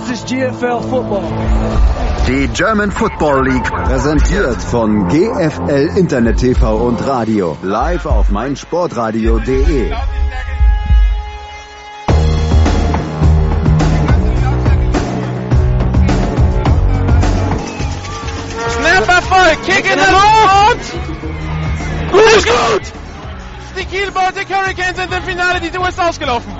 This is GFL Football. Die German Football League präsentiert von GFL Internet TV und Radio live auf meinsportradio.de. Snap Erfolg, Kick in der Luft! Gut, gut! Die Kiel Baltic Hurricanes sind im Finale, die Tour ist ausgelaufen.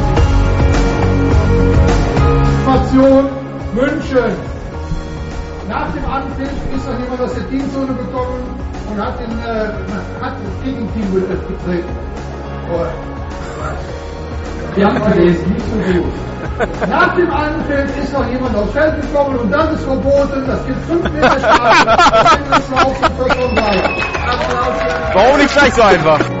Information München. Nach dem Anpfiff ist noch jemand aus der Teamzone gekommen und hat, den, äh, hat das Gegenteam betreten. Oh. Die haben gelesen, nicht so gut. Nach dem Anpfiff ist noch jemand aufs Feld gekommen und das ist verboten. Das gibt 5 Meter Strafe. Warum nicht gleich so einfach?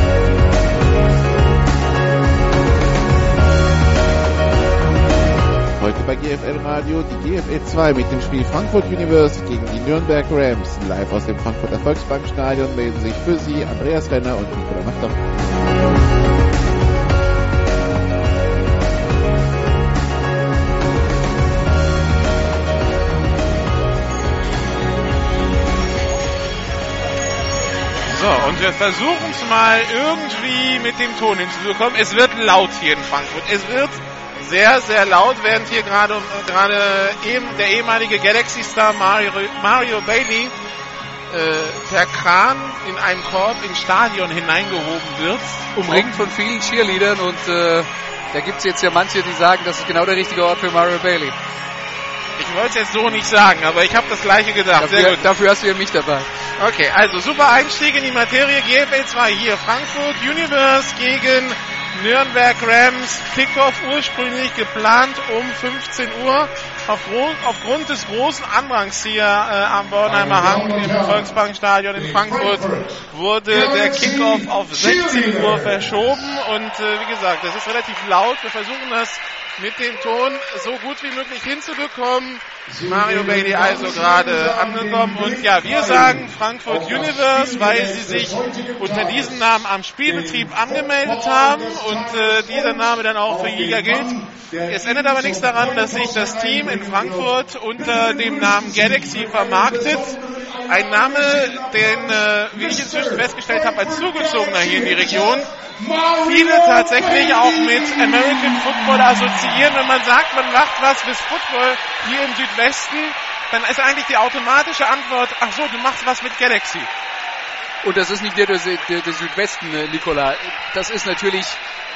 Heute bei GFL Radio die GFL 2 mit dem Spiel Frankfurt Universe gegen die Nürnberg Rams. Live aus dem Frankfurter Volksbankstadion melden sich für Sie Andreas Renner und Nikola Machter. So, und wir versuchen es mal irgendwie mit dem Ton hinzubekommen. Es wird laut hier in Frankfurt. Es wird sehr, sehr laut, während hier gerade gerade eben der ehemalige Galaxy-Star Mario, Mario Bailey äh, per Kran in einen Korb ins Stadion hineingehoben wird. Umringt von vielen Cheerleadern und äh, da gibt es jetzt ja manche, die sagen, das ist genau der richtige Ort für Mario Bailey. Ich wollte es jetzt so nicht sagen, aber ich habe das gleiche gedacht. Sehr Dafür, gut. dafür hast du ja mich dabei. Okay, also super Einstieg in die Materie. GFL 2 hier. Frankfurt Universe gegen Nürnberg Rams. Kickoff ursprünglich geplant um 15 Uhr. Aufgrund, aufgrund des großen Andrangs hier äh, am Bornheimer Hang im Volksbankstadion in Frankfurt wurde der Kickoff auf 16 Uhr verschoben. Und äh, wie gesagt, das ist relativ laut. Wir versuchen das mit dem Ton so gut wie möglich hinzubekommen. Mario Bailey also gerade angekommen und ja, wir sagen Frankfurt Universe, weil sie sich unter diesem Namen am Spielbetrieb angemeldet haben und äh, dieser Name dann auch für Jäger gilt. Es ändert aber nichts daran, dass sich das Team in Frankfurt unter dem Namen Galaxy vermarktet. Ein Name, den, äh, wie ich inzwischen festgestellt habe, als Zugezogener hier in die Region, viele tatsächlich auch mit American Football assoziieren. Wenn man sagt, man macht was bis Football hier im Südwesten, dann ist eigentlich die automatische Antwort, ach so, du machst was mit Galaxy. Und das ist nicht der, der, der, Südwesten, äh, Nikola. Das ist natürlich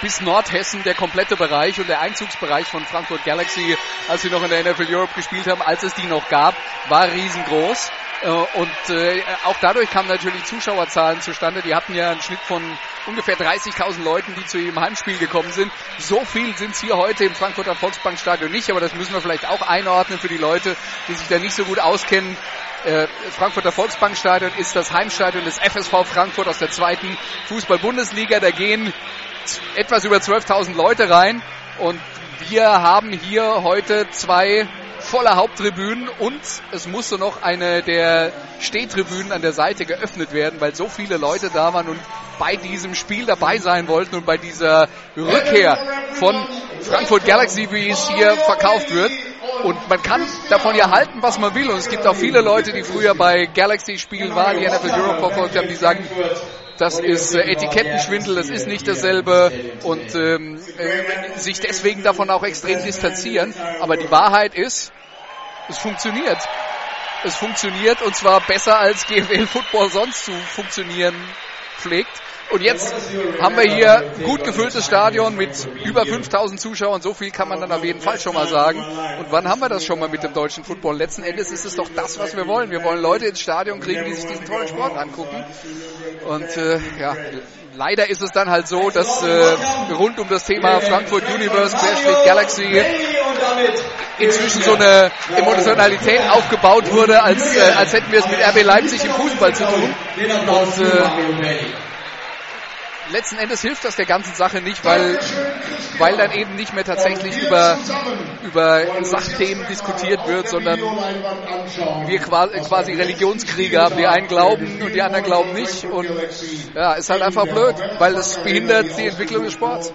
bis Nordhessen der komplette Bereich und der Einzugsbereich von Frankfurt Galaxy, als sie noch in der NFL Europe gespielt haben, als es die noch gab, war riesengroß. Äh, Und äh, auch dadurch kamen natürlich Zuschauerzahlen zustande. Die hatten ja einen Schnitt von ungefähr 30.000 Leuten, die zu ihrem Heimspiel gekommen sind. So viel sind es hier heute im Frankfurter Volksbankstadion nicht, aber das müssen wir vielleicht auch einordnen für die Leute, die sich da nicht so gut auskennen. Äh, Frankfurter Volksbankstadion ist das Heimstadion des FSV Frankfurt aus der zweiten Fußball-Bundesliga. Da gehen etwas über 12.000 Leute rein und wir haben hier heute zwei volle Haupttribünen und es musste noch eine der Stehtribünen an der Seite geöffnet werden, weil so viele Leute da waren und bei diesem Spiel dabei sein wollten und bei dieser Rückkehr von Frankfurt Galaxy, wie es hier verkauft wird. Und man kann davon ja halten, was man will. Und es gibt auch viele Leute, die früher bei Galaxy-Spielen waren, die NFL Europe verfolgt haben, die sagen, das ist äh, Etikettenschwindel, das ist nicht dasselbe und ähm, äh, sich deswegen davon auch extrem distanzieren. Aber die Wahrheit ist, es funktioniert. Es funktioniert und zwar besser als GFL Football sonst zu funktionieren pflegt. Und jetzt haben wir hier gut gefülltes Stadion mit über 5000 Zuschauern. So viel kann man dann auf jeden Fall schon mal sagen. Und wann haben wir das schon mal mit dem deutschen Football? Letzten Endes ist es doch das, was wir wollen. Wir wollen Leute ins Stadion kriegen, die sich diesen tollen Sport angucken. Und äh, ja, leider ist es dann halt so, dass äh, rund um das Thema Frankfurt Universe, Querstrich Galaxy inzwischen so eine Emotionalität aufgebaut wurde, als, äh, als hätten wir es mit RB Leipzig im Fußball zu tun. Und äh, letzten Endes hilft das der ganzen Sache nicht, weil, weil dann eben nicht mehr tatsächlich über, über Sachthemen diskutiert wird, sondern wir quasi Religionskriege haben. Die einen glauben und die anderen glauben nicht. Und ja, ist halt einfach blöd, weil das behindert die Entwicklung des Sports.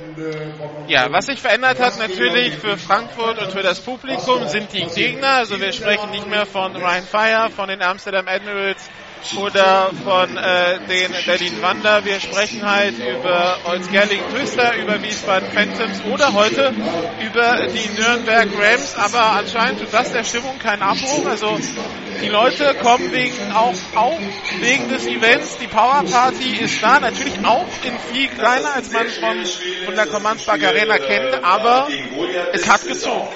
Ja, was sich verändert hat natürlich für Frankfurt und für das Publikum sind die Gegner. Also wir sprechen nicht mehr von Ryan Fire, von den Amsterdam Admirals, oder von äh, den Berlin Wander. Wir sprechen halt über Olsgerling Twister, über Wiesbaden Phantoms oder heute über die Nürnberg Rams. Aber anscheinend tut das der Stimmung keinen Abbruch. Also die Leute kommen wegen auch, auch wegen des Events. Die Power Party ist da, natürlich auch in viel kleiner, als man von, von der Commerzbank Arena kennt, aber es hat gezogen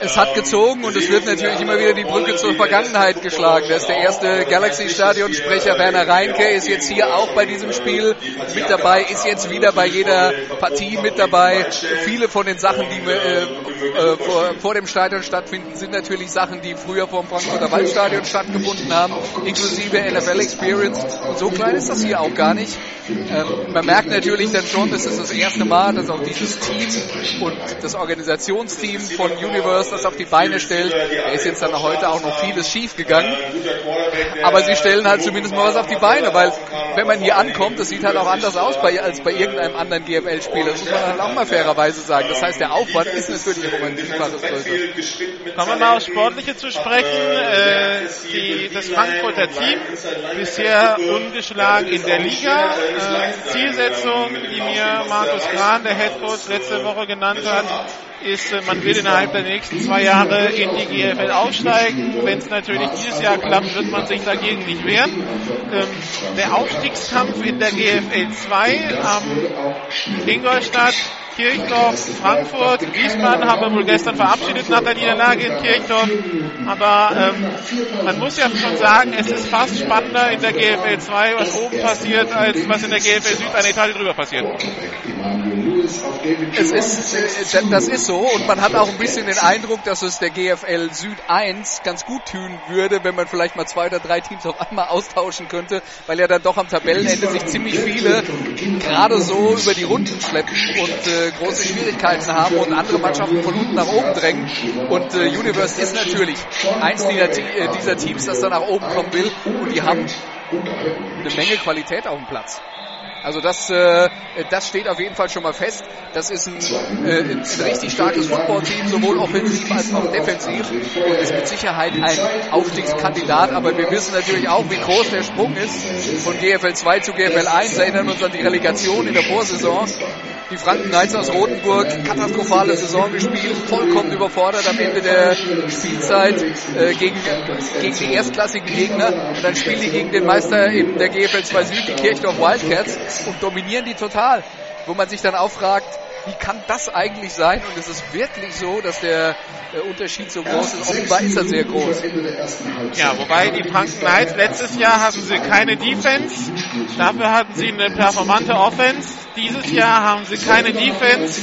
es hat gezogen und es wird natürlich immer wieder die Brücke zur Vergangenheit geschlagen. Das ist der erste Galaxy-Stadion-Sprecher Werner Reinke, ist jetzt hier auch bei diesem Spiel mit dabei, ist jetzt wieder bei jeder Partie mit dabei. Viele von den Sachen, die äh, äh, vor, vor, dem Stadion stattfinden, sind natürlich Sachen, die früher vor dem Frankfurter Waldstadion stattgefunden haben, inklusive NFL Experience. Und so klein ist das hier auch gar nicht. Ähm, man merkt natürlich dann schon, das ist das erste Mal, dass auch dieses Team und das Organisationsteam von Universe das auf die Beine stellt. Da ist jetzt dann heute auch noch vieles schief gegangen. Aber sie stellen halt zumindest mal was auf die Beine, weil wenn man hier ankommt, das sieht halt auch anders aus bei, als bei irgendeinem anderen GFL-Spieler. Das muss man halt auch mal fairerweise sagen. Das heißt, der Aufwand ist natürlich um ein Vielfaches größer. Kommen wir mal aufs Sportliche zu sprechen. Äh, die, das Frankfurter Team bisher ungeschlagen in der Liga. Äh, Zielsetzung, die mir Markus Kran, der Head Coach, letzte Woche genannt hat, ist, man will innerhalb der nächsten zwei Jahre in die GFL aufsteigen. Wenn es natürlich dieses Jahr klappt, wird man sich dagegen nicht wehren. Ähm, der Aufstiegskampf in der GFL 2 am Ingolstadt Kirchdorf, Frankfurt, Wiesbaden haben wir wohl gestern verabschiedet nach der Niederlage in Kirchdorf. Aber ähm, man muss ja schon sagen, es ist fast spannender in der GFL 2, was oben passiert, als was in der GFL Süd eine Etage drüber passiert. Es ist, äh, das ist so und man hat auch ein bisschen den Eindruck, dass es der GFL Süd 1 ganz gut tun würde, wenn man vielleicht mal zwei oder drei Teams auf einmal austauschen könnte, weil ja dann doch am Tabellenende sich ziemlich viele gerade so über die Runden schleppen und äh, große Schwierigkeiten haben und andere Mannschaften von unten nach oben drängen. Und äh, Universe ist natürlich eins dieser, äh, dieser Teams, das da nach oben kommen will und die haben eine Menge Qualität auf dem Platz. Also das, äh, das steht auf jeden Fall schon mal fest. Das ist ein, äh, ein richtig starkes Footballteam, sowohl offensiv als auch defensiv und ist mit Sicherheit ein Aufstiegskandidat. Aber wir wissen natürlich auch, wie groß der Sprung ist von GFL 2 zu GFL 1. Erinnern uns an die Relegation in der Vorsaison. Die Franken Knights aus Rotenburg, katastrophale Saison gespielt, vollkommen überfordert am Ende der Spielzeit äh, gegen, gegen die erstklassigen Gegner. Und dann spielen die gegen den Meister in der GFL 2 Süd, die Kirchdorf Wildcats, und dominieren die total. Wo man sich dann auch fragt, wie kann das eigentlich sein? Und es ist wirklich so, dass der äh, Unterschied so groß ist. Offenbar ist er sehr groß. Ja, wobei die Franken Knights letztes Jahr hatten sie keine Defense, dafür hatten sie eine performante Offense. Dieses Jahr haben sie keine Defense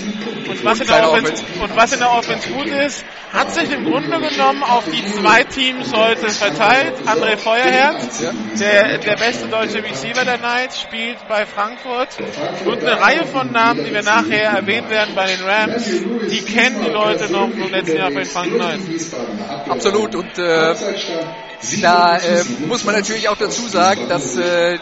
und was in der Offense, und was in der Offense gut ist, hat sich im Grunde genommen auf die zwei Teams heute verteilt. André Feuerherz, der, der beste deutsche Receiver der Knights, spielt bei Frankfurt und eine Reihe von Namen, die wir nachher erwähnen erwähnt werden bei den Rams, die kennen die Leute noch vom letzten Jahr bei Franken 1. Absolut und äh, da äh, muss man natürlich auch dazu sagen, dass, äh,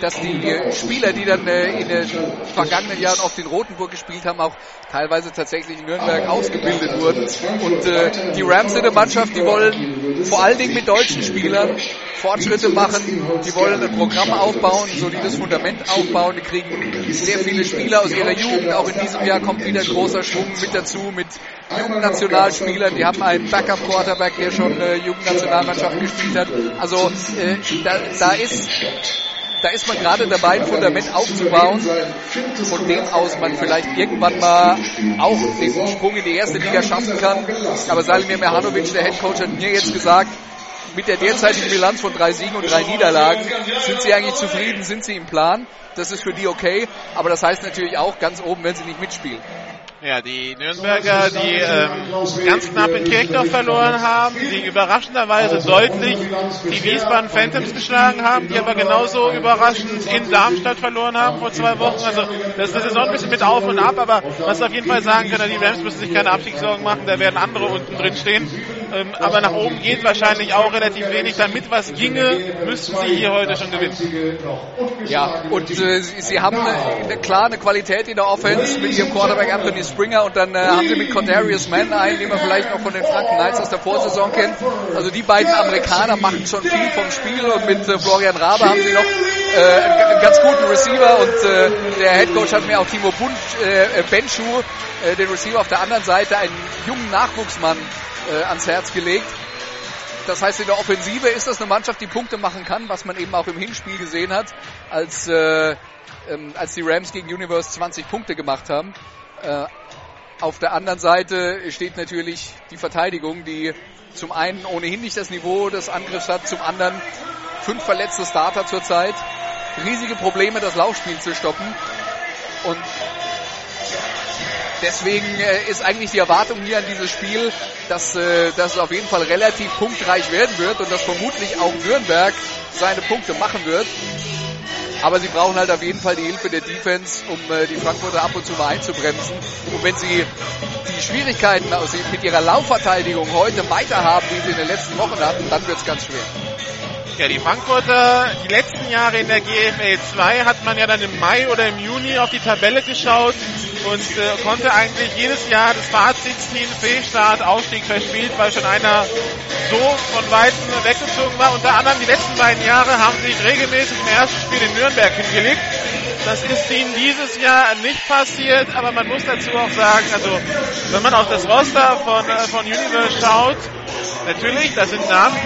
dass die Spieler, die dann äh, in den vergangenen Jahren auf den Rotenburg gespielt haben, auch teilweise tatsächlich in Nürnberg ausgebildet wurden. Und äh, die Rams sind eine Mannschaft, die wollen vor allen Dingen mit deutschen Spielern Fortschritte machen. Die wollen ein Programm aufbauen, ein solides Fundament aufbauen. Die kriegen sehr viele Spieler aus ihrer Jugend. Auch in diesem Jahr kommt wieder ein großer Schwung mit dazu mit Jugendnationalspielern. Die haben einen Backup-Quarterback, der schon äh, Jugendnationalmannschaft gespielt hat. Also äh, da, da ist da ist man gerade dabei, ein Fundament aufzubauen, von dem aus man vielleicht irgendwann mal auch den Sprung in die erste Liga schaffen kann. Aber Salimir Mehanovic, der Headcoach, hat mir jetzt gesagt, mit der derzeitigen Bilanz von drei Siegen und drei Niederlagen sind sie eigentlich zufrieden, sind sie im Plan. Das ist für die okay, aber das heißt natürlich auch ganz oben, wenn sie nicht mitspielen. Ja, die Nürnberger, die ähm, ganz knapp in Kirchdorf verloren haben, die überraschenderweise deutlich die Wiesbaden Phantoms geschlagen haben, die aber genauso überraschend in Darmstadt verloren haben vor zwei Wochen. Also das, ist so ein bisschen mit auf und ab, aber was auf jeden Fall sagen können, die Rams müssen sich keine Abstiegssorgen machen, da werden andere unten drin stehen. Ähm, aber nach oben geht wahrscheinlich auch relativ wenig. Damit was ginge, müssten sie hier heute schon gewinnen. Ja, und äh, sie, sie haben eine, eine, klar eine Qualität in der Offense mit ihrem Quarterback Anthony Springer und dann äh, haben sie mit Cordarius Mann einen, den man vielleicht noch von den Franken Knights aus der Vorsaison kennt. Also die beiden Amerikaner machen schon viel vom Spiel und mit äh, Florian Rabe haben sie noch äh, einen, einen, ganz guten Receiver und äh, der Headcoach hat mir auch Timo Bund, äh, Benschu, äh, den Receiver auf der anderen Seite, einen jungen Nachwuchsmann äh, ans Herz gelegt. Das heißt, in der Offensive ist das eine Mannschaft, die Punkte machen kann, was man eben auch im Hinspiel gesehen hat, als, äh, ähm, als die Rams gegen Universe 20 Punkte gemacht haben. Äh, auf der anderen Seite steht natürlich die Verteidigung, die zum einen ohnehin nicht das Niveau des Angriffs hat, zum anderen fünf verletzte Starter zurzeit, riesige Probleme, das Laufspiel zu stoppen. Und deswegen äh, ist eigentlich die Erwartung hier an dieses Spiel, dass, äh, dass es auf jeden Fall relativ punktreich werden wird und dass vermutlich auch Nürnberg seine Punkte machen wird. Aber sie brauchen halt auf jeden Fall die Hilfe der Defense, um äh, die Frankfurter ab und zu mal einzubremsen. Und wenn sie die Schwierigkeiten mit ihrer Laufverteidigung heute weiter haben, wie sie in den letzten Wochen hatten, dann wird es ganz schwer. Ja, die Frankfurter, die letzten Jahre in der GFL 2 hat man ja dann im Mai oder im Juni auf die Tabelle geschaut und äh, konnte eigentlich jedes Jahr das Fazit ziehen, Fehlstart, Aufstieg verspielt, weil schon einer so von Weitem weggezogen war. Unter anderem die letzten beiden Jahre haben sie regelmäßig im ersten Spiel in Nürnberg hingelegt. Das ist ihnen dieses Jahr nicht passiert, aber man muss dazu auch sagen, also wenn man auf das Roster von, äh, von Universe schaut, natürlich, da sind Namen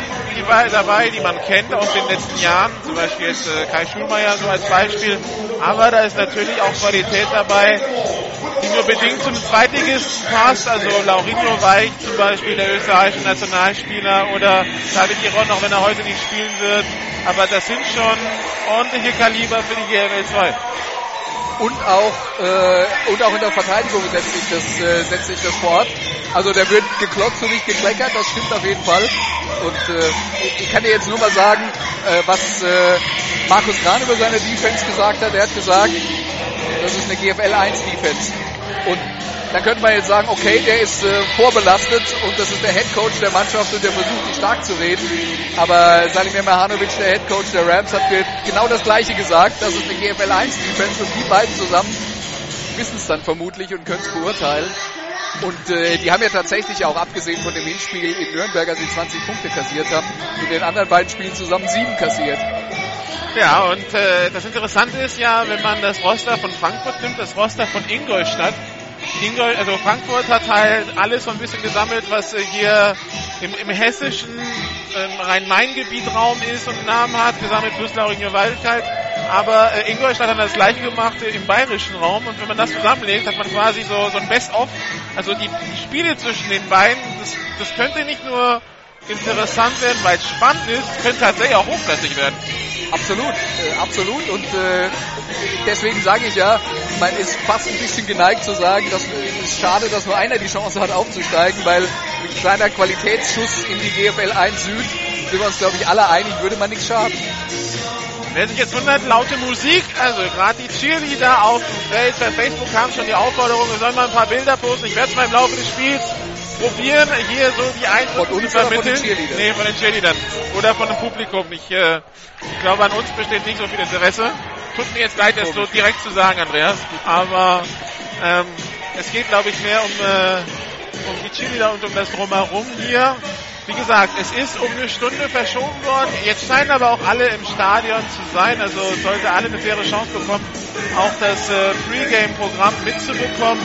dabei, die man kennt aus den letzten Jahren, zum Beispiel jetzt äh, Kai Schulmeier so als Beispiel, aber da ist natürlich auch Qualität dabei, die nur bedingt zum Zweitligisten passt, also Laurinho Weich zum Beispiel, der österreichische Nationalspieler. Oder David Iron, auch wenn er heute nicht spielen wird, aber das sind schon ordentliche Kaliber für die GML 2 und auch äh, und auch in der Verteidigung setzt sich das äh, setzt sich das fort. Also der wird geklotzt und nicht gekleckert, das stimmt auf jeden Fall. Und äh, ich kann dir jetzt nur mal sagen, äh, was äh, Markus Grahn über seine Defense gesagt hat. Er hat gesagt, das ist eine GFL 1 Defense. Und dann könnte man jetzt sagen, okay, der ist äh, vorbelastet und das ist der Head Coach der Mannschaft und der versucht, ihn stark zu reden. Aber Salimir Mahanovic, der Head Coach der Rams, hat mir genau das Gleiche gesagt. Das ist eine GFL 1 Defense und die beiden zusammen wissen es dann vermutlich und können es beurteilen. Und äh, die haben ja tatsächlich auch abgesehen von dem Hinspiel in Nürnberg, als sie 20 Punkte kassiert haben, in den anderen beiden Spielen zusammen sieben kassiert. Ja, und äh, das Interessante ist ja, wenn man das Roster von Frankfurt nimmt, das Roster von Ingolstadt, Ingol, also Frankfurt hat halt alles so ein bisschen gesammelt, was äh, hier im, im hessischen ähm, Rhein-Main-Gebiet-Raum ist und Namen hat, gesammelt plus Lauringe Waldkeit. Aber äh, Ingolstadt hat das gleiche gemacht äh, im bayerischen Raum und wenn man das zusammenlegt, hat man quasi so, so ein Best-of. Also die, die Spiele zwischen den beiden, das, das könnte nicht nur interessant werden, weil es spannend ist, könnte tatsächlich auch hochklassig werden. Absolut, äh, absolut. Und äh, deswegen sage ich ja, man ist fast ein bisschen geneigt zu sagen, dass es ist schade, dass nur einer die Chance hat aufzusteigen, weil mit kleiner Qualitätsschuss in die GFL 1 Süd sind wir uns, glaube ich, alle einig, würde man nichts schaden. Wer sich jetzt wundert, laute Musik, also gerade die Cheerleader auf dem Feld, bei Facebook kam schon die Aufforderung, wir sollen mal ein paar Bilder posten. Ich werde es mal im Laufe des Spiels probieren, hier so die Eindrücke zu vermitteln. Von den nee, von den Cheerleadern. Oder von dem Publikum. Ich, äh, ich glaube, an uns besteht nicht so viel Interesse. Tut mir jetzt leid, das so direkt zu sagen, Andreas. Aber ähm, es geht, glaube ich, mehr um, äh, um die Cheerleader und um das Drumherum hier. Wie gesagt, es ist um eine Stunde verschoben worden. Jetzt scheinen aber auch alle im Stadion zu sein. Also sollte alle eine faire Chance bekommen, auch das äh, Pre-Game-Programm mitzubekommen.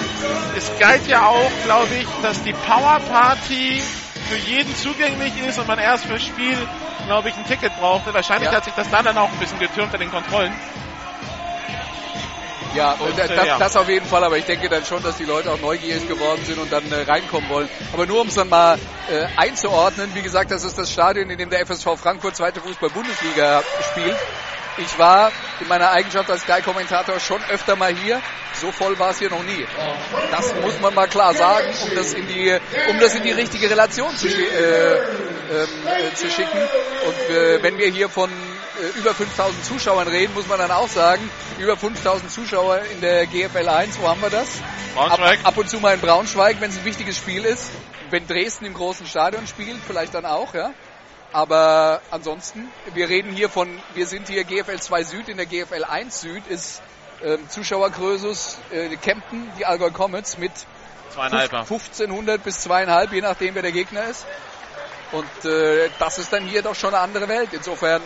Es galt ja auch, glaube ich, dass die Power Party für jeden zugänglich ist und man erst fürs Spiel, glaube ich, ein Ticket brauchte. Wahrscheinlich ja. hat sich das dann, dann auch ein bisschen getürmt an den Kontrollen. Ja, und, äh, das, das, auf jeden Fall, aber ich denke dann schon, dass die Leute auch neugierig geworden sind und dann äh, reinkommen wollen. Aber nur um es dann mal äh, einzuordnen, wie gesagt, das ist das Stadion, in dem der FSV Frankfurt zweite Fußball-Bundesliga spielt. Ich war in meiner Eigenschaft als Sky-Kommentator schon öfter mal hier. So voll war es hier noch nie. Das muss man mal klar sagen, um das in die, um das in die richtige Relation zu, äh, äh, zu schicken. Und äh, wenn wir hier von äh, über 5000 Zuschauern reden, muss man dann auch sagen, über 5000 Zuschauer in der GFL 1, wo haben wir das? Braunschweig. Ab, ab und zu mal in Braunschweig, wenn es ein wichtiges Spiel ist. Wenn Dresden im großen Stadion spielt, vielleicht dann auch, ja. Aber ansonsten, wir reden hier von, wir sind hier GFL 2 Süd, in der GFL 1 Süd ist ähm, Zuschauergrößus äh, Kempten, die Allgäu Comets mit 1500 bis zweieinhalb, je nachdem wer der Gegner ist. Und äh, das ist dann hier doch schon eine andere Welt. Insofern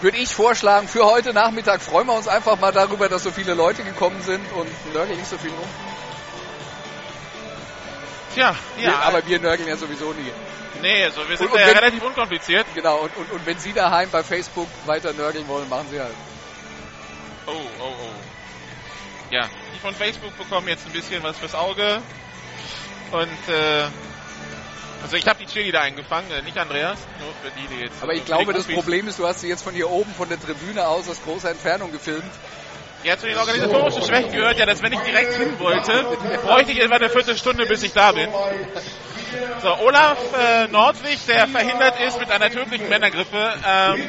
würde ich vorschlagen, für heute Nachmittag freuen wir uns einfach mal darüber, dass so viele Leute gekommen sind und nörgeln nicht so viel rum. Tja, ja. Wir, aber wir nörgeln ja sowieso nie. Nee, also wir sind und, und ja wenn, relativ unkompliziert. Genau, und, und, und wenn Sie daheim bei Facebook weiter nörgeln wollen, machen Sie halt. Oh, oh, oh. Ja, die von Facebook bekommen jetzt ein bisschen was fürs Auge. Und äh, also ich habe die Chili da eingefangen, äh, nicht Andreas, nur für die, die jetzt. Aber ich glaube, das Problem ist, du hast sie jetzt von hier oben von der Tribüne aus aus großer Entfernung gefilmt. Ja, zu den organisatorischen Schwächen gehört ja, dass wenn ich direkt hin wollte, bräuchte ich etwa eine Viertelstunde, bis ich da bin. So, Olaf äh, Nordwig, der verhindert ist mit einer tödlichen Männergrippe, ähm,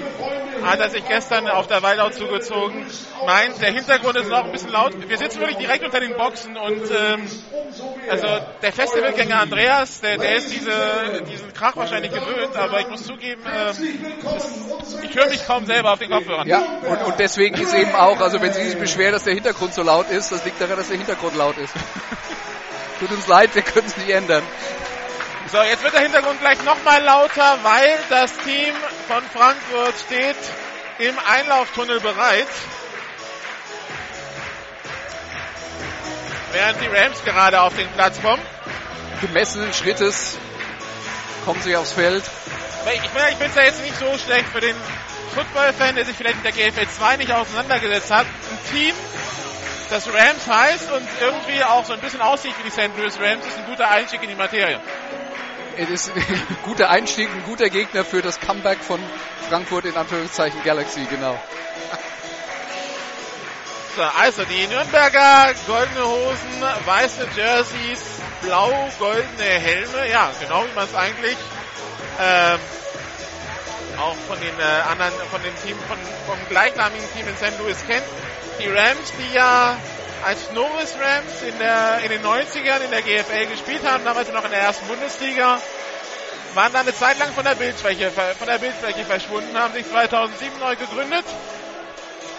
hat er sich gestern auf der Waldau zugezogen. Meint, der Hintergrund ist noch ein bisschen laut. Wir sitzen wirklich direkt unter den Boxen und ähm, also der Festivalgänger Andreas, der, der ist diese, diesen Krach wahrscheinlich gewöhnt, aber ich muss zugeben, ähm, ich höre mich kaum selber auf den Kopfhörern. Ja, und, und deswegen ist eben auch, also wenn Sie sich beschweren, dass der Hintergrund so laut ist, das liegt daran, dass der Hintergrund laut ist. Tut uns leid, wir können es nicht ändern. So, jetzt wird der Hintergrund gleich nochmal lauter, weil das Team von Frankfurt steht im Einlauftunnel bereit. Während die Rams gerade auf den Platz kommen. Gemessenen Schrittes kommen sie aufs Feld. Ich, ich finde es ja jetzt nicht so schlecht für den Football-Fan, der sich vielleicht mit der GFL 2 nicht auseinandergesetzt hat. Ein Team, das Rams heißt und irgendwie auch so ein bisschen aussieht wie die St. Louis Rams, ist ein guter Einstieg in die Materie es ist ein guter Einstieg, ein guter Gegner für das Comeback von Frankfurt in Anführungszeichen Galaxy, genau. So, also die Nürnberger goldene Hosen, weiße Jerseys, blau-goldene Helme, ja, genau wie man es eigentlich ähm, auch von den äh, anderen, von dem Team, von, vom gleichnamigen Team in St. Louis kennt. Die Rams, die ja als Norris Rams in, der, in den 90ern in der GFL gespielt haben, damals noch in der ersten Bundesliga, waren dann eine Zeit lang von der Bildfläche, von der Bildfläche verschwunden, haben sich 2007 neu gegründet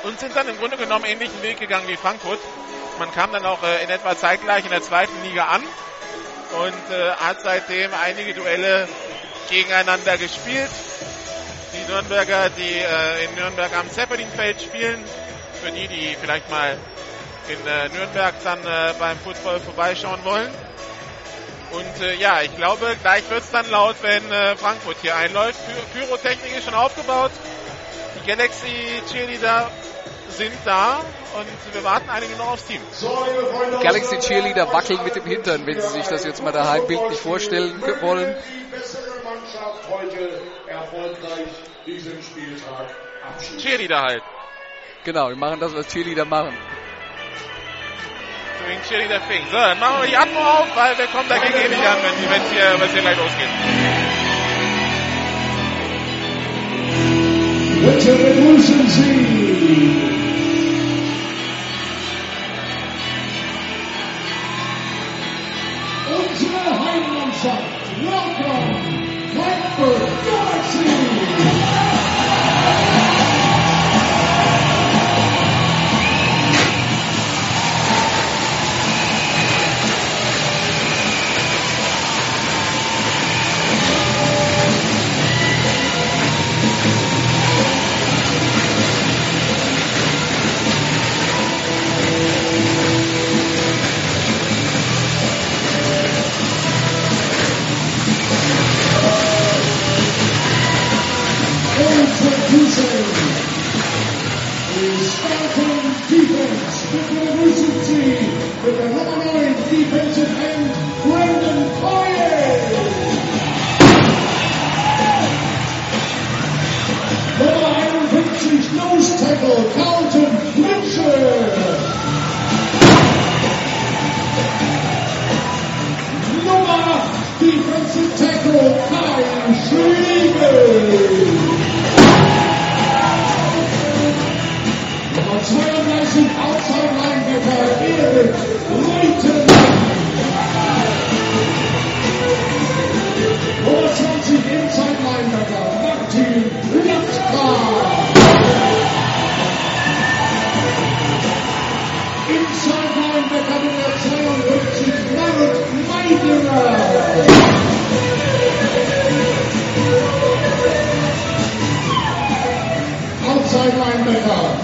und sind dann im Grunde genommen ähnlichen Weg gegangen wie Frankfurt. Man kam dann auch äh, in etwa zeitgleich in der zweiten Liga an und äh, hat seitdem einige Duelle gegeneinander gespielt. Die Nürnberger, die äh, in Nürnberg am Zeppelinfeld spielen, für die, die vielleicht mal in äh, Nürnberg dann äh, beim Football vorbeischauen wollen. Und äh, ja, ich glaube, gleich wird es dann laut, wenn äh, Frankfurt hier einläuft. Py Pyrotechnik ist schon aufgebaut. Die Galaxy Cheerleader sind da und wir warten einige noch aufs Team. Galaxy Cheerleader wackeln mit dem Hintern, wenn Sie sich das jetzt mal daheim bildlich vorstellen wollen. Cheerleader halt. Genau, wir machen das, was Cheerleader machen. Doing Cheerleader Thing. So, dann machen wir die Atmo auf, weil wir kommen dagegen eh nicht an, wenn es hier, hier gleich losgeht. Bitte begrüßen Sie Introducing the starting defense the Wilson 32 Outside Linebacker Erik Leuten. Nummer 20 Inside Linebacker Martin Latka. Inside Linebacker Nummer 52 Marit Meiderer. Outside linebacker, Nummer 1,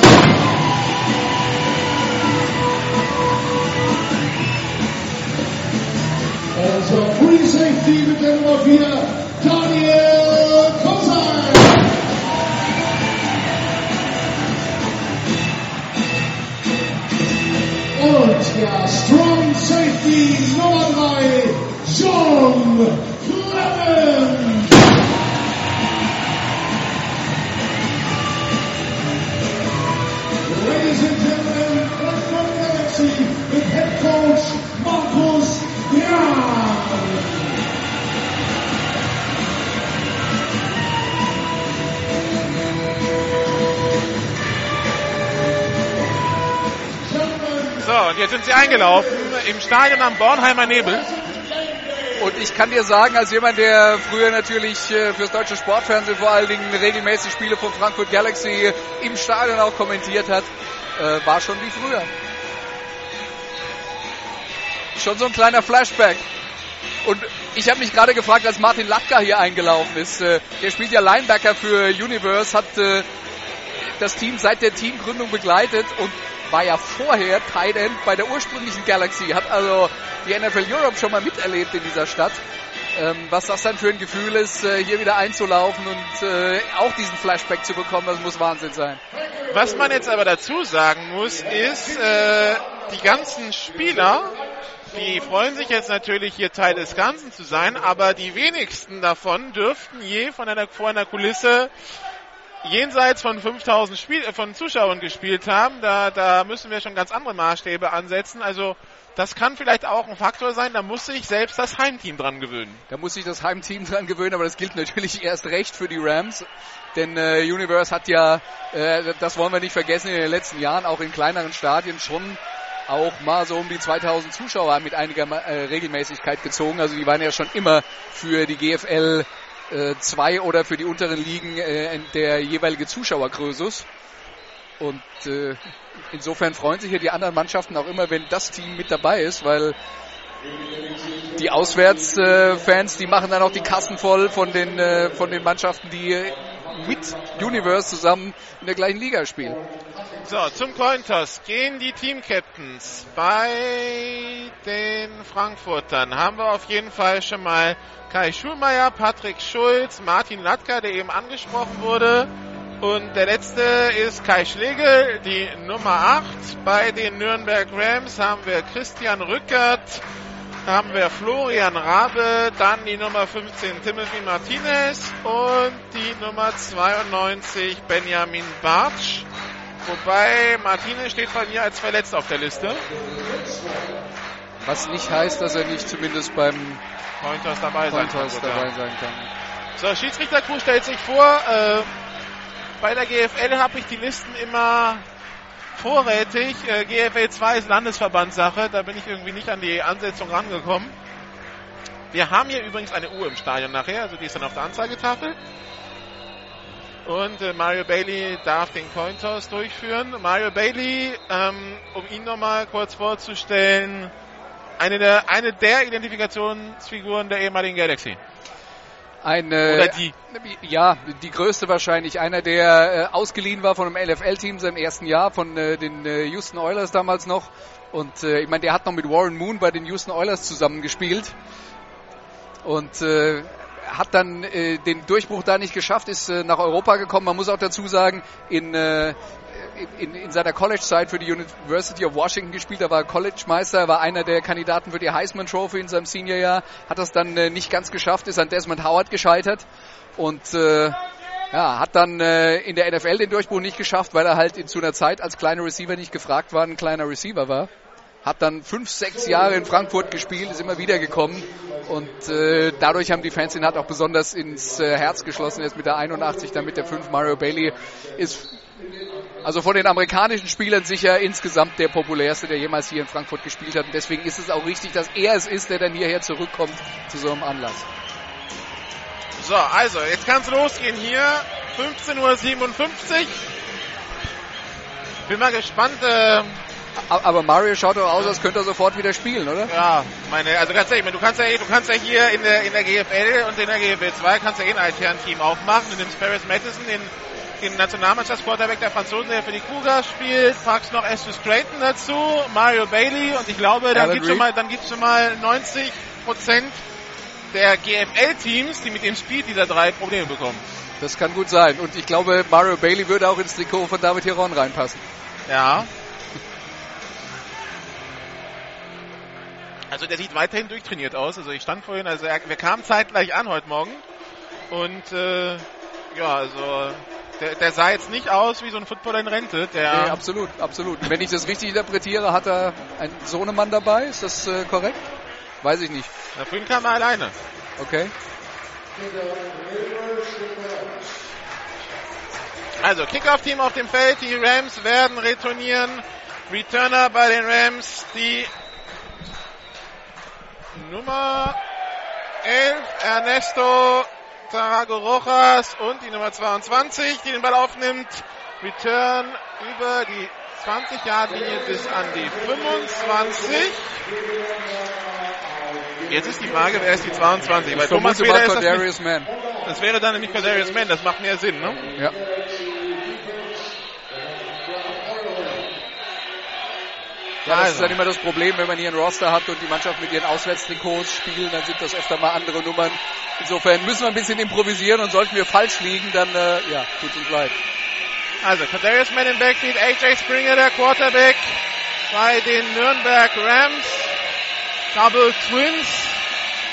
Cornerback, Nummer 26, Jerome Barnes. Unser Free Safety mit der Nummer 4, Daniel Kozak. Und der Strong Safety Nummer 3, John jetzt sind sie eingelaufen im Stadion am Bornheimer Nebel. Und ich kann dir sagen, als jemand, der früher natürlich äh, fürs deutsche Sportfernsehen vor allen Dingen regelmäßig Spiele von Frankfurt Galaxy im Stadion auch kommentiert hat, äh, war schon wie früher. Schon so ein kleiner Flashback. Und ich habe mich gerade gefragt, als Martin Latka hier eingelaufen ist. Äh, der spielt ja Linebacker für Universe, hat das Team seit der Teamgründung begleitet und war ja vorher Tight End bei der ursprünglichen Galaxy, hat also die NFL Europe schon mal miterlebt in dieser Stadt. Ähm, was das dann für ein Gefühl ist, äh, hier wieder einzulaufen und äh, auch diesen Flashback zu bekommen, das muss Wahnsinn sein. Was man jetzt aber dazu sagen muss, ist, äh, die ganzen Spieler, die freuen sich jetzt natürlich hier Teil des Ganzen zu sein, aber die wenigsten davon dürften je von einer, vor einer Kulisse jenseits von 5000 Spiel, äh, von Zuschauern gespielt haben. Da, da müssen wir schon ganz andere Maßstäbe ansetzen. Also das kann vielleicht auch ein Faktor sein, da muss sich selbst das Heimteam dran gewöhnen. Da muss sich das Heimteam dran gewöhnen, aber das gilt natürlich erst recht für die Rams. Denn äh, Universe hat ja, äh, das wollen wir nicht vergessen, in den letzten Jahren auch in kleineren Stadien schon auch mal so um die 2000 Zuschauer mit einiger äh, Regelmäßigkeit gezogen. Also die waren ja schon immer für die GFL 2 äh, oder für die unteren Ligen äh, der jeweilige Zuschauergrößus. Und äh, insofern freuen sich ja die anderen Mannschaften auch immer, wenn das Team mit dabei ist, weil die Auswärtsfans, die machen dann auch die Kassen voll von den, äh, von den Mannschaften, die mit Universe zusammen in der gleichen Liga spielen. So, zum Cointoss gehen die Team-Captains. Bei den Frankfurtern haben wir auf jeden Fall schon mal Kai Schulmeier, Patrick Schulz, Martin Latka, der eben angesprochen wurde. Und der letzte ist Kai Schlegel, die Nummer 8. Bei den Nürnberg Rams haben wir Christian Rückert, haben wir Florian Rabe, dann die Nummer 15 Timothy Martinez und die Nummer 92 Benjamin Bartsch. Wobei Martinez steht bei mir als verletzt auf der Liste. Was nicht heißt, dass er nicht zumindest beim Pointers dabei sein kann. Pointers dabei sein kann. So, Schiedsrichtercrew stellt sich vor. Äh, bei der GFL habe ich die Listen immer vorrätig. Äh, GFL 2 ist Landesverbandssache. Da bin ich irgendwie nicht an die Ansetzung rangekommen. Wir haben hier übrigens eine Uhr im Stadion nachher, also die ist dann auf der Anzeigetafel. Und äh, Mario Bailey darf den Cointoss durchführen. Mario Bailey, ähm, um ihn nochmal kurz vorzustellen, eine der, eine der Identifikationsfiguren der ehemaligen Galaxy. Eine, Oder die. Ja, die größte wahrscheinlich. Einer, der äh, ausgeliehen war von einem LFL-Team seinem ersten Jahr, von äh, den äh, Houston Oilers damals noch. Und äh, ich meine, der hat noch mit Warren Moon bei den Houston Oilers zusammengespielt. Und äh, hat dann äh, den Durchbruch da nicht geschafft, ist äh, nach Europa gekommen. Man muss auch dazu sagen, in, äh, in, in seiner College-Zeit für die University of Washington gespielt. Er war College-Meister, war einer der Kandidaten für die Heisman Trophy in seinem Senior-Jahr. Hat das dann äh, nicht ganz geschafft, ist an Desmond Howard gescheitert. Und äh, ja, hat dann äh, in der NFL den Durchbruch nicht geschafft, weil er halt in, zu einer Zeit als kleiner Receiver nicht gefragt war, ein kleiner Receiver war. Hat dann fünf, sechs Jahre in Frankfurt gespielt, ist immer wieder gekommen und äh, dadurch haben die Fans ihn halt auch besonders ins äh, Herz geschlossen. Jetzt mit der 81, dann mit der 5 Mario Bailey ist also von den amerikanischen Spielern sicher insgesamt der populärste, der jemals hier in Frankfurt gespielt hat. Und deswegen ist es auch richtig, dass er es ist, der dann hierher zurückkommt zu so einem Anlass. So, also, jetzt kann es losgehen hier. 15.57 Uhr. Bin mal gespannt. Äh, Aber Mario schaut doch aus, als könnte er sofort wieder spielen, oder? ja, meine, also ganz ehrlich, du kannst ja, du kannst ja hier in der, in der GFL und in der GFL 2 kannst ja eh ein alternen Team aufmachen. Du nimmst Paris Madison, den, den Nationalmannschaftsquarterback der Franzosen, der für die Cougars spielt, packst noch Estus Creighton dazu, Mario Bailey und ich glaube, dann gibt's schon mal, dann gibt's schon mal 90 Prozent der GFL-Teams, die mit dem Spiel dieser drei Probleme bekommen. Das kann gut sein. Und ich glaube, Mario Bailey würde auch ins Trikot von David Hiron reinpassen. Ja. Also der sieht weiterhin durchtrainiert aus. Also ich stand vorhin, also er, wir kamen zeitgleich an heute Morgen. Und äh, ja, also der, der sah jetzt nicht aus wie so ein Footballer in Rente. Der Nee, absolut, absolut. Wenn ich das richtig interpretiere, hat er einen Sohnemann dabei. Ist das äh, korrekt? Weiß ich nicht. Na, vorhin kam er alleine. Okay. Also Kickoff-Team auf dem Feld. Die Rams werden retournieren. Returner bei den Rams. Die Nummer 11 Ernesto Tarago Rojas und die Nummer 22, die den Ball aufnimmt. Return über die 20 Yard linie bis an die 25. Jetzt ist die Frage, wer ist die 22? Weil Thomas mal ist das, nicht, das wäre dann nämlich Cordarius Mann, das macht mehr Sinn, ne? Ja. Ja, das ist Also. dann immer das Problem, wenn man hier ein Roster hat und die Mannschaft mit ihren Auswärtstrikots spielen, dann sind das öfter mal andere Nummern. Insofern müssen wir ein bisschen improvisieren und sollten wir falsch liegen, dann äh, ja, tut uns leid. Also, Kadarius Mann im Backfield, AJ Springer, der Quarterback bei den Nürnberg Rams. Double Twins.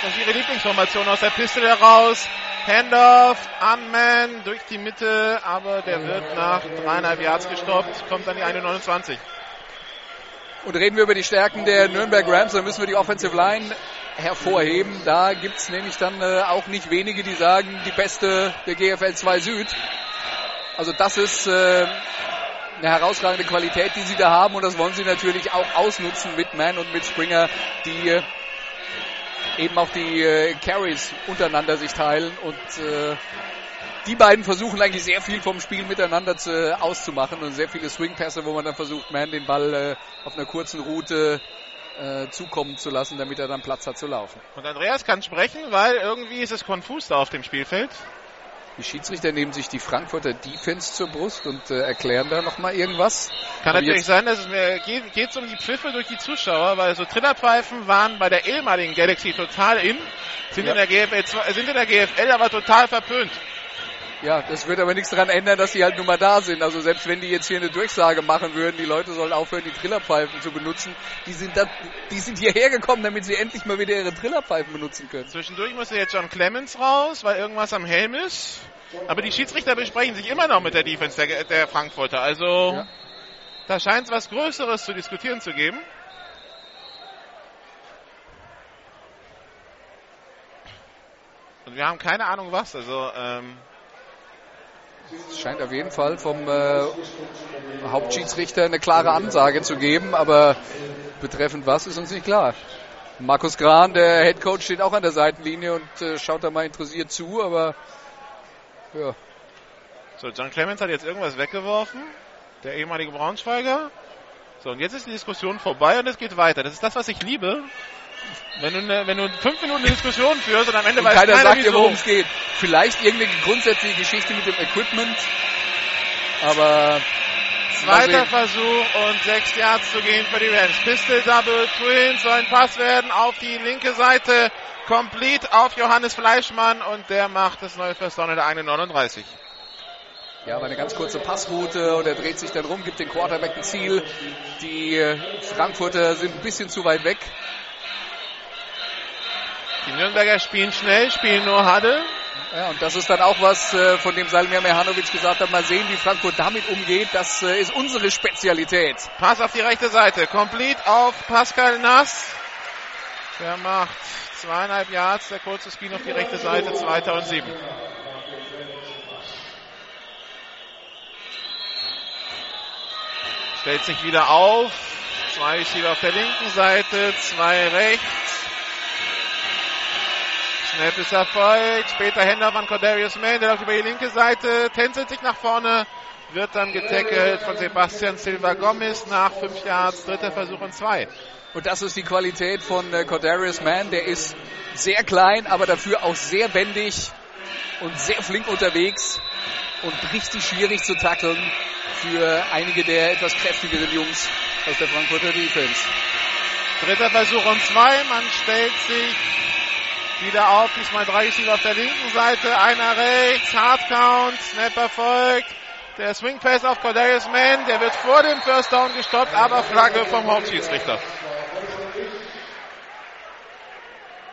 Das ist ihre Lieblingsformation aus der Piste heraus. Handoff, Unman durch die Mitte, aber der wird nach dreieinhalb Yards gestoppt, kommt an die 1,29. Und reden wir über die Stärken der Nürnberg Rams, dann müssen wir die Offensive Line hervorheben. Da gibt's nämlich dann äh, auch nicht wenige, die sagen, die beste der GFL 2 Süd. Also das ist äh, eine herausragende Qualität, die sie da haben und das wollen sie natürlich auch ausnutzen mit Mann und mit Springer, die äh, eben auch die äh, Carries untereinander sich teilen und äh, die beiden versuchen eigentlich sehr viel vom Spiel miteinander zu, auszumachen und sehr viele Swingpässe, wo man dann versucht, Man den Ball äh, auf einer kurzen Route äh, zukommen zu lassen, damit er dann Platz hat zu laufen. Und Andreas kann sprechen, weil irgendwie ist es konfus da auf dem Spielfeld. Die Schiedsrichter nehmen sich die Frankfurter Defense zur Brust und äh, erklären da nochmal irgendwas. Kann Aber natürlich sein, dass es mir geht geht's um die Pfiffe durch die Zuschauer, weil so Trillerpfeifen waren bei der ehemaligen Galaxy total in, sind, Ja. in, der GFL, sind in der GFL aber total verpönt. Ja, das wird aber nichts daran ändern, dass die halt nun mal da sind. Also selbst wenn die jetzt hier eine Durchsage machen würden, die Leute sollen aufhören, die Trillerpfeifen zu benutzen, die sind, da, die sind hierher gekommen, damit sie endlich mal wieder ihre Trillerpfeifen benutzen können. Zwischendurch musste jetzt John Clemens raus, weil irgendwas am Helm ist. Aber die Schiedsrichter besprechen sich immer noch mit der Defense der, der Frankfurter. Also Ja. da scheint es was Größeres zu diskutieren zu geben. Und wir haben keine Ahnung was. Also ähm, Es scheint auf jeden Fall vom äh, Hauptschiedsrichter eine klare Ansage zu geben, aber betreffend was ist uns nicht klar. Markus Gran, der Head Coach, steht auch an der Seitenlinie und äh, schaut da mal interessiert zu, aber ja, so, John Clemens hat jetzt irgendwas weggeworfen. Der ehemalige Braunschweiger. So, und jetzt ist die Diskussion vorbei und es geht weiter. Das ist das, was ich liebe. Wenn du, ne, wenn du fünf Minuten eine Diskussion führst und am Ende und weiß keiner keiner, sagt dir, worum es geht. Vielleicht irgendeine grundsätzliche Geschichte mit dem Equipment, aber Zweiter. Versuch und sechs Yards zu gehen für die Rams. Pistol Double Twins soll ein Pass werden auf die linke Seite. Complete auf Johannes Fleischmann und der macht das neue First Down in der eigenen 39. Ja, aber eine ganz kurze Passroute und er dreht sich dann rum, gibt den Quarterback ein Ziel. Die äh, Frankfurter sind ein bisschen zu weit weg. Die Nürnberger spielen schnell, spielen nur Huddle. Ja, und das ist dann auch was, äh, von dem Salmir Mehanovic gesagt hat, mal sehen, wie Frankfurt damit umgeht. Das äh, ist unsere Spezialität. Pass auf die rechte Seite. Complete auf Pascal Nass. Der macht zweieinhalb Yards. Der kurze Spin auf die rechte Seite. Zweiter und sieben. Stellt sich wieder auf. Zwei Receiver auf der linken Seite. Zwei rechts. Snap ist erfolgt. Später Händler von Cordarius Mann. Der läuft über die linke Seite. Tänzelt sich nach vorne. Wird dann getackelt von Sebastian Silva Gomez nach fünf Yards. Dritter Versuch und zwei. Und das ist die Qualität von äh, Cordarius Mann. Der ist sehr klein, aber dafür auch sehr wendig und sehr flink unterwegs und richtig schwierig zu tackeln für einige der etwas kräftigeren Jungs aus der Frankfurter Defense. Dritter Versuch und zwei. Man stellt sich wieder auf. Diesmal drei Receiver auf der linken Seite. Einer rechts. Hardcount. Snap erfolgt. Der Swing Pass auf Cordarius Mann. Der wird vor dem First Down gestoppt, aber Flagge vom Hauptschiedsrichter.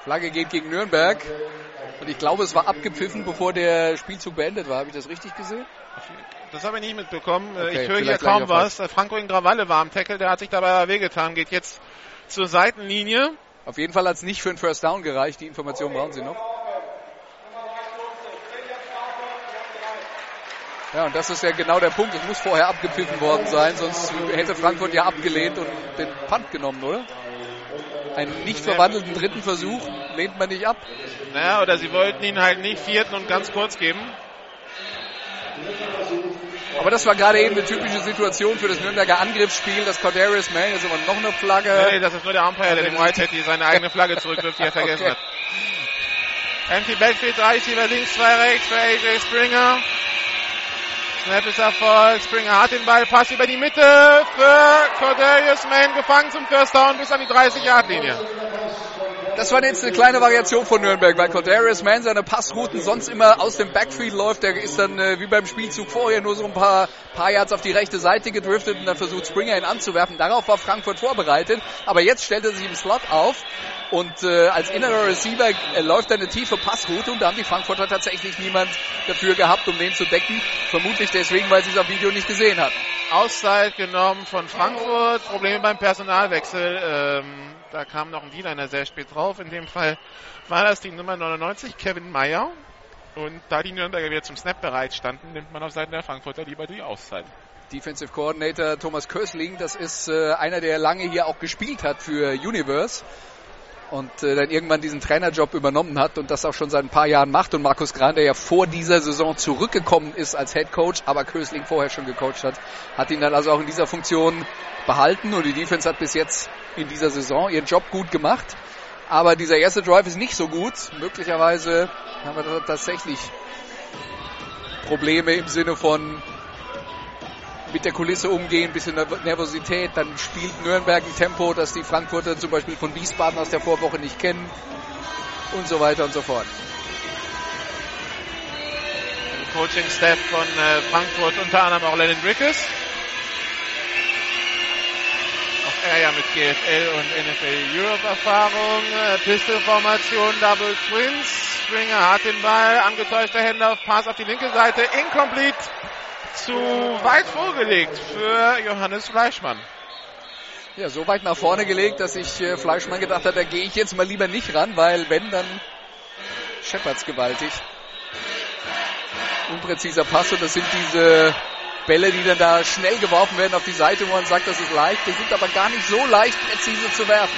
Flagge geht gegen Nürnberg. Und ich glaube, es war abgepfiffen, bevor der Spielzug beendet war. Habe ich das richtig gesehen? Das habe ich nicht mitbekommen. Äh, Okay, ich höre hier kaum was. Äh, Franco Ingravalle war am Tackle. Der hat sich dabei wehgetan. Geht jetzt zur Seitenlinie. Auf jeden Fall hat es nicht für einen First Down gereicht. Die Information brauchen Sie noch. Ja, und das ist ja genau der Punkt. Es muss vorher abgepfiffen worden sein, sonst hätte Frankfurt ja abgelehnt und den Punt genommen, oder? Einen nicht verwandelten dritten Versuch lehnt man nicht ab. Naja, oder sie wollten ihn halt nicht vierten und ganz kurz geben. Aber das war gerade eben eine typische Situation für das Nürnberger Angriffsspiel. Das Cordarius Mann, jetzt aber noch eine Flagge. Nee, das ist nur der Umpire, der dem Whitehead seine eigene Flagge zurückwirft, die er vergessen Okay. hat. Empty Backfield, drei Receiver links, zwei rechts für AJ Springer. Snap ist Erfolg. Springer hat den Ball, Pass über die Mitte für Cordarius Mann, gefangen zum First Down bis an die 30-Yard-Linie. Das war jetzt eine kleine Variation von Nürnberg, weil Cordarius Mann seine Passrouten sonst immer aus dem Backfield läuft. Der ist dann äh, wie beim Spielzug vorher nur so ein paar, paar Yards auf die rechte Seite gedriftet und dann versucht Springer ihn anzuwerfen. Darauf war Frankfurt vorbereitet. Aber jetzt stellt er sich im Slot auf und äh, als innerer Receiver äh, läuft er eine tiefe Passroute und da haben die Frankfurter tatsächlich niemand dafür gehabt, um den zu decken. Vermutlich deswegen, weil sie es auf Video nicht gesehen hatten. Auszeit genommen von Frankfurt. Probleme beim Personalwechsel. Ähm, da kam noch ein D-Liner sehr spät drauf. In dem Fall war das die Nummer 99, Kevin Meyer. Und da die Nürnberger wieder zum Snap bereit standen, nimmt man auf Seiten der Frankfurter lieber die Auszeit. Defensive Coordinator Thomas Kösling, das ist äh, einer, der lange hier auch gespielt hat für Universe und äh, dann irgendwann diesen Trainerjob übernommen hat und das auch schon seit ein paar Jahren macht und Markus Gran, der ja vor dieser Saison zurückgekommen ist als Head Coach, aber Kösling vorher schon gecoacht hat, hat ihn dann also auch in dieser Funktion behalten und die Defense hat bis jetzt in dieser Saison ihren Job gut gemacht. Aber dieser erste Drive ist nicht so gut. Möglicherweise haben wir tatsächlich Probleme im Sinne von mit der Kulisse umgehen, bisschen Nerv- Nervosität, dann spielt Nürnberg ein Tempo, das die Frankfurter zum Beispiel von Wiesbaden aus der Vorwoche nicht kennen und so weiter und so fort. Coaching-Staff von äh, Frankfurt, unter anderem auch Lennon Rickes. Auch er ja mit GFL und NFL Europe Erfahrung. Äh, Pistol-Formation, Double Twins. Springer hat den Ball, angetäuschter Händler, Pass auf die linke Seite, incomplete, zu weit vorgelegt für Johannes Fleischmann. Ja, so weit nach vorne gelegt, dass ich äh, Fleischmann gedacht hat, da gehe ich jetzt mal lieber nicht ran, weil wenn, dann scheppert's gewaltig. Unpräziser Pass und das sind diese Bälle, die dann da schnell geworfen werden auf die Seite, wo man sagt, das ist leicht. Die sind aber gar nicht so leicht, präzise zu werfen.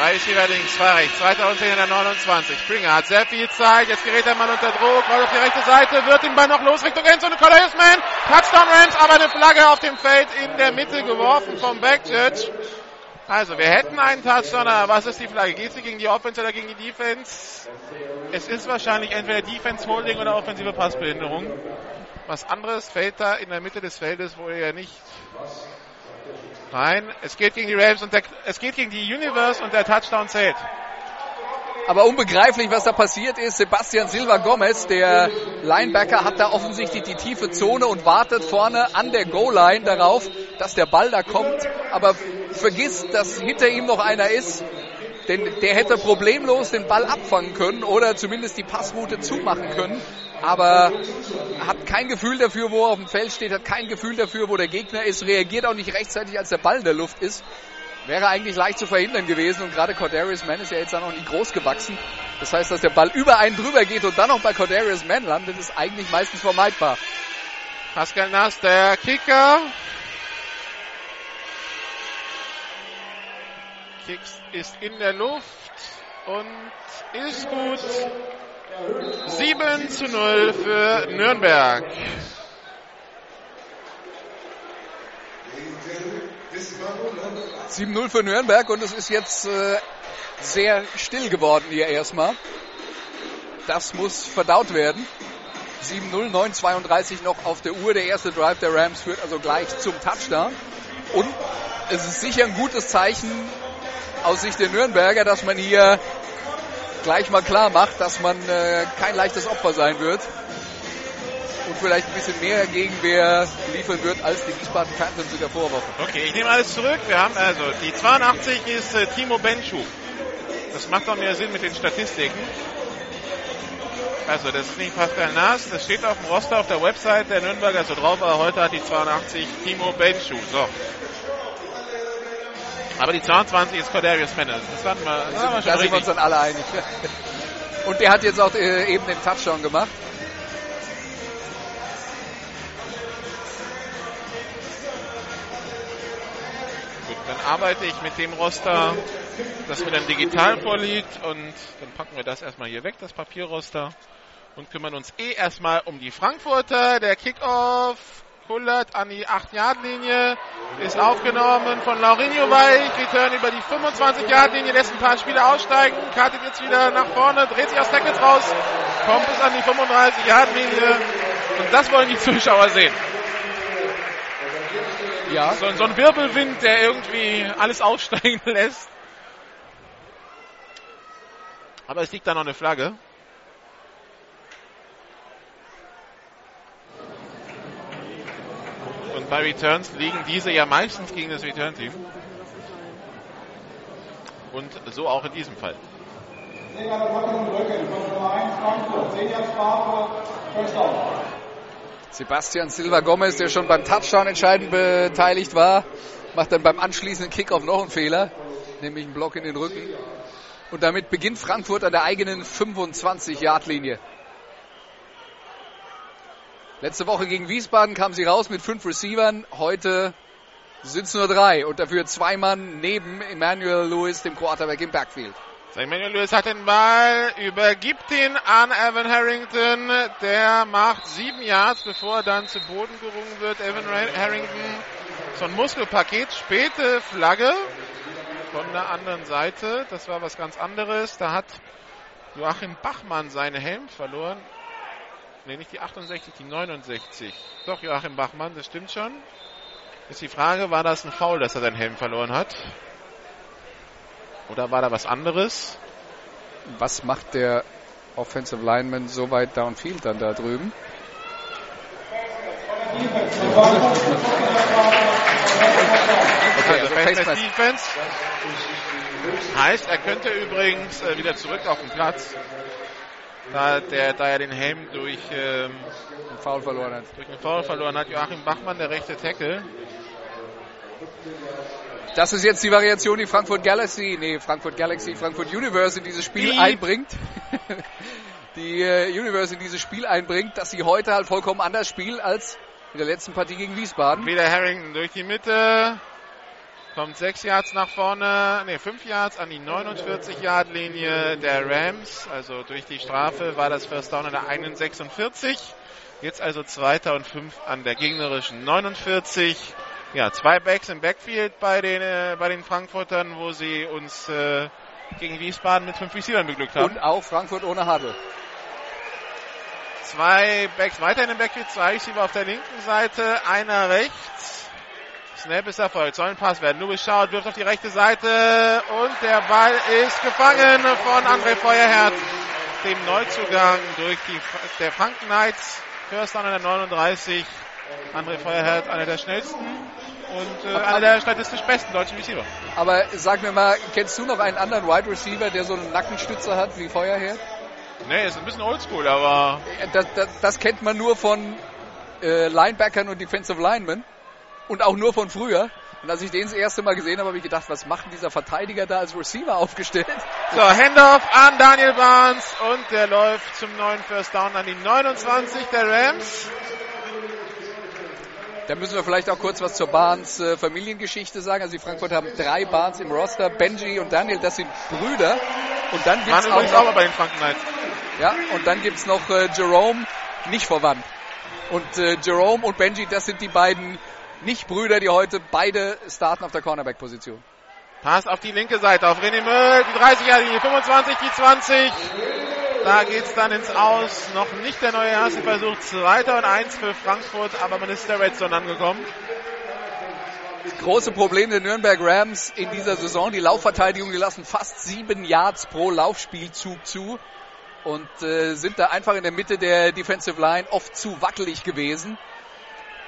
Drei Schieber links, zwei rechts, 2629. Springer hat sehr viel Zeit, jetzt gerät der Mann unter Druck, rollt auf die rechte Seite, wird den Ball noch los Richtung Endzone, Cornelius Mann, Touchdown Rams, aber eine Flagge auf dem Feld in der Mitte geworfen vom Backjudge. Also, wir hätten einen Touchdown, aber was ist die Flagge? Geht sie gegen die Offense oder gegen die Defense? Es ist wahrscheinlich entweder Defense Holding oder offensive Passbehinderung. Was anderes fällt da in der Mitte des Feldes, wo er nicht Nein, es geht gegen die Rams und der, es geht gegen die Universe und der Touchdown zählt. Aber unbegreiflich, was da passiert ist. Sebastian Silva Gomez, der Linebacker, hat da offensichtlich die tiefe Zone und wartet vorne an der Goal-Line darauf, dass der Ball da kommt. Aber vergisst, dass hinter ihm noch einer ist. Denn der hätte problemlos den Ball abfangen können oder zumindest die Passroute zumachen können. Aber hat kein Gefühl dafür, wo er auf dem Feld steht, hat kein Gefühl dafür, wo der Gegner ist, reagiert auch nicht rechtzeitig, als der Ball in der Luft ist. Wäre eigentlich leicht zu verhindern gewesen und gerade Cordarius Mann ist ja jetzt auch noch nicht groß gewachsen. Das heißt, dass der Ball über einen drüber geht und dann noch bei Cordarius Mann landet, ist eigentlich meistens vermeidbar. Pascal Nass, der Kicker. Kicks ist in der Luft und ist gut. 7 zu 0 für Nürnberg. Sieben 0 für Nürnberg und es ist jetzt äh, sehr still geworden hier erstmal. Das muss verdaut werden. 7-0, 9-32 noch auf der Uhr. Der erste Drive der Rams führt also gleich zum Touchdown. Und es ist sicher ein gutes Zeichen aus Sicht der Nürnberger, dass man hier gleich mal klar macht, dass man äh, kein leichtes Opfer sein wird und vielleicht ein bisschen mehr Gegenwehr liefern wird als die Wiesbaden Panthers in der Vorwoche. Okay, ich nehme alles zurück. Wir haben also die 82 ist äh, Timo Benchu. Das macht doch mehr Sinn mit den Statistiken. Also das ist nicht Pascal Naas, das steht auf dem Roster auf der Website der Nürnberger so drauf, aber heute hat die 82 Timo Benchu. So. Aber die 22 ist Cordarius Menners. Das hatten wir, das wir schon Da sind wir uns dann alle einig. Und der hat jetzt auch äh, eben den Touchdown gemacht. Gut, dann arbeite ich mit dem Roster, das mir dann digital vorliegt und dann packen wir das erstmal hier weg, das Papierroster und kümmern uns eh erstmal um die Frankfurter. Der Kickoff kullert an die 8-Yard-Linie, ist aufgenommen von Laurinho Weich, Return über die 25-Yard-Linie, lässt ein paar Spieler aussteigen, kartet jetzt wieder nach vorne, dreht sich aus Tackles raus, kommt bis an die 35-Yard-Linie und das wollen die Zuschauer sehen. Ja. So, so ein Wirbelwind, der irgendwie alles aussteigen lässt. Aber es liegt da noch eine Flagge. Und bei Returns liegen diese ja meistens gegen das Return-Team. Und so auch in diesem Fall. Sebastian Silva Gomez, der schon beim Touchdown entscheidend beteiligt war, macht dann beim anschließenden Kickoff noch einen Fehler, nämlich einen Block in den Rücken. Und damit beginnt Frankfurt an der eigenen 25-Yard-Linie. Letzte Woche gegen Wiesbaden kam sie raus mit fünf Receivern. Heute sind es nur drei und dafür zwei Mann neben Emmanuel Lewis, dem Quarterback im Backfield. Emmanuel Lewis hat den Ball, übergibt ihn an Evan Harrington. Der macht sieben Yards, bevor er dann zu Boden gerungen wird. Evan Harrington, so ein Muskelpaket, späte Flagge von der anderen Seite. Das war was ganz anderes. Da hat Joachim Bachmann seinen Helm verloren. Ne, nicht die 68, die 69. Doch, Joachim Bachmann, das stimmt schon. Ist die Frage, war das ein Foul, dass er seinen Helm verloren hat? Oder war da was anderes? Was macht der Offensive Lineman so weit downfield dann da drüben. Okay, also Face Mask. Defense. Heißt, er könnte übrigens äh, wieder zurück auf den Platz. Da, der, da er den Helm durch, ähm, Einen Foul verloren hat. durch einen Foul verloren hat. Joachim Bachmann, der rechte Tackle. Das ist jetzt die Variation, die Frankfurt Galaxy, nee, Frankfurt Galaxy, Frankfurt Universe in dieses Spiel Piep. einbringt. die äh, Universe in dieses Spiel einbringt, dass sie heute halt vollkommen anders spielt als in der letzten Partie gegen Wiesbaden. Wieder Harrington durch die Mitte. Kommt sechs Yards nach vorne, ne, fünf Yards an die 49-Yard-Linie der Rams. Also durch die Strafe war das First Down an der eigenen 46. Jetzt also zweiter und fünf an der gegnerischen 49. Ja, zwei Backs im Backfield bei den, äh, bei den Frankfurtern, wo sie uns äh, gegen Wiesbaden mit fünf Receivern beglückt haben. Und auch Frankfurt ohne Huddle. Zwei Backs weiter in dem Backfield, zwei Receiver auf der linken Seite, einer rechts. Snap ist erfolgt, soll ein Pass werden. Louis schaut, wirft auf die rechte Seite und der Ball ist gefangen von André Feuerherz, dem Neuzugang durch die der Franken Knights. First an der 39. André Feuerherz, einer der schnellsten und äh, einer der statistisch besten deutschen Receiver. Aber sag mir mal, kennst du noch einen anderen Wide Receiver, der so einen Nackenstützer hat wie Feuerherd? Nee, ist ein bisschen oldschool, aber Das, das, das kennt man nur von äh, Linebackern und Defensive Linemen und auch nur von früher. Und als ich den das erste Mal gesehen habe, habe ich gedacht, was macht denn dieser Verteidiger da als Receiver aufgestellt? So, Handoff an Daniel Barnes und der läuft zum neuen First Down an die 29 der Rams. Da müssen wir vielleicht auch kurz was zur Barnes äh, Familiengeschichte sagen. Also die Frankfurt haben drei Barnes im Roster. Benji und Daniel, das sind Brüder. Und dann Waren gibt's auch übrigens auch noch, bei den Franken Knights. ja, und dann gibt's noch äh, Jerome, nicht verwandt. Und äh, Jerome und Benji, das sind die beiden Nicht-Brüder, die heute beide starten auf der Cornerback-Position. Pass auf die linke Seite, auf René Möll, die 30 er linie 25, die 20. Da geht's dann ins Aus. Noch nicht der neue erste Versuch. Zweiter und eins für Frankfurt, aber man ist der Red Zone angekommen. große Problem der Nürnberg Rams in dieser Saison. Die Laufverteidigung, die lassen fast sieben Yards pro Laufspielzug zu und äh, sind da einfach in der Mitte der Defensive Line oft zu wackelig gewesen.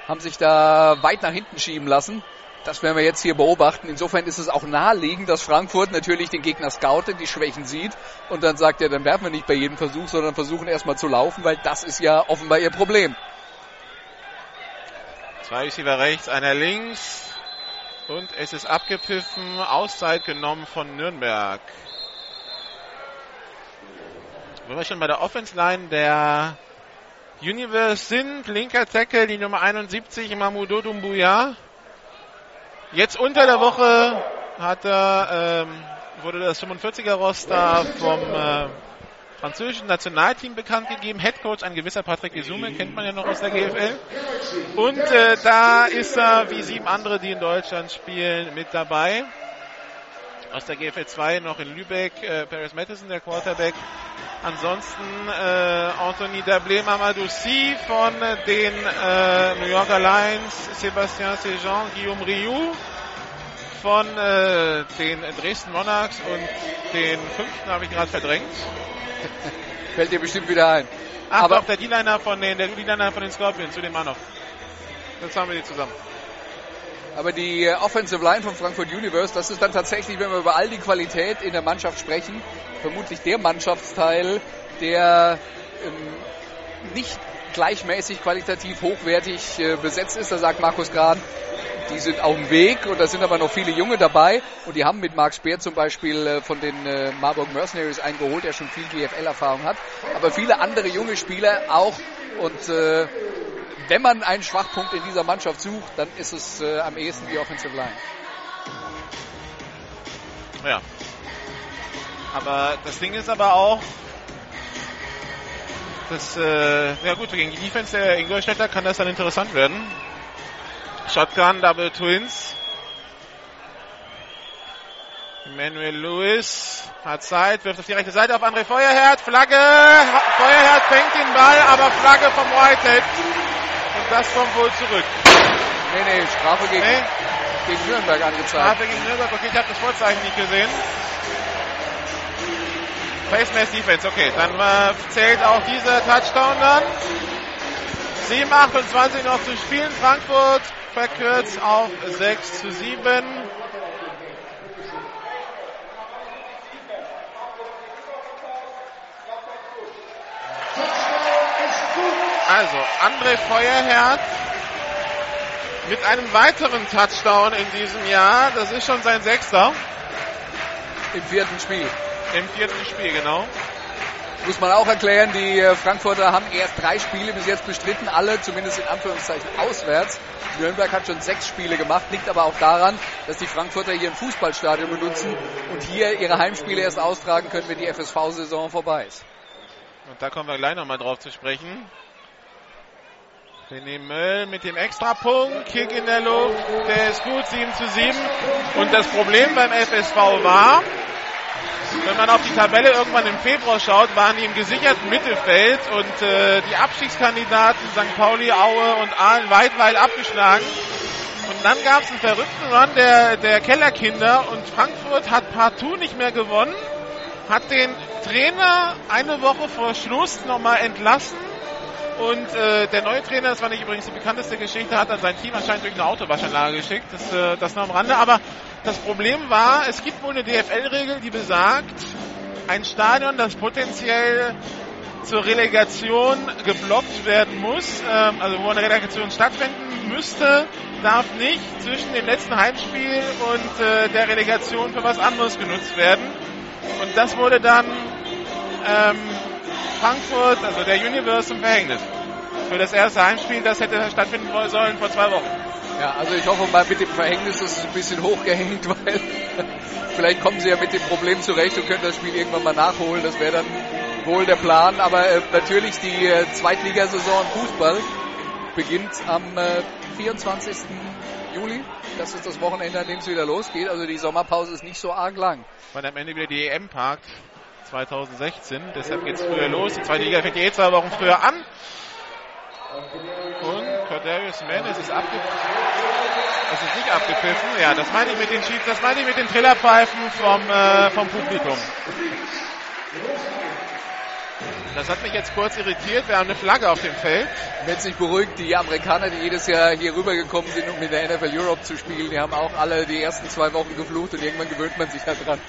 Haben sich da weit nach hinten schieben lassen. Das werden wir jetzt hier beobachten. Insofern ist es auch naheliegend, dass Frankfurt natürlich den Gegner scoutet, die Schwächen sieht und dann sagt, ja, dann werfen wir nicht bei jedem Versuch, sondern versuchen erstmal zu laufen, weil das ist ja offenbar ihr Problem. Zwei Receiver rechts, einer links. Und es ist abgepfiffen, Auszeit genommen von Nürnberg. Wenn wir schon bei der Offense Line der Universe sind, linker Tackle, die Nummer 71, Mamoudou Doumbouya. Jetzt unter der Woche hat er, ähm, wurde das 45er Roster vom äh, französischen Nationalteam bekannt gegeben. Head Coach ein gewisser Patrick Isume, kennt man ja noch aus der GFL. Und äh, da ist er, wie sieben andere, die in Deutschland spielen, mit dabei. Aus der GFL 2 noch in Lübeck, äh, Paris Matheson, der Quarterback. Ansonsten äh, Anthony Dablé, Mamadou Si von den äh, New Yorker Lions, Sébastien Sejean, Guillaume Rioux von äh, den Dresden Monarchs und den fünften habe ich gerade verdrängt. Fällt dir bestimmt wieder ein. Ach, Aber- doch, der D-Liner von den, der D-Liner von den Scorpions, zu dem Mann noch. Jetzt haben wir die zusammen. Aber die äh, Offensive Line von Frankfurt Universe, das ist dann tatsächlich, wenn wir über all die Qualität in der Mannschaft sprechen, vermutlich der Mannschaftsteil, der ähm, nicht gleichmäßig qualitativ hochwertig äh, besetzt ist. Da sagt Markus Grad, die sind auf dem Weg und da sind aber noch viele Junge dabei. Und die haben mit Marc Speer zum Beispiel äh, von den äh, Marburg Mercenaries eingeholt, der schon viel GFL-Erfahrung hat, aber viele andere junge Spieler auch. Und äh, wenn man einen Schwachpunkt in dieser Mannschaft sucht, dann ist es äh, am ehesten die Offensive Line. Ja. Aber das Ding ist aber auch, dass, äh, ja gut, gegen die Defense der Ingolstädter kann das dann interessant werden. Shotgun, Double Twins. Emmanuel Lewis hat Zeit, wirft auf die rechte Seite auf André Feuerherd, Flagge, Feuerherd fängt den Ball, aber Flagge vom Whitehead. Das kommt wohl zurück. Nee, nee, Strafe gegen, Nee, gegen Nürnberg angezeigt. Strafe gegen Nürnberg, okay, ich habe das Vorzeichen nicht gesehen. Face Mask Defense, okay. Dann äh, zählt auch dieser Touchdown dann. 7, 28 noch zu spielen. Frankfurt verkürzt auf 6 zu 7. Also, André Feuerherz mit einem weiteren Touchdown in diesem Jahr. Das ist schon sein sechster. Im vierten Spiel. Im vierten Spiel, genau. Muss man auch erklären, die äh, Frankfurter haben erst drei Spiele bis jetzt bestritten, alle zumindest in Anführungszeichen auswärts. Nürnberg hat schon sechs Spiele gemacht, liegt aber auch daran, dass die Frankfurter hier ein Fußballstadion benutzen und hier ihre Heimspiele erst austragen können, wenn die FSV-Saison vorbei ist. Und da kommen wir gleich nochmal drauf zu sprechen. René Möll mit dem Extrapunkt, Kick in der Luft, der ist gut, 7 zu 7. Und das Problem beim FSV war, wenn man auf die Tabelle irgendwann im Februar schaut, waren die im gesicherten Mittelfeld und äh, die Abstiegskandidaten St. Pauli, Aue und Aalen weit, weit abgeschlagen. Und dann gab es einen verrückten Run der, der Kellerkinder und Frankfurt hat partout nicht mehr gewonnen, hat den Trainer eine Woche vor Schluss nochmal entlassen und äh, der neue Trainer, das war nicht übrigens die bekannteste Geschichte, hat dann sein Team anscheinend durch eine Autowaschanlage geschickt. Das, äh, das noch am Rande. Aber das Problem war, es gibt wohl eine DFL-Regel, die besagt, ein Stadion, das potenziell zur Relegation geblockt werden muss, ähm, also wo eine Relegation stattfinden müsste, darf nicht zwischen dem letzten Heimspiel und äh, der Relegation für was anderes genutzt werden. Und das wurde dann ähm, Frankfurt, also der Universe, zum Verhängnis. Für das erste Heimspiel, das hätte stattfinden sollen vor zwei Wochen. Ja, also ich hoffe mal mit dem Verhängnis ist es ein bisschen hochgehängt, weil vielleicht kommen sie ja mit dem Problem zurecht und können das Spiel irgendwann mal nachholen. Das wäre dann wohl der Plan. Aber äh, natürlich die äh, Zweitligasaison Fußball beginnt am äh, 24. Juli. Das ist das Wochenende, an dem es wieder losgeht. Also die Sommerpause ist nicht so arg lang. Weil am Ende wieder die EM parkt. 2016. Deshalb geht es früher los. Die zweite Liga fängt eh zwei Wochen früher an. Und Cordarius Mann, ist abgepfiffen. Es ist nicht abgepfiffen. Ja, das meine ich mit den Sheets, das meine ich mit den Trillerpfeifen vom, äh, vom Publikum. Das hat mich jetzt kurz irritiert. Wir haben eine Flagge auf dem Feld. Wenn es sich beruhigt, die Amerikaner, die jedes Jahr hier rübergekommen sind, um mit der NFL Europe zu spielen, die haben auch alle die ersten zwei Wochen geflucht und irgendwann gewöhnt man sich daran.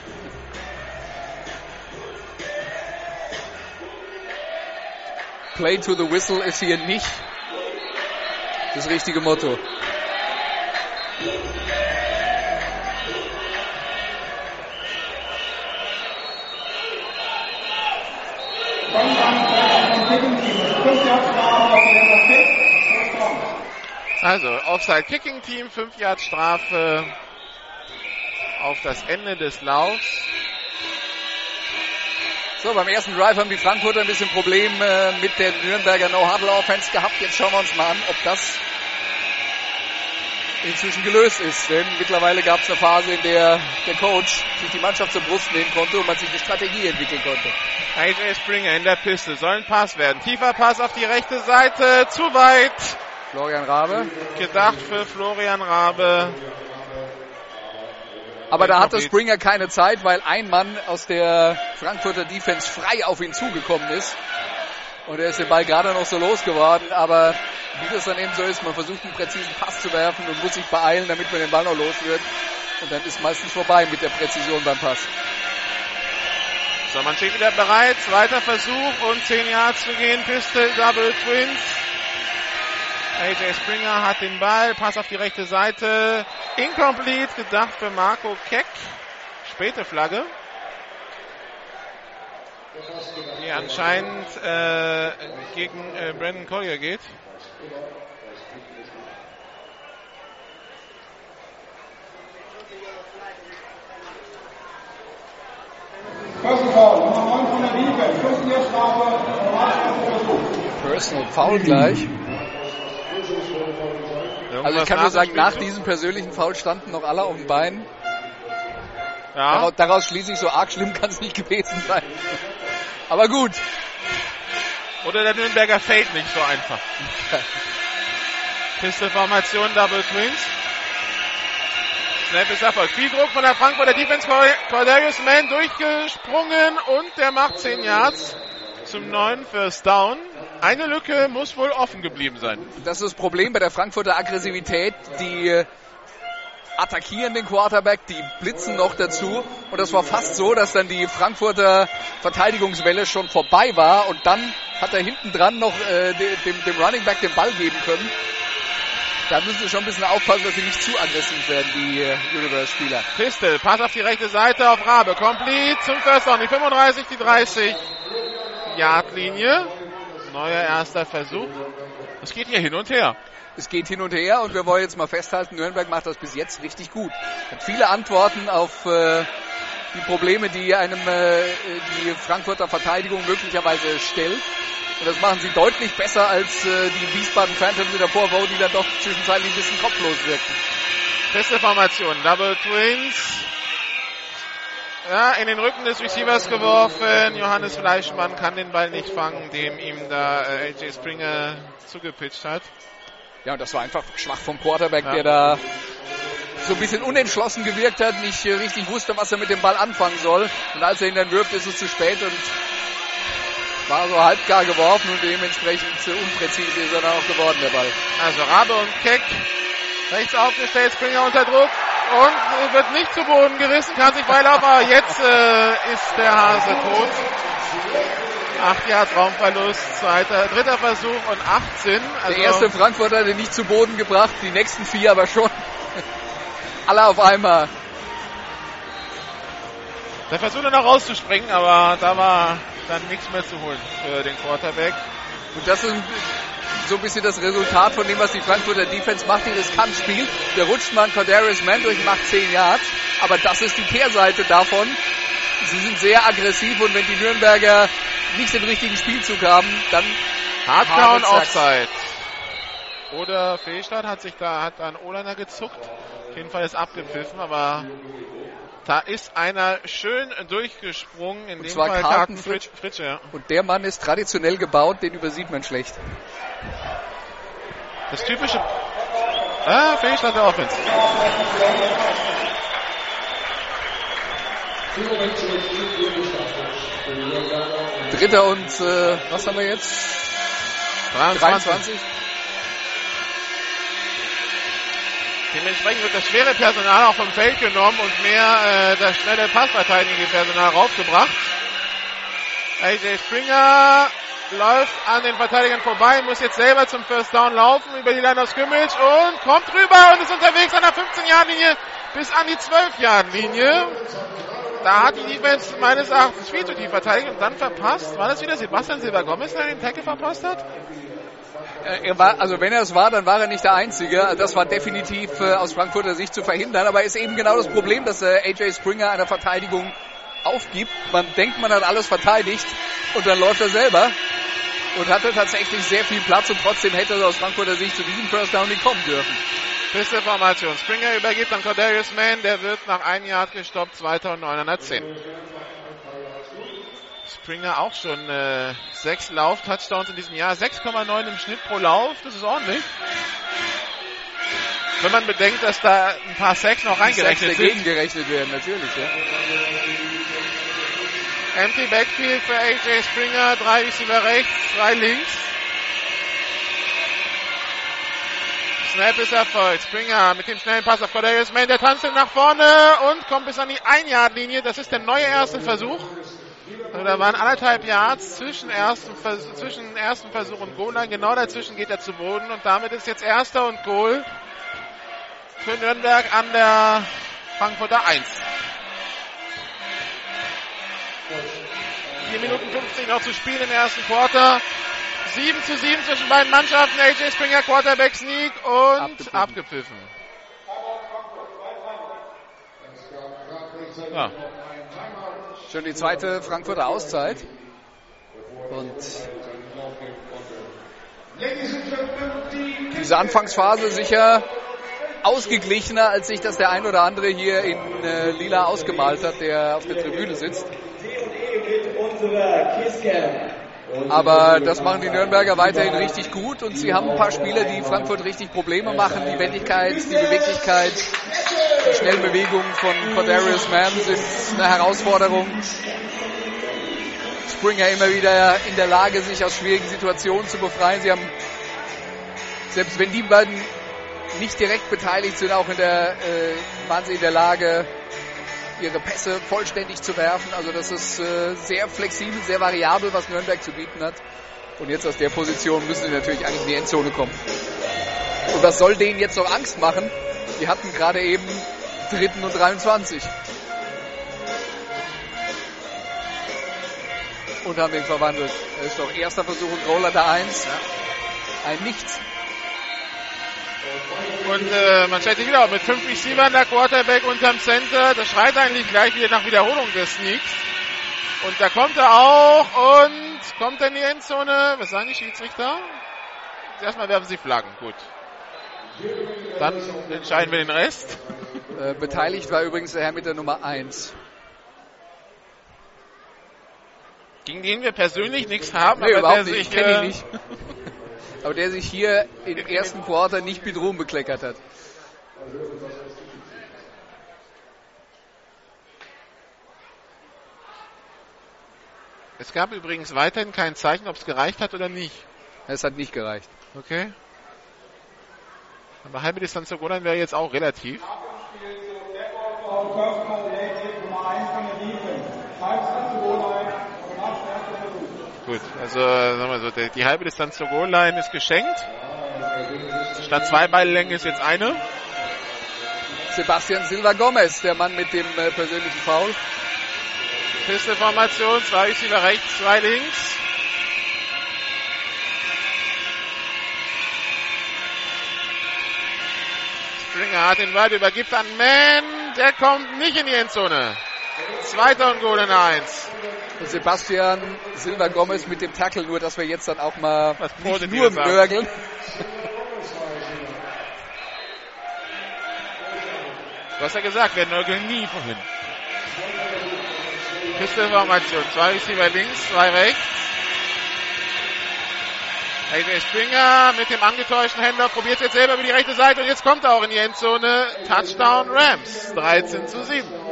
Play to the Whistle ist hier nicht das richtige Motto. Also, Offside Kicking Team, 5 Yard Strafe auf das Ende des Laufs. So, beim ersten Drive haben die Frankfurter ein bisschen Problem äh, mit der Nürnberger No-Huddle-Offense gehabt. Jetzt schauen wir uns mal an, ob das inzwischen gelöst ist. Denn mittlerweile gab es eine Phase, in der der Coach sich die Mannschaft zur Brust nehmen konnte und man sich eine Strategie entwickeln konnte. AJ Springer in der Piste. Soll ein Pass werden. Tiefer Pass auf die rechte Seite. Zu weit. Florian Rabe. Gedacht für Florian Rabe. Aber da hatte Springer keine Zeit, weil ein Mann aus der Frankfurter Defense frei auf ihn zugekommen ist. Und er ist den Ball gerade noch so losgeworden. Aber wie das dann eben so ist, man versucht einen präzisen Pass zu werfen und muss sich beeilen, damit man den Ball noch los wird. Und dann ist meistens vorbei mit der Präzision beim Pass. So, man steht wieder bereit. Zweiter Versuch und 10 Yards zu gehen. Pistol, Double Twins. AJ Springer hat den Ball, Pass auf die rechte Seite. Incomplete, gedacht für Marco Keck. Späte Flagge. Die anscheinend äh, gegen äh, Brandon Collier geht. Personal Foul gleich. Also ich kann nur sagen, nach diesem persönlichen Foul standen noch alle auf den Beinen. Ja. Daraus, daraus schließe ich, so arg schlimm kann es nicht gewesen sein. Aber gut. Oder der Nürnberger fällt nicht so einfach. Pistol-Formation, Double Twins. Snap ist Erfolg. Viel Druck von der Frankfurter Defense. Cordarius Mann durchgesprungen und der macht 10 Yards zum neuen First Down. Eine Lücke muss wohl offen geblieben sein. Das ist das Problem bei der Frankfurter Aggressivität. Die äh, attackieren den Quarterback, die blitzen noch dazu. Und das war fast so, dass dann die Frankfurter Verteidigungswelle schon vorbei war. Und dann hat er hinten dran noch äh, dem, dem Running Back den Ball geben können. Da müssen sie schon ein bisschen aufpassen, dass sie nicht zu aggressiv werden, die äh, Universe-Spieler. Pistol, Pass auf die rechte Seite auf Rabe. Complete zum First Down. Die 35, die 30. Yard-Linie. Neuer erster Versuch. Es geht hier hin und her. Es geht hin und her und wir wollen jetzt mal festhalten, Nürnberg macht das bis jetzt richtig gut. Hat viele Antworten auf äh, die Probleme, die einem äh, die Frankfurter Verteidigung möglicherweise stellt. Und das machen sie deutlich besser als äh, die Wiesbaden Phantoms in der Vorwoche, die dann doch zwischenzeitlich ein bisschen kopflos wirkten. Beste Formation. Double Twins. Ja, in den Rücken des Receivers geworfen. Johannes Fleischmann kann den Ball nicht fangen, dem ihm da äh, AJ Springer zugepitcht hat. Ja, und das war einfach schwach vom Quarterback, ja. der da so ein bisschen unentschlossen gewirkt hat, nicht äh, richtig wusste, was er mit dem Ball anfangen soll. Und als er ihn dann wirft, ist es zu spät und war so halbgar geworfen und dementsprechend unpräzise ist er dann auch geworden, der Ball. Also Rabe und Keck rechts aufgestellt, Springer unter Druck und wird nicht zu Boden gerissen, kann sich beilaufen, aber jetzt äh, ist der Hase tot. Acht Jahre Raumverlust, zweiter, dritter Versuch und 18. Also der erste Frankfurter hat ihn nicht zu Boden gebracht, die nächsten vier aber schon. Alle auf einmal. Der versuchte noch rauszuspringen, aber da war dann nichts mehr zu holen für den Quarterback. Und das ist so ein bisschen das Resultat von dem, was die Frankfurter Defense macht, die riskant spielt. Der rutscht man Cordarius Mann durch, macht 10 Yards. Aber das ist die Kehrseite davon. Sie sind sehr aggressiv und wenn die Nürnberger nicht den richtigen Spielzug haben, dann Harddown Offside. Oder Fehlstart hat sich da, hat an Olaner gezuckt. Auf jeden Fall ist abgepfiffen, aber da ist einer schön durchgesprungen, in und dem zwar Fall Carsten Fritsch, Fritsche. Ja. Und der Mann ist traditionell gebaut, den übersieht man schlecht. Das typische... Ah, Fehlstart der Offense. Dritter und äh, was haben wir jetzt? 23. 23. Dementsprechend wird das schwere Personal auch vom Feld genommen und mehr äh, das schnelle passverteidigende Personal raufgebracht. AJ Springer läuft an den Verteidigern vorbei, muss jetzt selber zum First Down laufen über die Line of Scrimmage und kommt rüber und ist unterwegs an der 15-Yard-Linie bis an die 12-Yard-Linie. Da hat die Defense meines Erachtens viel zu tief verteidigt und dann verpasst. War das wieder Sebastian Silber Gomez, der den Tackle verpasst hat? Er war, also wenn er es war, dann war er nicht der Einzige. Das war definitiv äh, aus Frankfurter Sicht zu verhindern. Aber ist eben genau das Problem, dass äh, AJ Springer einer Verteidigung aufgibt. Man denkt, man hat alles verteidigt und dann läuft er selber und hatte tatsächlich sehr viel Platz und trotzdem hätte er aus Frankfurter Sicht zu diesem First Down nicht kommen dürfen. Beste Formation. Springer übergibt an Cordarius Mann, der wird nach einem Yard gestoppt, 2910. Springer auch schon äh, sechs Lauf-Touchdowns in diesem Jahr, 6,9 im Schnitt pro Lauf, das ist ordentlich. Wenn man bedenkt, dass da ein paar Sacks noch reingerechnet sind. gerechnet werden, natürlich, ja. Empty Backfield für AJ Springer, drei Receiver rechts, zwei links. Snap ist erfolgt. Springer mit dem schnellen Pass auf Cordarius Mann, der tanzt nach vorne und kommt bis an die 1-Yard-Linie. Das ist der neue erste Versuch. Also da waren anderthalb Yards zwischen ersten, Vers zwischen ersten Versuch und Goal. Genau dazwischen geht er zu Boden und damit ist jetzt erster und Goal für Nürnberg an der Frankfurter 1. 4 Minuten 50 noch zu spielen im ersten Quarter. 7 zu 7 zwischen beiden Mannschaften. AJ Springer Quarterback Sneak und abgepfiffen. abgepfiffen. Ja. Schon die zweite Frankfurter Auszeit. Und diese Anfangsphase sicher ausgeglichener, als sich das der ein oder andere hier in äh, Lila ausgemalt hat, der auf der Tribüne sitzt. Aber das machen die Nürnberger weiterhin richtig gut und sie haben ein paar Spieler, die Frankfurt richtig Probleme machen. Die Wendigkeit, die Beweglichkeit, die schnellen Bewegungen von, von Darius Mann sind eine Herausforderung. Springer immer wieder in der Lage, sich aus schwierigen Situationen zu befreien. Sie haben, selbst wenn die beiden nicht direkt beteiligt sind, auch in der, äh, waren sie in der Lage, ihre Pässe vollständig zu werfen. Also das ist äh, sehr flexibel, sehr variabel, was Nürnberg zu bieten hat. Und jetzt aus der Position müssen sie natürlich eigentlich in die Endzone kommen. Und was soll denen jetzt noch Angst machen? Die hatten gerade eben dritten und 23. Und haben den verwandelt. Das ist doch erster Versuch und Roller der 1. Ein Nichts. Und äh, man stellt sich wieder auf mit fünf Receivern, der Quarterback unterm Center. Das schreit eigentlich gleich wieder nach Wiederholung des Sneaks. Und da kommt er auch und kommt er in die Endzone. Was sagen die Schiedsrichter? Erstmal werfen sie Flaggen. Gut. Dann entscheiden wir den Rest. Äh, beteiligt war übrigens der Herr mit der Nummer 1. Gegen den wir persönlich nichts haben, Nee, aber überhaupt der nicht. sich, äh, nicht. Aber der sich hier im ersten Quarter nicht mit Ruhm bekleckert hat. Es gab übrigens weiterhin kein Zeichen, ob es gereicht hat oder nicht. Es hat nicht gereicht. Okay. Aber halbe Distanz zur Goal wäre jetzt auch relativ. Gut, also sagen wir so, die, die halbe Distanz zur Goal-Line ist geschenkt. Statt zwei Balllängen ist jetzt eine. Sebastian Silva Gomez, der Mann mit dem äh, persönlichen Foul. Pisteformation, zwei Receiver rechts, zwei links. Springer hat den Ball, übergibt an Mann, der kommt nicht in die Endzone. Zweiter und Goal in Eins. Sebastian Silva Gomez mit dem Tackle, nur dass wir jetzt dann auch mal Was nicht nur nörgeln. Du hast ja gesagt, wir nörgeln nie vorhin. Pisteformation, zwei Receiver links, zwei rechts. AJ Springer mit dem angetäuschten Händler probiert jetzt selber über die rechte Seite und jetzt kommt er auch in die Endzone. Touchdown Rams, 13 zu 7.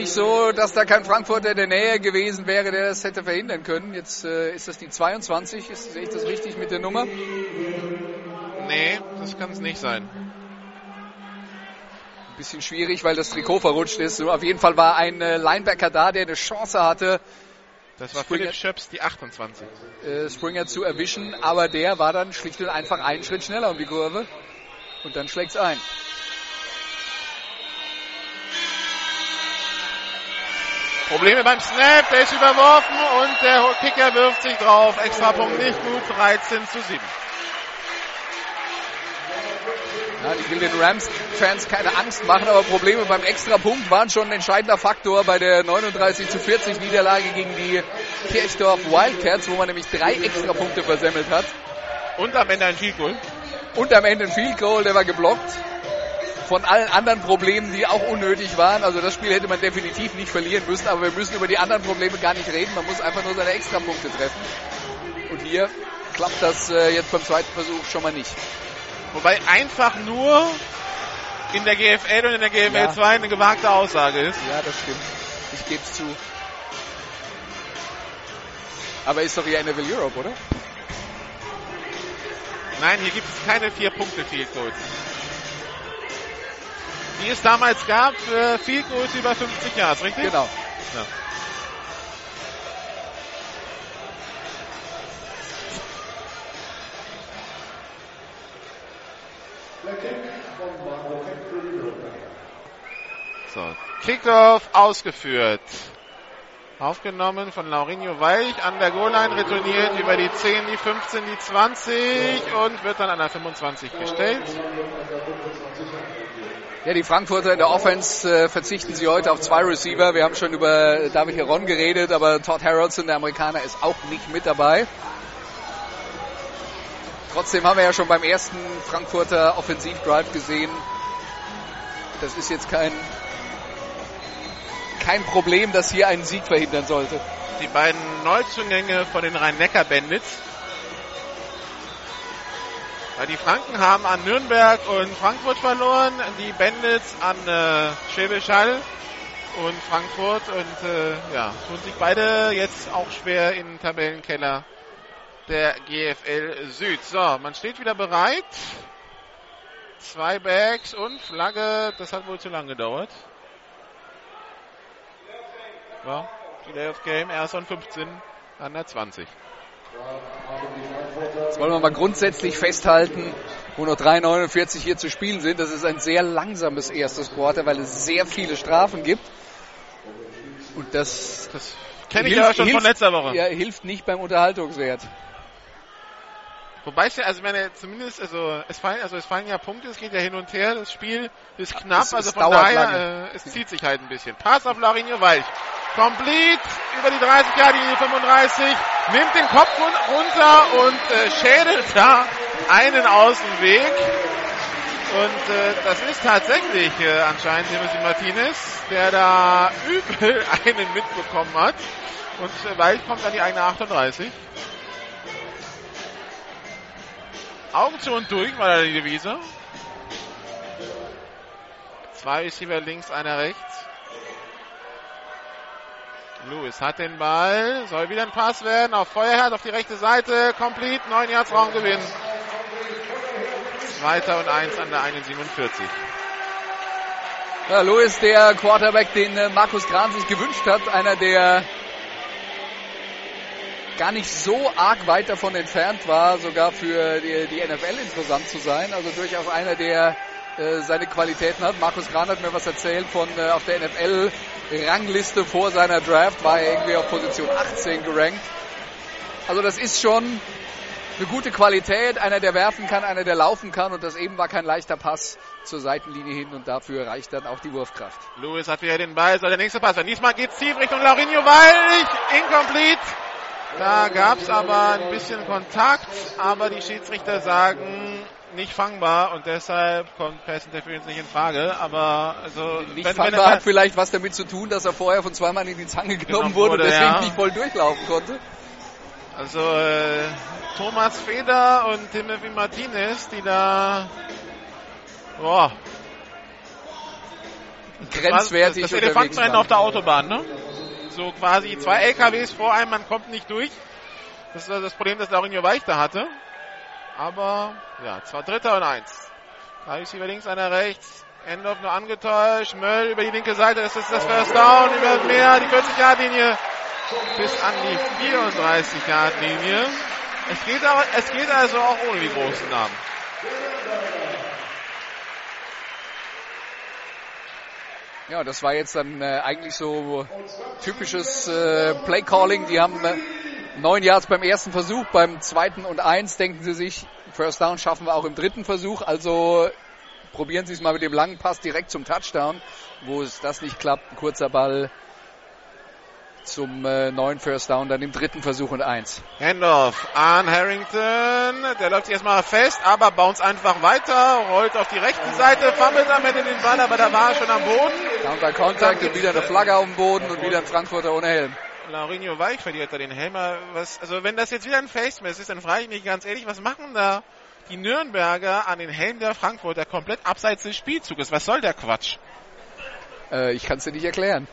Nicht so, dass da kein Frankfurter in der Nähe gewesen wäre, der das hätte verhindern können. Jetzt äh, ist das die 22. Ist, sehe ich das richtig mit der Nummer? Nee, das kann es nicht sein. Ein bisschen schwierig, weil das Trikot verrutscht ist. Auf jeden Fall war ein äh, Linebacker da, der eine Chance hatte, Das war Springer- Philipp Schöps, die 28. äh, Springer zu erwischen, aber der war dann schlicht und einfach einen Schritt schneller um die Kurve. Und dann schlägt's ein. Probleme beim Snap, der ist überworfen und der Kicker wirft sich drauf. Extrapunkt nicht gut, 13 zu 7. Ja, ich will den Rams-Fans keine Angst machen, aber Probleme beim Extrapunkt waren schon ein entscheidender Faktor bei der 39 zu 40 Niederlage gegen die Kirchdorf Wildcats, wo man nämlich drei Extrapunkte versemmelt hat. Und am Ende ein Field Goal. Und am Ende ein Field Goal, der war geblockt. Von allen anderen Problemen, die auch unnötig waren. Also das Spiel hätte man definitiv nicht verlieren müssen, aber wir müssen über die anderen Probleme gar nicht reden. Man muss einfach nur seine Extrapunkte treffen. Und hier klappt das äh, jetzt beim zweiten Versuch schon mal nicht. Wobei einfach nur in der GFL und in der GFL Ja. 2 eine gewagte Aussage ist. Ja, das stimmt. Ich gebe es zu. Aber ist doch hier NFL Europe, oder? Nein, hier gibt es keine vier Punkte Field Goals. Die es damals gab für Field Goals über 50 Yards, richtig? Genau. Ja. So, Kickoff ausgeführt. Aufgenommen von Laurinho Weich an der Goal-Line, retourniert über die 10, die 15, die 20 und wird dann an der 25 gestellt. Ja, die Frankfurter in der Offense äh, verzichten sie heute auf zwei Receiver. Wir haben schon über David Heron geredet, aber Todd Harrelson, der Amerikaner, ist auch nicht mit dabei. Trotzdem haben wir ja schon beim ersten Frankfurter Offensivdrive gesehen, das ist jetzt kein, kein Problem, das hier einen Sieg verhindern sollte. die beiden Neuzugänge von den Rhein-Neckar-Bandits. Weil die Franken haben an Nürnberg und Frankfurt verloren, die Bandits an äh, Schwäbisch Hall und Frankfurt und äh, ja, tun sich beide jetzt auch schwer im Tabellenkeller der GFL Süd. So, man steht wieder bereit. Zwei Bags und Flagge, das hat wohl zu lange gedauert. Ja, Delay of Game, erst und 15 an der 20. Jetzt wollen wir mal grundsätzlich festhalten, wo noch 3,49 hier zu spielen sind. Das ist ein sehr langsames erstes Quarter, weil es sehr viele Strafen gibt. Und das, das kenne ich ja schon hilft, von letzter Woche. Ja, hilft nicht beim Unterhaltungswert. Wobei es ja, also meine, zumindest, also es fallen, also es fallen ja Punkte, es geht ja hin und her, das Spiel ist knapp, es, also von daher, äh, es zieht sich halt ein bisschen. Pass auf Larinho Weich. Complete über die 30 Jahre, die 35, nimmt den Kopf runter und äh, schädelt da einen Außenweg. Und äh, das ist tatsächlich äh, anscheinend Timothy Martinez, der da übel einen mitbekommen hat. Und äh, Weich kommt an die eigene 38. Augen zu und durch war da die Devise. Zwei Receiver links, einer rechts. Lewis hat den Ball, soll wieder ein Pass werden auf Feuerherd auf die rechte Seite, complete, 9 Yards Raumgewinn. Zweiter und eins an der 1,47. Ja, Lewis, der Quarterback, den äh, Markus Gran sich gewünscht hat, einer der gar nicht so arg weit davon entfernt war, sogar für die, die NFL interessant zu sein. Also durchaus einer, der äh, seine Qualitäten hat. Markus Gran hat mir was erzählt von äh, auf der NFL-Rangliste vor seiner Draft, war er irgendwie auf Position 18 gerankt. Also das ist schon eine gute Qualität, einer, der werfen kann, einer, der laufen kann und das eben war kein leichter Pass zur Seitenlinie hin und dafür reicht dann auch die Wurfkraft. Lewis hat wieder den Ball, soll der nächste Pass sein. Diesmal geht's tief Richtung Laurinho Weich, incomplete. Da gab es aber ein bisschen Kontakt, aber die Schiedsrichter sagen nicht fangbar und deshalb kommt Pass Interference nicht in Frage. Aber also nicht wenn, fangbar wenn hat vielleicht was damit zu tun, dass er vorher von zweimal in die Zange genommen wurde, wurde, deswegen ja. nicht voll durchlaufen konnte. Also äh, Thomas Feder und Timothy Martinez, die da boah, grenzwertig das, das Elefantenrennen auf der Autobahn, ne? so quasi zwei LKWs vor einem, man kommt nicht durch. Das ist das Problem, das Laurinho Weich da hatte. Aber ja, zwar Dritter und Eins. Da ist über links, einer rechts. Endorf nur angetäuscht. Möll über die linke Seite. Das ist das First Down. Über mehr die 40-Yard-Linie bis an die 34-Yard-Linie. Es geht, aber, es geht also auch ohne die großen Namen. Ja, das war jetzt dann äh, eigentlich so typisches äh, Play-Calling. Die haben äh, neun Yards beim ersten Versuch, beim zweiten und eins denken sie sich, First Down schaffen wir auch im dritten Versuch. Also probieren sie es mal mit dem langen Pass direkt zum Touchdown. Wo es das nicht klappt, ein kurzer Ball zum äh, neuen First Down, dann im dritten Versuch und eins. Handoff an Harrington, der läuft erstmal fest, aber bounce einfach weiter, rollt auf die rechte Seite, fummelt am Ende den Ball, aber da war er schon am Boden. Counter Contact und wieder eine Flagge auf dem Boden und wieder ein Frankfurter ohne Helm. Laurinho Weich verliert da den Helm. Was, also wenn das jetzt wieder ein Face-Mess ist, dann frage ich mich ganz ehrlich, was machen da die Nürnberger an den Helm der Frankfurter komplett abseits des Spielzuges? Was soll der Quatsch? Äh, ich kann es dir nicht erklären.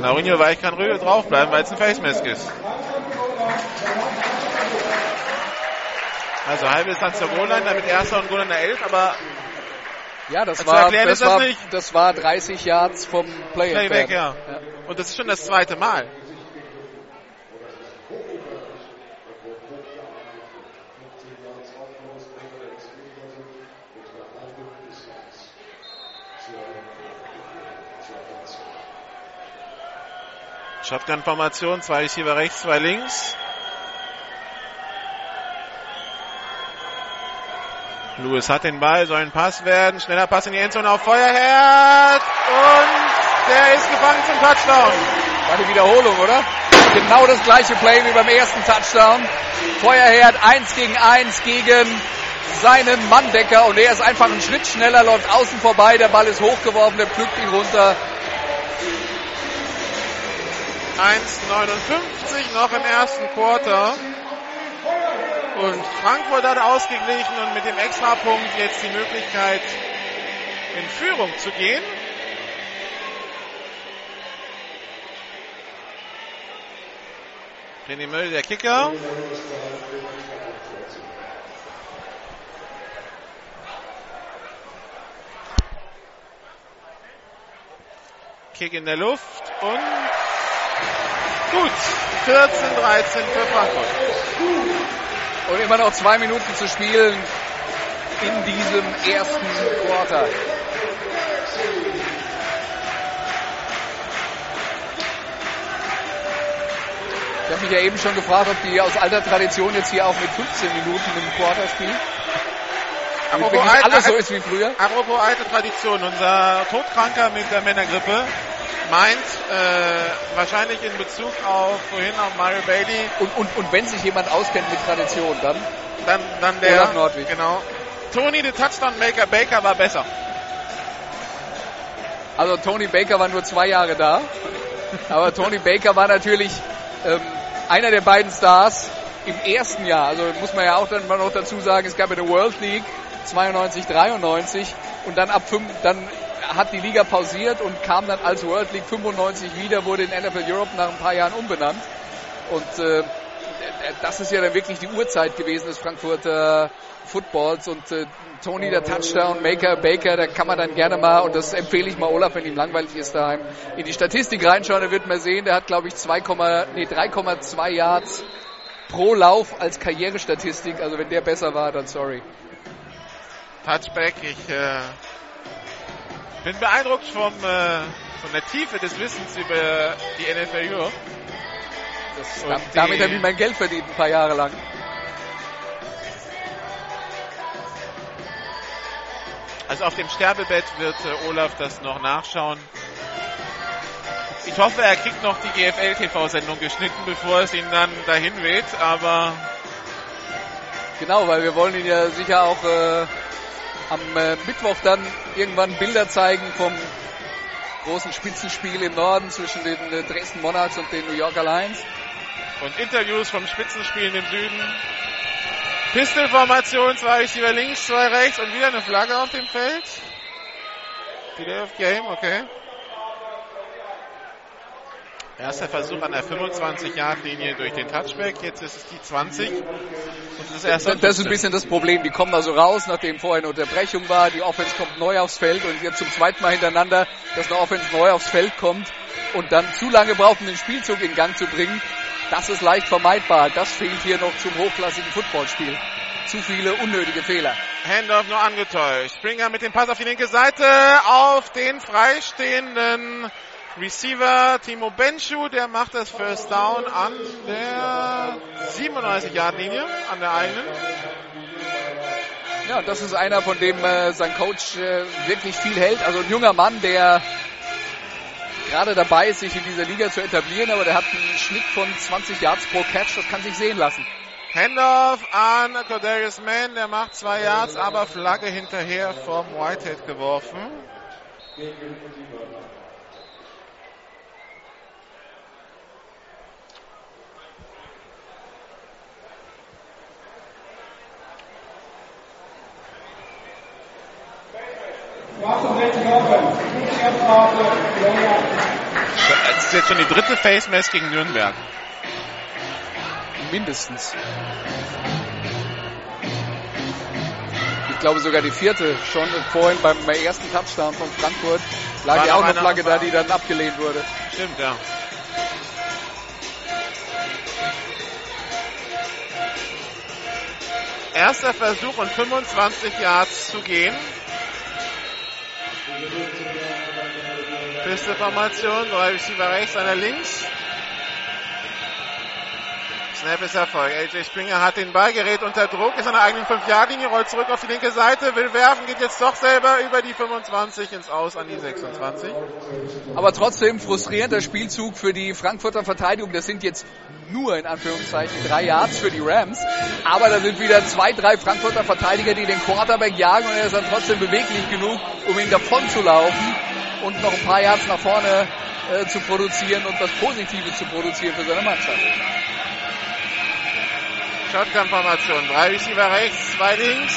Mourinho Weich kann ruhig draufbleiben, weil es ein Face Mask ist. Also halbe Distanz zur Goal damit erster und Goal in der 11, aber ja, das war, das, das, war, das war 30 Yards vom Play Playback, ja. ja. Und das ist schon das zweite Mal. Shotgun-Formation, zwei Receiver rechts, zwei links. Lewis hat den Ball, soll ein Pass werden. Schneller Pass in die Endzone auf Feuerherd. Und der ist gefangen zum Touchdown. War die Wiederholung, oder? Genau das gleiche Play wie beim ersten Touchdown. Feuerherd 1 gegen 1 gegen seinen Manndecker und er ist einfach einen Schritt schneller, läuft außen vorbei, der Ball ist hochgeworfen, der pflückt ihn runter. 1,59 noch im ersten Quarter. Und Frankfurt hat ausgeglichen und mit dem Extrapunkt jetzt die Möglichkeit, in Führung zu gehen. René Möll, der Kicker. Kick in der Luft und gut. 14-13 für Frankfurt. Und immer noch zwei Minuten zu spielen in diesem ersten Quarter. Ich habe mich ja eben schon gefragt, ob die aus alter Tradition jetzt hier auch mit 15 Minuten im Quarter spielen. Apropos alles so ist wie früher. Apropos alte Tradition, unser Todkranker mit der Männergrippe meint äh, wahrscheinlich in Bezug auf vorhin auf Mario Bailey, Und, und, und wenn sich jemand auskennt mit Tradition, dann dann, dann der Olaf Nordwig. genau. Tony, der Touchdown Maker Baker war besser. Also Tony Baker war nur zwei Jahre da. Aber Tony Baker war natürlich ähm, einer der beiden Stars im ersten Jahr. Also muss man ja auch dann mal noch dazu sagen, es gab ja eine World League 92, 93 und dann ab fünf, dann hat die Liga pausiert und kam dann als World League 95 wieder, wurde in NFL Europe nach ein paar Jahren umbenannt. Und äh, das ist ja dann wirklich die Urzeit gewesen des Frankfurter Footballs und äh, Tony, der Touchdown, Maker, Baker, da kann man dann gerne mal, und das empfehle ich mal Olaf, wenn ihm langweilig ist daheim, in die Statistik reinschauen, da wird man sehen, der hat glaube ich 2, nee, 3,2 Yards pro Lauf als Karrierestatistik, also wenn der besser war, dann sorry. Touchback, ich äh, bin beeindruckt vom, äh, von der Tiefe des Wissens über die NFL Europe. Da, damit habe ich mein Geld verdient, ein paar Jahre lang. Also auf dem Sterbebett wird äh, Olaf das noch nachschauen. Ich hoffe, er kriegt noch die GFL-TV-Sendung geschnitten, bevor es ihn dann dahin weht, aber Genau, weil wir wollen Ihnen ja sicher auch äh, am äh, Mittwoch dann irgendwann Bilder zeigen vom großen Spitzenspiel im Norden zwischen den äh, Dresden Monarchs und den New Yorker Lions. und Interviews vom Spitzenspielen im Süden. Pistolformation, zwei Receiver links, zwei rechts und wieder eine Flagge auf dem Feld. Delay of Game, okay. Erster Versuch an der 25-Yard-Linie durch den Touchback, jetzt ist es die 20. Und das ist erst Das, das ist ein bisschen das Problem. Die kommen also raus, nachdem vorher eine Unterbrechung war. Die Offense kommt neu aufs Feld und jetzt zum zweiten Mal hintereinander, dass eine Offense neu aufs Feld kommt und dann zu lange braucht, um den Spielzug in Gang zu bringen. Das ist leicht vermeidbar. Das fehlt hier noch zum hochklassigen Footballspiel. Zu viele unnötige Fehler. Handoff nur angetäuscht. Springer mit dem Pass auf die linke Seite auf den freistehenden Receiver Timo Benschu, der macht das First Down an der 37-Yard-Linie, an der eigenen. Ja, das ist einer, von dem äh, sein Coach äh, wirklich viel hält. Also ein junger Mann, der gerade dabei ist, sich in dieser Liga zu etablieren, aber der hat einen Schnitt von 20 Yards pro Catch. Das kann sich sehen lassen. Handoff an Cordarius Mann, der macht zwei Yards, aber Flagge hinterher vom Whitehead geworfen. Das ist jetzt schon die dritte Face Mask gegen Nürnberg. Mindestens. Ich glaube sogar die vierte. Schon vorhin beim ersten Touchdown von Frankfurt lag War ja auch eine Flagge da, die dann abgelehnt wurde. Stimmt, ja. Erster Versuch und 25 Yards zu gehen. Pistolformation, drei Receiver rechts, einer links. Snap ist Erfolg. AJ Springer hat den Ball, gerät unter Druck, ist an der eigenen 5-Yard-Linie, rollt zurück auf die linke Seite, will werfen, geht jetzt doch selber über die 25 ins Aus an die 26. Aber trotzdem frustrierender Spielzug für die Frankfurter Verteidigung. Das sind jetzt nur in Anführungszeichen drei Yards für die Rams. Aber da sind wieder zwei, drei Frankfurter Verteidiger, die den Quarterback jagen und er ist dann trotzdem beweglich genug, um ihn davon zu laufen und noch ein paar Yards nach vorne äh, zu produzieren und was Positives zu produzieren für seine Mannschaft. Shotgun-Formation. Drei Receiver rechts, zwei links.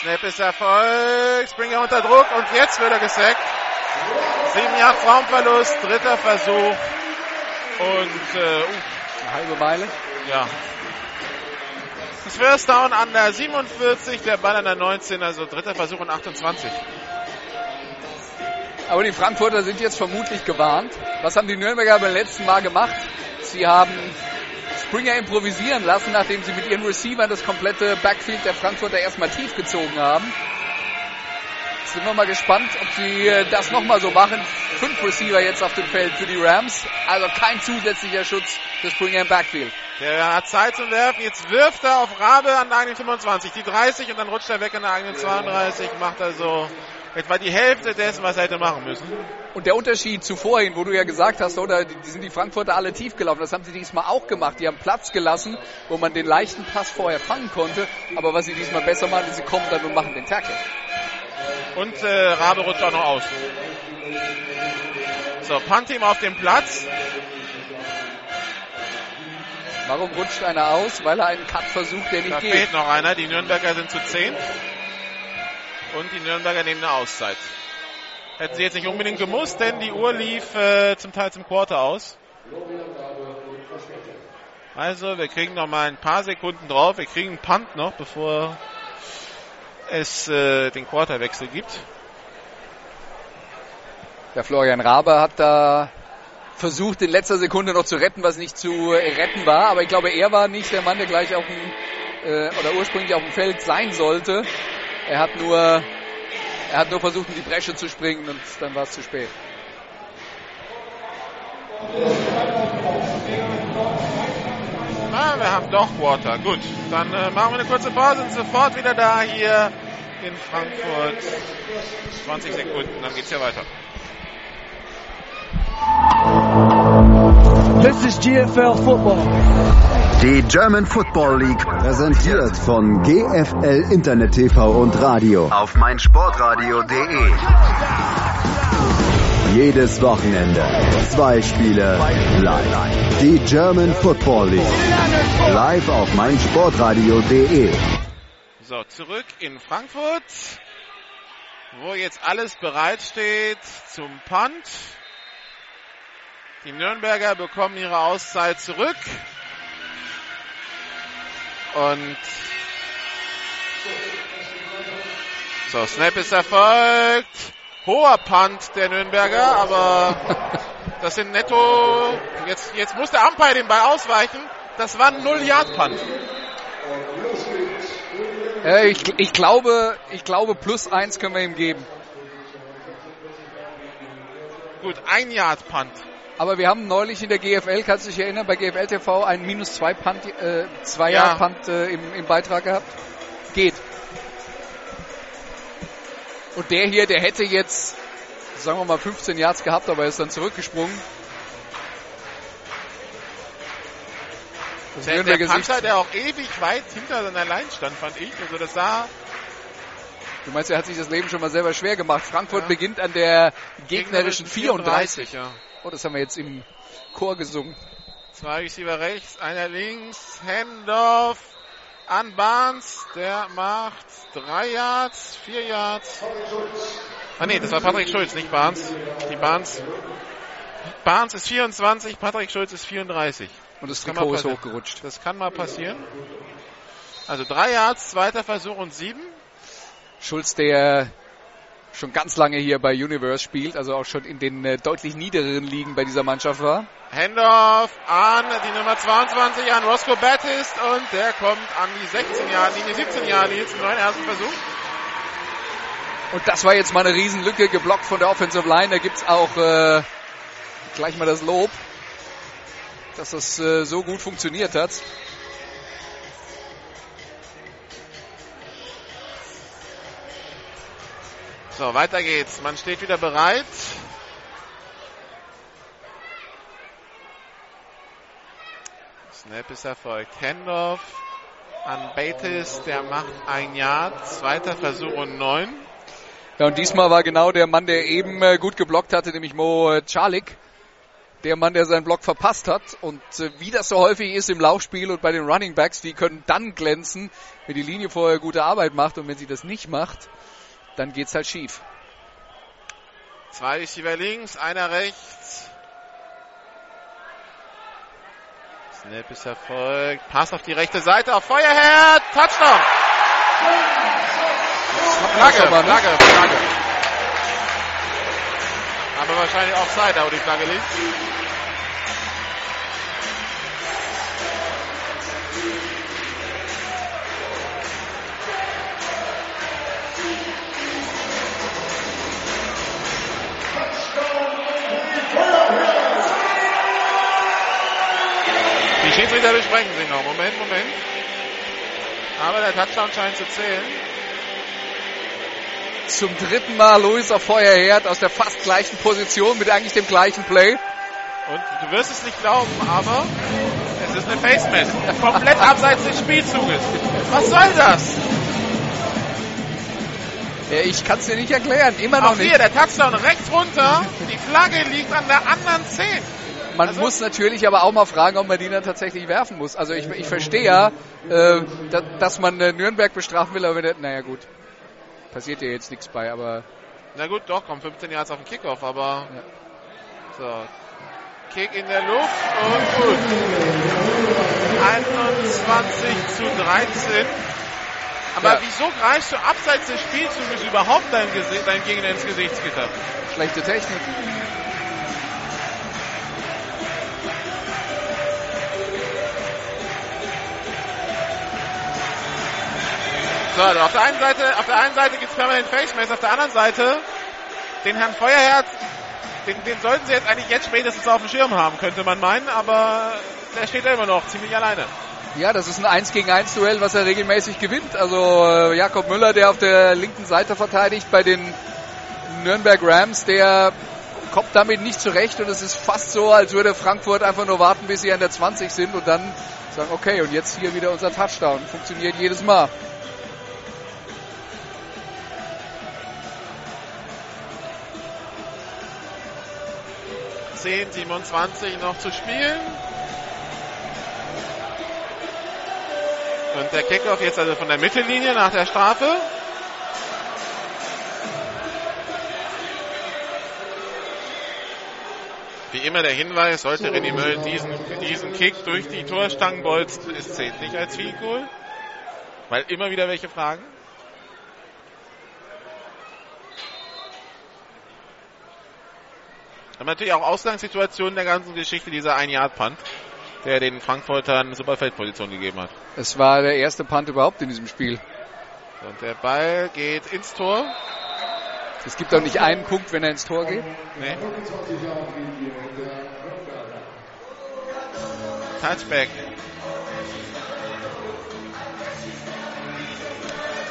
Snap ist Erfolg. Springer unter Druck und jetzt wird er gesackt. Sieben Jahre Raumverlust, dritter Versuch. Und äh, uh, Eine halbe Meile. ja. Das First Down an der 47, der Ball an der 19, also dritter Versuch und 28. Aber die Frankfurter sind jetzt vermutlich gewarnt. Was haben die Nürnberger beim letzten Mal gemacht? Sie haben Springer improvisieren lassen, nachdem sie mit ihren Receivern das komplette Backfield der Frankfurter erstmal tief gezogen haben. Sind wir mal gespannt, ob sie äh, das nochmal so machen. Fünf Receiver jetzt auf dem Feld für die Rams. Also kein zusätzlicher Schutz für Springer im Backfield. Der hat Zeit zum Werfen. Jetzt wirft er auf Rabe an der eigenen 25, die 30 und dann rutscht er weg an der eigenen 32. Macht also etwa die Hälfte dessen, was er hätte machen müssen. Und der Unterschied zu vorhin, wo du ja gesagt hast, oder, die, die sind die Frankfurter alle tief gelaufen. Das haben sie diesmal auch gemacht. Die haben Platz gelassen, wo man den leichten Pass vorher fangen konnte. Aber was sie diesmal besser machen, ist, sie kommen dann und machen den Tackle. Und äh, Rabe rutscht auch noch aus. So, Punt-Team auf dem Platz. Warum rutscht einer aus? Weil er einen Cut versucht, der nicht Da geht. fehlt noch einer. Die Nürnberger sind zu 10. Und die Nürnberger nehmen eine Auszeit. Hätten sie jetzt nicht unbedingt gemusst, denn die Uhr lief äh, zum Teil zum Quarter aus. Also, wir kriegen noch mal ein paar Sekunden drauf. Wir kriegen einen Punt noch, bevor es äh, den Quarterwechsel gibt. Der Florian Rabe hat da versucht, in letzter Sekunde noch zu retten, was nicht zu retten war. Aber ich glaube, er war nicht der Mann, der gleich auf dem, äh, oder ursprünglich auf dem Feld sein sollte. Er hat nur, er hat nur versucht, in die Bresche zu springen und dann war es zu spät. Ah, wir haben doch Quarter. Gut, dann äh, machen wir eine kurze Pause und sofort wieder da hier in Frankfurt. 20 Sekunden, dann geht's ja weiter. This is GFL Football. Die German Football League präsentiert von GFL Internet TV und Radio auf meinsportradio.de. Jedes Wochenende zwei Spiele live. Die German Football League live auf meinsportradio.de. So, zurück in Frankfurt, wo jetzt alles bereitsteht zum Punt. Die Nürnberger bekommen ihre Auszeit zurück. Und so, Snap ist erfolgt. Hoher Punt der Nürnberger, aber das sind netto. Jetzt, jetzt muss der Umpire den Ball ausweichen. Das war ein 0-Yard-Punt. Äh, ich, ich glaube, ich glaube, plus eins können wir ihm geben. Gut, ein Yard-Punt. Aber wir haben neulich in der GFL, kannst du dich erinnern, bei GFL TV einen minus zwei Punt, äh, zwei Ja. Punt äh, im, im Beitrag gehabt. Geht. Und der hier, der hätte jetzt, sagen wir mal, 15 Yards gehabt, aber er ist dann zurückgesprungen. Das Der, der Nürnberger Panther, der auch ewig weit hinter seiner Line stand, fand ich. Also das sah Du meinst, er hat sich das Leben schon mal selber schwer gemacht. Frankfurt Ja. beginnt an der gegnerischen 34. ja. Oh, das haben wir jetzt im Chor gesungen. Zwei Receiver rechts, einer links, Handoff an Barnes, der macht drei Yards, vier Yards. Ah nee, das war Patrick Schulz, nicht Barnes. Die Barnes. Barnes ist 24, Patrick Schulz ist 34. Und das mal Trikot ist hochgerutscht. Das kann mal passieren. Also drei Yards, zweiter Versuch und sieben. Schulz, der schon ganz lange hier bei Universe spielt, also auch schon in den äh, deutlich niederen Ligen bei dieser Mannschaft war. Handoff an die Nummer 22 an Roscoe Battist und der kommt an die 16 Jahre Linie, 17 Jahre Linie zum neuen ersten Versuch. Und das war jetzt mal eine Riesenlücke, geblockt von der Offensive Line. Da gibt's auch äh, gleich mal das Lob. dass das äh, so gut funktioniert hat. So, weiter geht's. Man steht wieder bereit. Snap ist erfolgt. Handoff an Bates, der macht ein Jahr. Zweiter Versuch und neun. Ja, und diesmal war genau der Mann, der eben äh, gut geblockt hatte, nämlich Mo äh, Czalik. Der Mann, der seinen Block verpasst hat. Und äh, wie das so häufig ist im Laufspiel und bei den Running Backs, die können dann glänzen, wenn die Linie vorher gute Arbeit macht und wenn sie das nicht macht, dann geht's halt schief. Zwei Receiver links, einer rechts. Snap ist erfolgt. Pass auf die rechte Seite auf Feuerherd. Touchdown. Flagge, aber, ne? Flagge, Flagge. Aber wahrscheinlich auch Zeit, da wo die Flagge liegt. Besprechen sich noch. Moment, Moment. Aber der Touchdown scheint zu zählen. Zum dritten Mal Luis auf Feuerherd aus der fast gleichen Position mit eigentlich dem gleichen Play. Und du wirst es nicht glauben, aber es ist eine Face Mask. Komplett abseits des Spielzuges. Was soll das? Ich kann es dir nicht erklären. Immer noch Auch nicht. hier, der Touchdown rechts runter. Die Flagge liegt an der anderen 10. Man Also- muss natürlich aber auch mal fragen, ob man die dann tatsächlich werfen muss. Also ich, ich verstehe ja, äh, da, dass man äh, Nürnberg bestrafen will, aber naja gut, passiert ja jetzt nichts bei, aber Na gut, doch, kommt 15 Yards auf den Kickoff, aber so. Kick in der Luft und gut. 21 zu 13. Aber Ja. wieso greifst du abseits des Spielzuges überhaupt dein, Gesicht, dein Gegner ins Gesichtsgitter? schlechte Technik. So, also auf der einen Seite, auf der einen Seite gibt's permanent Face auf der anderen Seite den Herrn Feuerherz, den, den sollten sie jetzt eigentlich jetzt spätestens auf dem Schirm haben, könnte man meinen, aber der steht da immer noch ziemlich alleine. Ja, das ist ein 1 gegen 1 Duell, was er regelmäßig gewinnt. Also äh, Jakob Müller, der auf der linken Seite verteidigt bei den Nürnberg Rams, der kommt damit nicht zurecht und es ist fast so, als würde Frankfurt einfach nur warten, bis sie an der 20 sind und dann sagen, okay, und jetzt hier wieder unser Touchdown. Funktioniert jedes Mal. Zehn, 27 noch zu spielen. Und der Kickoff jetzt also von der Mittellinie nach der Strafe. Wie immer der Hinweis, sollte René Möll diesen, diesen Kick durch die Torstangen bolzen, es zählt nicht als Field Goal. Weil immer wieder welche fragen. Aber natürlich auch Ausgangssituation der ganzen Geschichte, dieser Ein-Yard-Punt, der den Frankfurtern super Feldposition gegeben hat. Es war der erste Punt überhaupt in diesem Spiel. Und der Ball geht ins Tor. Es gibt auch nicht einen Punkt, wenn er ins Tor geht. Nee. Touchback.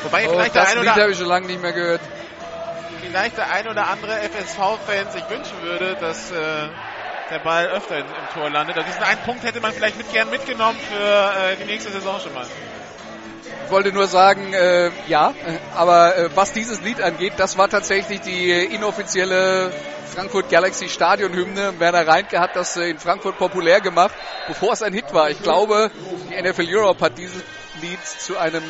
Wobei Oh, vielleicht, der das ein oder, habe ich schon lange nicht mehr gehört. Vielleicht der ein oder andere FSV-Fan sich wünschen würde, dass äh, der Ball öfter im, im Tor landet. Und diesen einen Punkt hätte man vielleicht mit gern mitgenommen für äh, die nächste Saison schon mal. Ich wollte nur sagen, äh, ja, äh, aber äh, was dieses Lied angeht, das war tatsächlich die inoffizielle Frankfurt Galaxy Stadionhymne. Werner Reinke hat das äh, in Frankfurt populär gemacht, bevor es ein Hit war. Ich glaube, die NFL Europe hat dieses Lied zu einem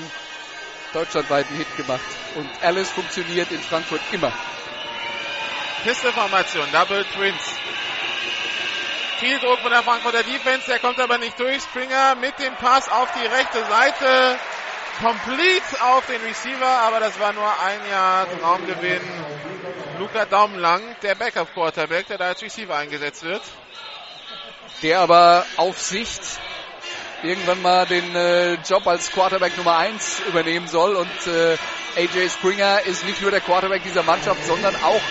deutschlandweiten Hit gemacht. Und Alice funktioniert in Frankfurt immer. Pisteformation, Double Twins. Viel Druck von der Frankfurter Defense, der kommt aber nicht durch. Springer mit dem Pass auf die rechte Seite. Complete auf den Receiver, aber das war nur ein Jahr Raumgewinn. Luca Daumenlang, der Backup-Quarterback, der da als Receiver eingesetzt wird. Der aber auf Sicht irgendwann mal den äh, Job als Quarterback Nummer 1 übernehmen soll. Und äh, AJ Springer ist nicht nur der Quarterback dieser Mannschaft, sondern auch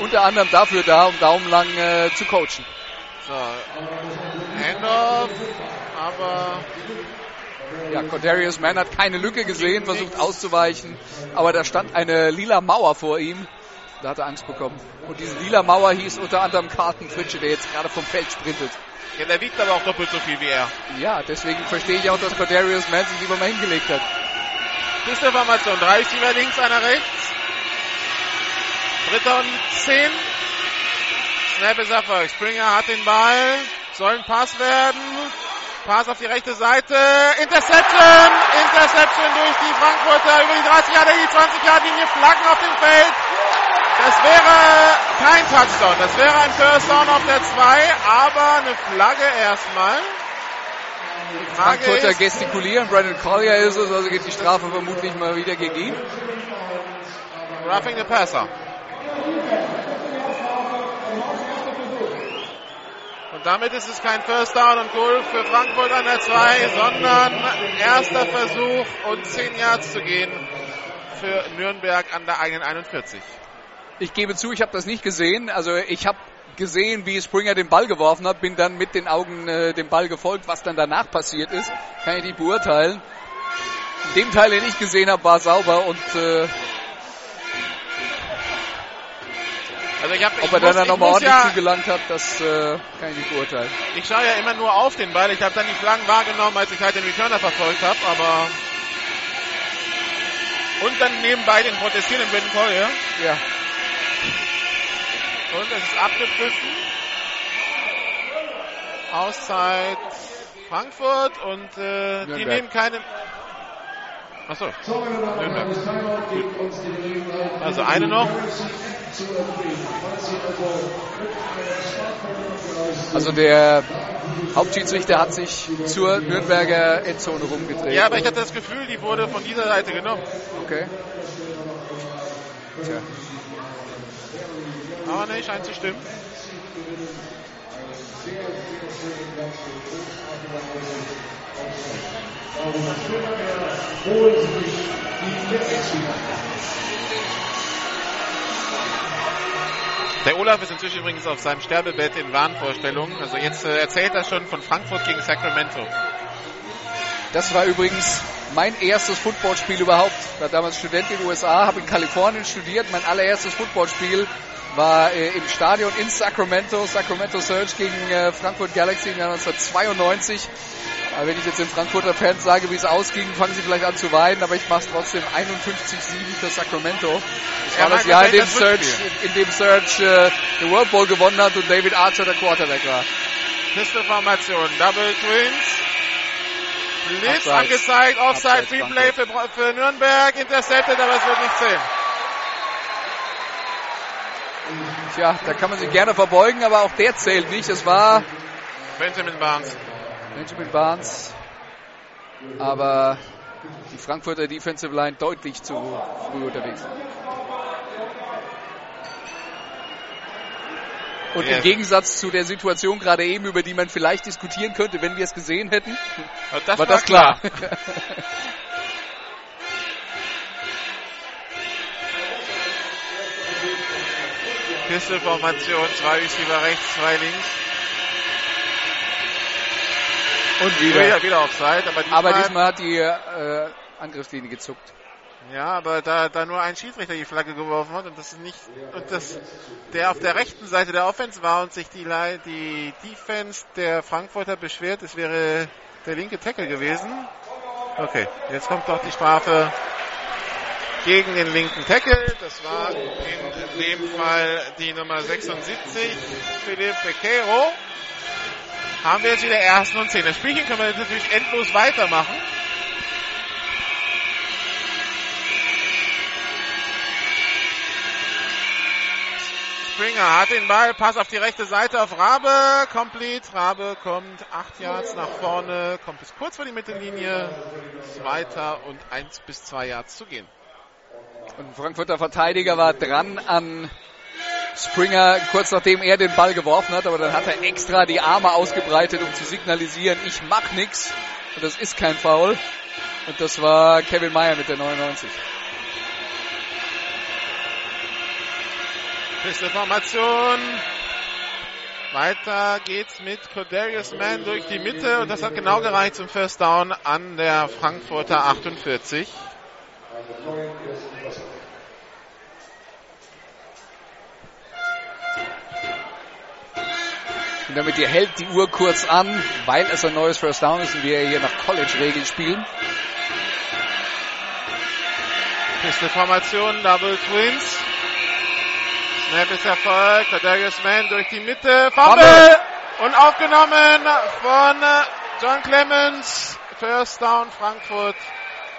unter anderem dafür da, um daumenlang äh, zu coachen. So. Handoff, aber Ja, Cordarius Mann hat keine Lücke gesehen, versucht auszuweichen, aber da stand eine lila Mauer vor ihm. Da hat er Angst bekommen. Und diese lila Mauer hieß unter anderem Carlton Fritsche, der jetzt gerade vom Feld sprintet. Ja, der wiegt aber auch doppelt so viel wie er. Ja, deswegen verstehe ich auch, dass Cordarius Mann sich lieber mal hingelegt hat. Formation. Drei Receiver links, einer rechts. Dritter und zehn. Snap ist erfolgt. Springer hat den Ball. Soll ein Pass werden. Pass auf die rechte Seite. Interception. Interception durch die Frankfurter über die 30 Jahre, die 20 Jahre Linie. Flaggen auf dem Feld. Das wäre kein Touchdown. Das wäre ein First Down auf der 2, aber eine Flagge erstmal. Die Frage Frankfurter ist, gestikulieren, Brandon Collier ist es, also geht die Strafe vermutlich mal wieder gegen ihn. Roughing the Passer. Und damit ist es kein First Down und Goal für Frankfurt an der 2, sondern erster Versuch und 10 Yards zu gehen für Nürnberg an der eigenen 41. Ich gebe zu, ich habe das nicht gesehen. Also ich habe gesehen, wie Springer den Ball geworfen hat, bin dann mit den Augen äh, dem Ball gefolgt. Was dann danach passiert ist, kann ich nicht beurteilen. Dem Teil, den ich gesehen habe, war sauber und äh, Also ich hab, ob ich er muss, dann, nochmal ordentlich ja, zugelangt hat, das äh, kann ich nicht beurteilen. Ich schaue ja immer nur auf den Ball. Ich habe dann die Flaggen wahrgenommen, als ich halt den Returner verfolgt habe, aber und dann nebenbei den protestierenden Brandon Collier. Ja. Und es ist abgepfiffen. Auszeit Frankfurt und äh, die nehmen keine. Achso. Nürnberg. Also eine noch. Also der Hauptschiedsrichter hat sich zur Nürnberger Endzone rumgedreht. Ja, aber ich hatte das Gefühl, die wurde von dieser Seite genommen. Okay. Tja. Aber ne, scheint zu stimmen. Der Olaf ist inzwischen übrigens auf seinem Sterbebett in Wahnvorstellungen. Also jetzt äh, erzählt er schon von Frankfurt gegen Sacramento. Das war übrigens mein erstes Footballspiel überhaupt. Ich war damals Student in den USA, habe in Kalifornien studiert. Mein allererstes Footballspiel war äh, im Stadion in Sacramento, Sacramento Surge gegen äh, Frankfurt Galaxy im Jahr 1992. Aber wenn ich jetzt den Frankfurter Fans sage, wie es ausging, fangen sie vielleicht an zu weinen, aber ich mache es trotzdem 51-7 für Sacramento. Das Er war das Jahr, in dem Surge, in dem Surge äh, den World Bowl gewonnen hat und David Archer der Quarterback war. Pisteformation, Double Twins. Blitz angezeigt, Offside, Free Play für, für Nürnberg, intercepted, aber es wird nicht zählen. Tja, da kann man sich gerne verbeugen, aber auch der zählt nicht. Es war Benjamin Barnes. Benjamin Barnes. Aber die Frankfurter Defensive Line deutlich zu früh unterwegs. Und Ja. im Gegensatz zu der Situation gerade eben, über die man vielleicht diskutieren könnte, wenn wir es gesehen hätten, das war das klar. Pisteformation, zwei Receiver rechts, zwei links. Und Wieder, wieder Offside, aber diesmal, Aber diesmal hat die äh, Angriffslinie gezuckt. Ja, aber da, da nur ein Schiedsrichter die Flagge geworfen hat und das nicht, und das, der auf der rechten Seite der Offense war und sich die, die Defense der Frankfurter beschwert, es wäre der linke Tackle gewesen. Okay, jetzt kommt doch die Strafe gegen den linken Tackle. Das war in dem Fall die Nummer 76, Philipp Bequero. Haben wir jetzt wieder ersten und zehn. Das Spielchen können wir natürlich endlos weitermachen. Springer hat den Ball, Pass auf die rechte Seite auf Rabe, complete. Rabe kommt acht Yards nach vorne, kommt bis kurz vor die Mittellinie. Zweiter und eins bis zwei Yards zu gehen. Und ein Frankfurter Verteidiger war dran an Springer, kurz nachdem er den Ball geworfen hat, aber dann hat er extra die Arme ausgebreitet, um zu signalisieren, ich mach nix. Und das ist kein Foul. Und das war Kevin Meyer mit der 99. Pisteformation. Weiter geht's mit Cordarius Mann durch die Mitte und das hat genau gereicht zum First Down an der Frankfurter 48. Und damit ihr hält die Uhr kurz an, weil es ein neues First Down ist und wir hier nach College-Regeln spielen. Pistol-Formation, Double Twins. Snap ist Erfolg. Kadarius Mann durch die Mitte. Fumble! Und aufgenommen von John Clemens. First Down Frankfurt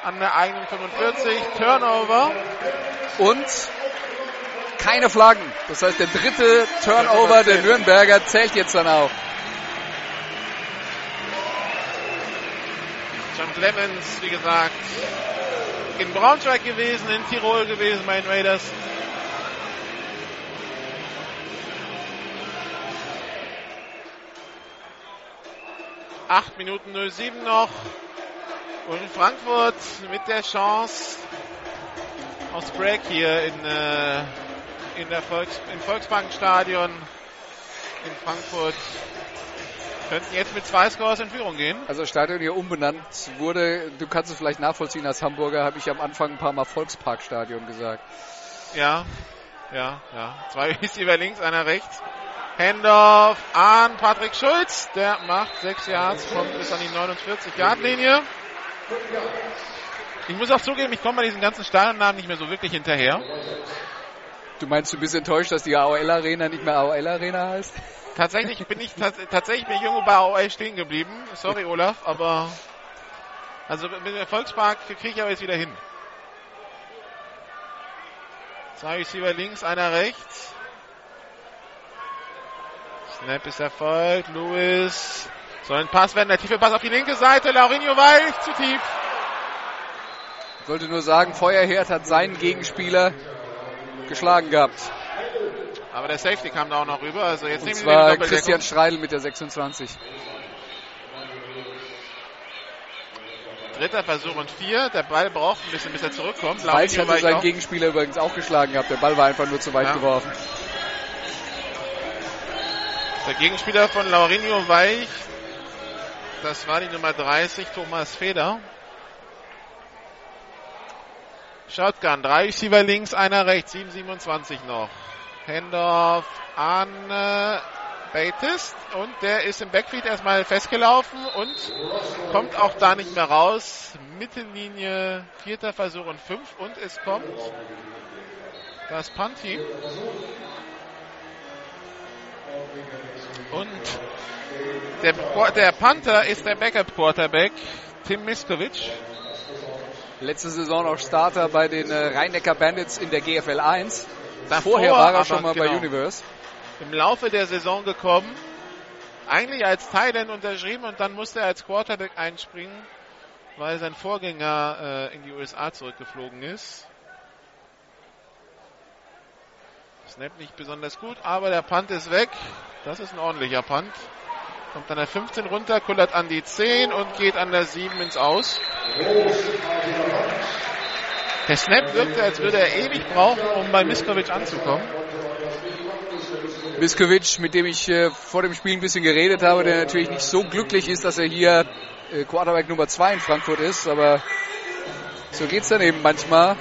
an der eigenen 45. Turnover. Und keine Flaggen. Das heißt, der dritte Turnover der Nürnberger zählt jetzt dann auch. John Clemens, wie gesagt, in Braunschweig gewesen, in Tirol gewesen bei den Raiders. Acht Minuten 07 noch. Und Frankfurt mit der Chance aus Break hier in, äh, in der Volks im Volksbankstadion in Frankfurt könnten jetzt mit zwei Scores in Führung gehen. Also Stadion hier umbenannt wurde, du kannst es vielleicht nachvollziehen als Hamburger, habe ich am Anfang ein paar Mal Volksparkstadion gesagt. Ja, ja, ja. Zwei Receiver links, einer rechts. Handoff an Patrick Schulz. Der macht sechs Yards, kommt bis an die 49-Yard-Linie. Ich muss auch zugeben, ich komme bei diesen ganzen Stadionnamen nicht mehr so wirklich hinterher. Du meinst, du bist enttäuscht, dass die AOL Arena nicht mehr AOL Arena heißt? Tatsächlich bin ich tatsächlich bin ich irgendwo bei AOL stehen geblieben. Sorry, Olaf, aber also mit dem Volkspark kriege ich aber jetzt wieder hin. Zwei Receiver links, einer rechts. Snap ist erfolgt. Lewis soll ein Pass werden. Der tiefe Pass auf die linke Seite. Laurinho weich, zu tief. Ich sollte nur sagen, Feuerherd hat seinen Gegenspieler geschlagen gehabt. Aber der Safety kam da auch noch rüber. Also jetzt Und zwar Christian Streidel mit der 26. Dritter Versuch und vier. Der Ball braucht ein bisschen, bis er zurückkommt. Weich Laurinho hatte seinen. Gegenspieler übrigens auch geschlagen gehabt. Der Ball war einfach nur zu weit Ja. geworfen. Der Gegenspieler von Laurinho Weich, das war die Nummer 30, Thomas Feder. Shotgun, drei Receiver links, einer rechts, 7,27 noch. Handoff an äh, Batist und der ist im Backfield erstmal festgelaufen und kommt auch da nicht mehr raus. Mittellinie, vierter Versuch und fünf und es kommt das Punt-Team. Und der, der Panther ist der Backup-Quarterback, Tim Miskovic. Letzte Saison auch Starter bei den äh, Rhein-Neckar Bandits in der GFL 1. Davor Vorher war er schon mal bei genau, Universe. Im Laufe der Saison gekommen, eigentlich als Thailand unterschrieben und dann musste er als Quarterback einspringen, weil sein Vorgänger äh, in die USA zurückgeflogen ist. Snap nicht besonders gut, aber der Punt ist weg. Das ist ein ordentlicher Punt. Kommt an der 15 runter, kullert an die 10 und geht an der 7 ins Aus. Der Snap wirkte, als würde er ewig brauchen, um bei Miskovic anzukommen. Miskovic, mit dem ich äh, vor dem Spiel ein bisschen geredet habe, der natürlich nicht so glücklich ist, dass er hier äh, Quarterback Nummer 2 in Frankfurt ist, aber so geht's dann eben manchmal.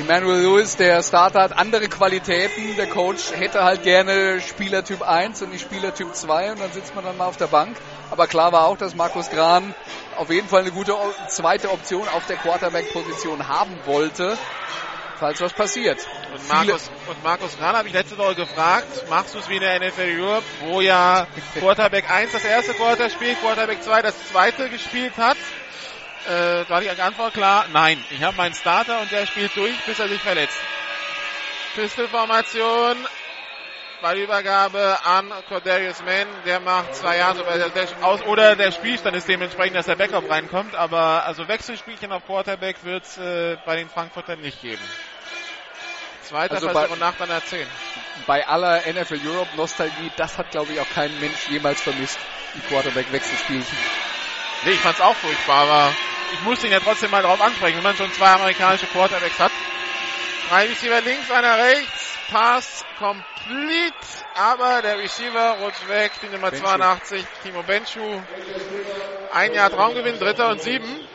Emmanuel Lewis, der Starter, hat andere Qualitäten. Der Coach hätte halt gerne Spielertyp 1 und nicht Spielertyp 2 und dann sitzt man dann mal auf der Bank. Aber klar war auch, dass Markus Gran auf jeden Fall eine gute zweite Option auf der Quarterback-Position haben wollte, falls was passiert. Und Markus, und Markus Gran habe ich letzte Woche gefragt, machst du es wie in der NFL Europe, wo ja Quarterback 1 das erste Quarter spielt, Quarterback 2 das zweite gespielt hat? Äh, war die Antwort klar, nein. Ich habe meinen Starter und der spielt durch, bis er sich verletzt. Pistolformation, Ballübergabe an Cordarius Mann, der macht zwei Jahre der, der, aus, oder der Spielstand ist dementsprechend, dass der Backup reinkommt, aber also Wechselspielchen auf Quarterback wird es äh, bei den Frankfurtern nicht geben. Zweiter Also Versuch bei- und nach der 10. bei aller NFL Europe Nostalgie, das hat glaube ich auch kein Mensch jemals vermisst, die Quarterback-Wechselspielchen. Nee, ich fand's auch furchtbar, aber ich musste ihn ja trotzdem mal drauf ansprechen, wenn man schon zwei amerikanische Quarterbacks hat. Drei Receiver links, einer rechts. Pass complete, aber der Receiver rutscht weg. Die Nummer Benschu. 82, Timo Benschu. Ein Jahr Traumgewinn, dritter und sieben.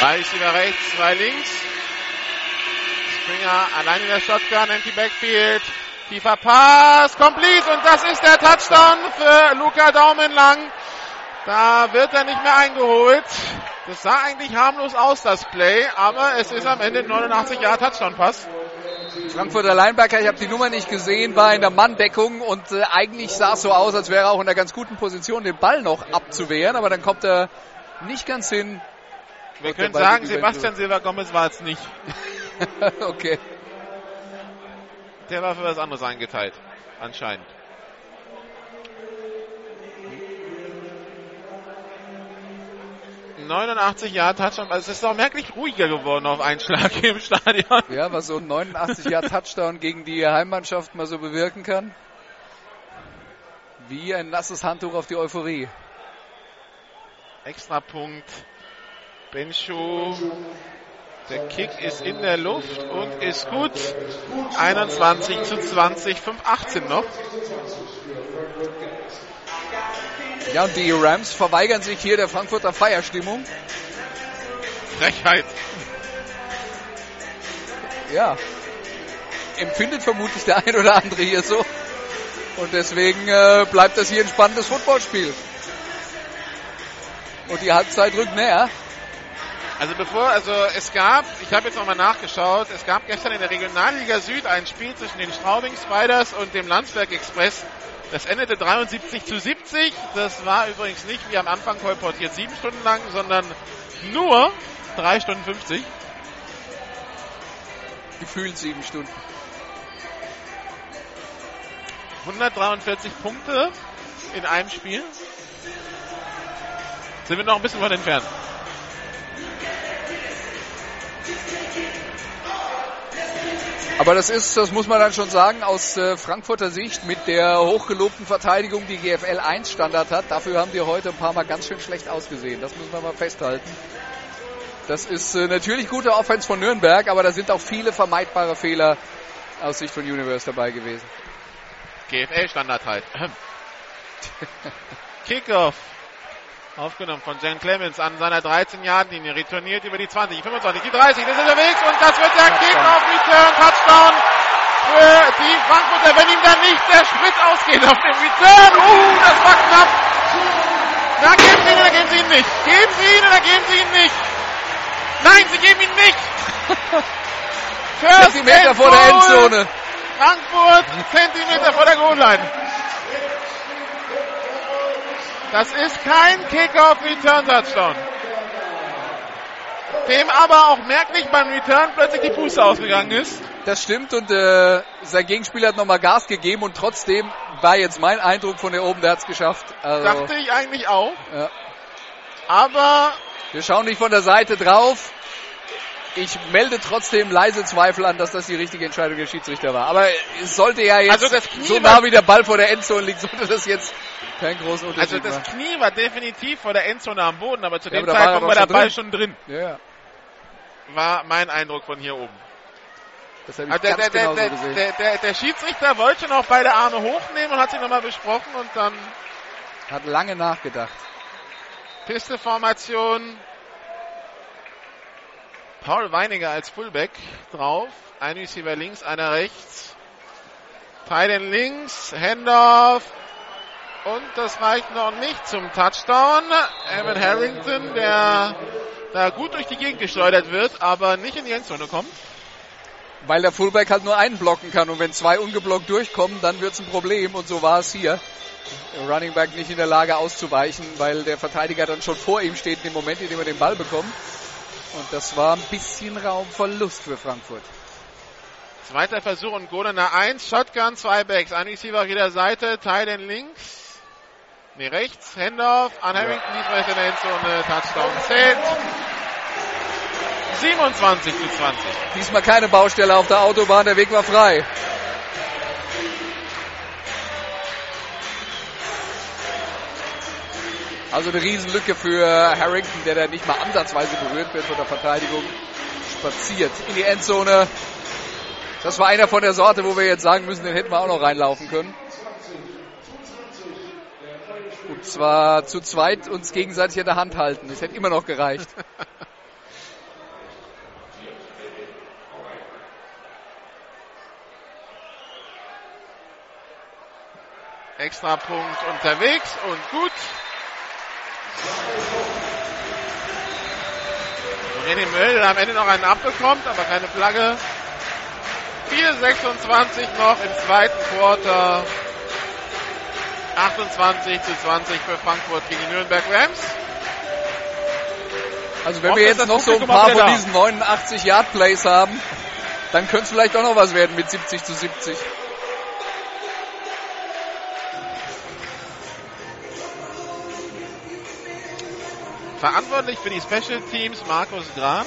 Drei Receiver rechts, zwei links. Springer allein in der Shotgun, empty Backfield. Tiefer Pass, complete und das ist der Touchdown für Luca Daumenlang. Da wird er nicht mehr eingeholt. Das sah eigentlich harmlos aus, das Play, aber es ist am Ende ein 89 Jahre Touchdown-Pass. Frankfurter Linebacker, ich habe die Nummer nicht gesehen, war in der Manndeckung und äh, eigentlich sah es so aus, als wäre er auch in einer ganz guten Position, den Ball noch abzuwehren, aber dann kommt er nicht ganz hin. Wir können sagen, Sebastian Silva Gomez war es nicht. okay. Der war für was anderes eingeteilt. Anscheinend. ...89 Jahre Touchdown. Also es ist auch merklich ruhiger geworden auf einen Schlag im Stadion. Ja, was so ein 89 Jahr Touchdown gegen die Heimmannschaft mal so bewirken kann. Wie ein nasses Handtuch auf die Euphorie. Extrapunkt. Benschu. Der Kick ist in der Luft und ist gut. 21 zu 20, 5-18 noch. Ja, und die Rams verweigern sich hier der Frankfurter Feierstimmung. Frechheit. Ja. Empfindet vermutlich der ein oder andere hier so. Und deswegen äh, bleibt das hier ein spannendes Footballspiel. Und die Halbzeit rückt näher. Also bevor, also es gab, ich habe jetzt nochmal nachgeschaut, es gab gestern in der Regionalliga Süd ein Spiel zwischen den Straubing Spiders und dem Landsberg Express. Das endete 73 zu 70. Das war übrigens nicht wie am Anfang kolportiert sieben Stunden lang, sondern nur drei Stunden 50. Gefühlt sieben Stunden. 143 Punkte in einem Spiel. Sind wir noch ein bisschen von entfernt. Aber das ist, das muss man dann schon sagen, aus äh, Frankfurter Sicht mit der hochgelobten Verteidigung, die GFL 1 Standard hat. Dafür haben die heute ein paar Mal ganz schön schlecht ausgesehen. Das müssen wir mal festhalten. Das ist äh, natürlich gute Offense von Nürnberg, aber da sind auch viele vermeidbare Fehler aus Sicht von Universe dabei gewesen. GFL-Standard halt. Kickoff. Aufgenommen von Jan Clemens an seiner 13-Yard-Linie. Retourniert über die 20, die 25, die 30. Das ist unterwegs und das wird der Kickoff-Return. Touchdown für die Frankfurter. Wenn ihm dann nicht der Sprit ausgeht auf dem Return. Uh, das war knapp. Na, geben Sie ihn oder geben Sie ihn nicht? Geben Sie ihn oder geben Sie ihn nicht? Nein, Sie geben ihn nicht. First Zentimeter vor der goal. Endzone. Frankfurt, Zentimeter vor der Goal-Line. Das ist kein Kickoff-Return-Touchdown. Dem aber auch merklich beim Return plötzlich die Puste ausgegangen ist. Das stimmt und äh, sein Gegenspieler hat nochmal Gas gegeben und trotzdem war jetzt mein Eindruck von der oben, der hat es geschafft. Also, Dachte ich eigentlich auch. Ja. Aber Wir schauen nicht von der Seite drauf. Ich melde trotzdem leise Zweifel an, dass das die richtige Entscheidung der Schiedsrichter war. Aber es sollte ja jetzt Also so nah wie der Ball vor der Endzone liegt, sollte das jetzt keinen großen also Unterschied das machen. Knie war definitiv vor der Endzone am Boden, aber zu Ja, dem aber war er Zeitpunkt doch war der schon Ball drin. schon drin. Ja. War mein Eindruck von hier oben. Das habe ich Also der, ganz der, der, gesehen. der, der, der Schiedsrichter wollte noch beide Arme hochnehmen und hat sich nochmal besprochen und dann Hat lange nachgedacht. Pisteformation. Paul Weiniger als Fullback drauf. Ein Receiver links, einer rechts. Teilen links, Handoff. Und das reicht noch nicht zum Touchdown. Evan Harrington, der da gut durch die Gegend geschleudert wird, aber nicht in die Endzone kommt. Weil der Fullback halt nur einen blocken kann und wenn zwei ungeblockt durchkommen, dann wird's ein Problem und so war es hier. Der Running Back nicht in der Lage auszuweichen, weil der Verteidiger dann schon vor ihm steht in dem Moment, in dem er den Ball bekommt. Und das war ein bisschen Raumverlust für Frankfurt. Zweiter Versuch und nach 1. Shotgun, zwei Backs. Ein Receiver auf jeder Seite. Teilen links. Nee, rechts. Handoff an Harrington. Diesmal ist in der Endzone. Touchdown zählt. 27 zu 20. Diesmal keine Baustelle auf der Autobahn, der Weg war frei. Also eine Riesenlücke für Harrington, der da nicht mal ansatzweise berührt wird von der Verteidigung. Spaziert in die Endzone. Das war einer von der Sorte, wo wir jetzt sagen müssen, den hätten wir auch noch reinlaufen können. Zwar zu zweit uns gegenseitig in der Hand halten. Das hätte immer noch gereicht. Extrapunkt unterwegs und gut. René Möll am Ende noch einen abbekommt, aber keine Flagge. 4,26 noch im zweiten Quarter. 28 zu 20 für Frankfurt gegen die Nürnberg Rams. Also wenn wir jetzt noch so ein paar von diesen 89 Yard Plays haben, dann könnte es vielleicht auch noch was werden mit 70 zu 70. Verantwortlich für die Special Teams Markus Grahn.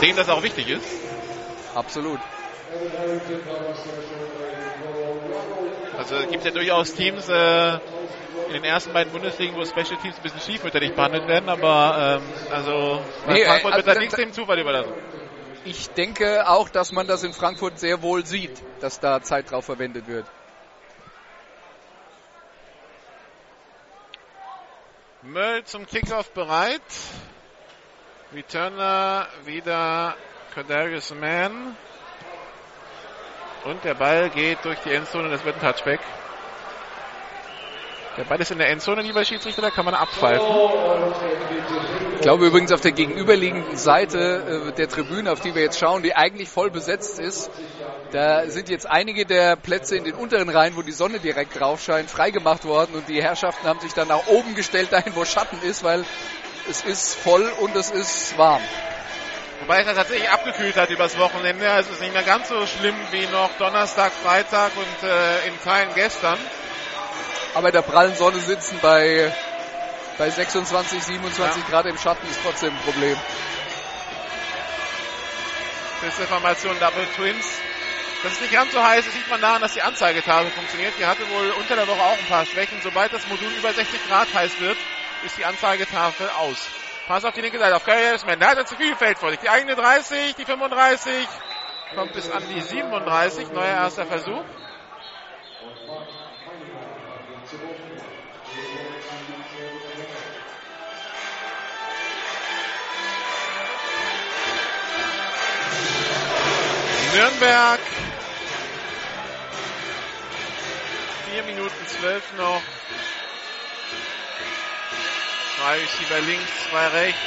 Dem das auch wichtig ist. Absolut. Also es gibt ja durchaus Teams äh, in den ersten beiden Bundesligen, wo Special Teams ein bisschen schiefmütterlich behandelt werden, aber ähm, also Nee, Frankfurt also wird da- nichts dem Zufall überlassen. Ich denke auch, dass man das in Frankfurt sehr wohl sieht, dass da Zeit drauf verwendet wird. Möll zum Kickoff bereit. Returner wieder Kadarius Mann. Und der Ball geht durch die Endzone, das wird ein Touchback. Der Ball ist in der Endzone, lieber Schiedsrichter, da kann man abpfeifen. Ich glaube übrigens auf der gegenüberliegenden Seite äh, der Tribüne, auf die wir jetzt schauen, die eigentlich voll besetzt ist, da sind jetzt einige der Plätze in den unteren Reihen, wo die Sonne direkt drauf scheint, freigemacht worden und die Herrschaften haben sich dann nach oben gestellt, dahin wo Schatten ist, weil es ist voll und es ist warm. Wobei es ja tatsächlich abgekühlt hat übers Wochenende. Also es ist nicht mehr ganz so schlimm wie noch Donnerstag, Freitag und äh, in Teilen gestern. Aber in der prallen Sonne sitzen bei, bei 26, 27 Grad im Schatten ist trotzdem ein Problem. Beste Formation Double Twins. Das ist nicht ganz so heiß, das sieht man daran, dass die Anzeigetafel funktioniert. Die hatte wohl unter der Woche auch ein paar Schwächen. Sobald das Modul über 60 Grad heiß wird, ist die Anzeigetafel aus. Pass auf die linke Seite, auf Gary Harrisman. Da hat er zu viel Feld vor sich. Die eigene 30, die 35, kommt bis an die 37. Neuer erster Versuch. Nürnberg. 4 Minuten 12 noch. Zwei Receiver links, zwei rechts.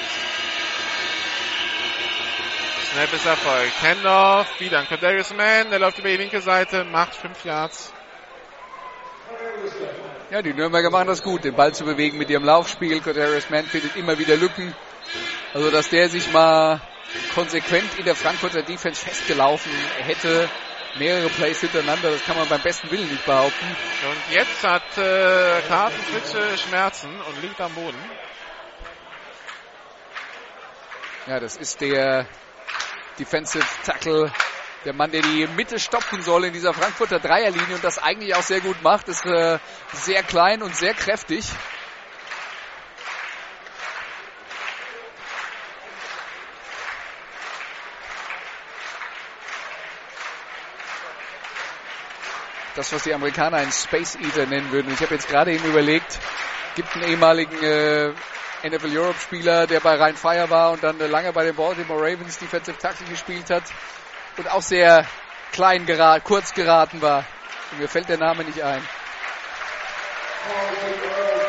Snap ist erfolgt. Handoff, wieder ein Kadarius Mann, der läuft über die linke Seite, macht 5 Yards. Ja, die Nürnberger machen das gut, den Ball zu bewegen mit ihrem Laufspiel. Kadarius Mann findet immer wieder Lücken. Also, dass der sich mal konsequent in der Frankfurter Defense festgelaufen hätte, mehrere Plays hintereinander, das kann man beim besten Willen nicht behaupten. Und jetzt hat äh, Carsten Schmerzen und liegt am Boden. Ja, das ist der Defensive Tackle, der Mann, der die Mitte stopfen soll in dieser Frankfurter Dreierlinie und das eigentlich auch sehr gut macht, ist äh, sehr klein und sehr kräftig. Das, was die Amerikaner einen Space Eater nennen würden. Ich habe jetzt gerade eben überlegt, gibt einen ehemaligen äh, NFL Europe Spieler, der bei Rhein Fire war und dann äh, lange bei den Baltimore Ravens Defensive Tackle gespielt hat und auch sehr klein geraten, kurz geraten war. Und mir fällt der Name nicht ein.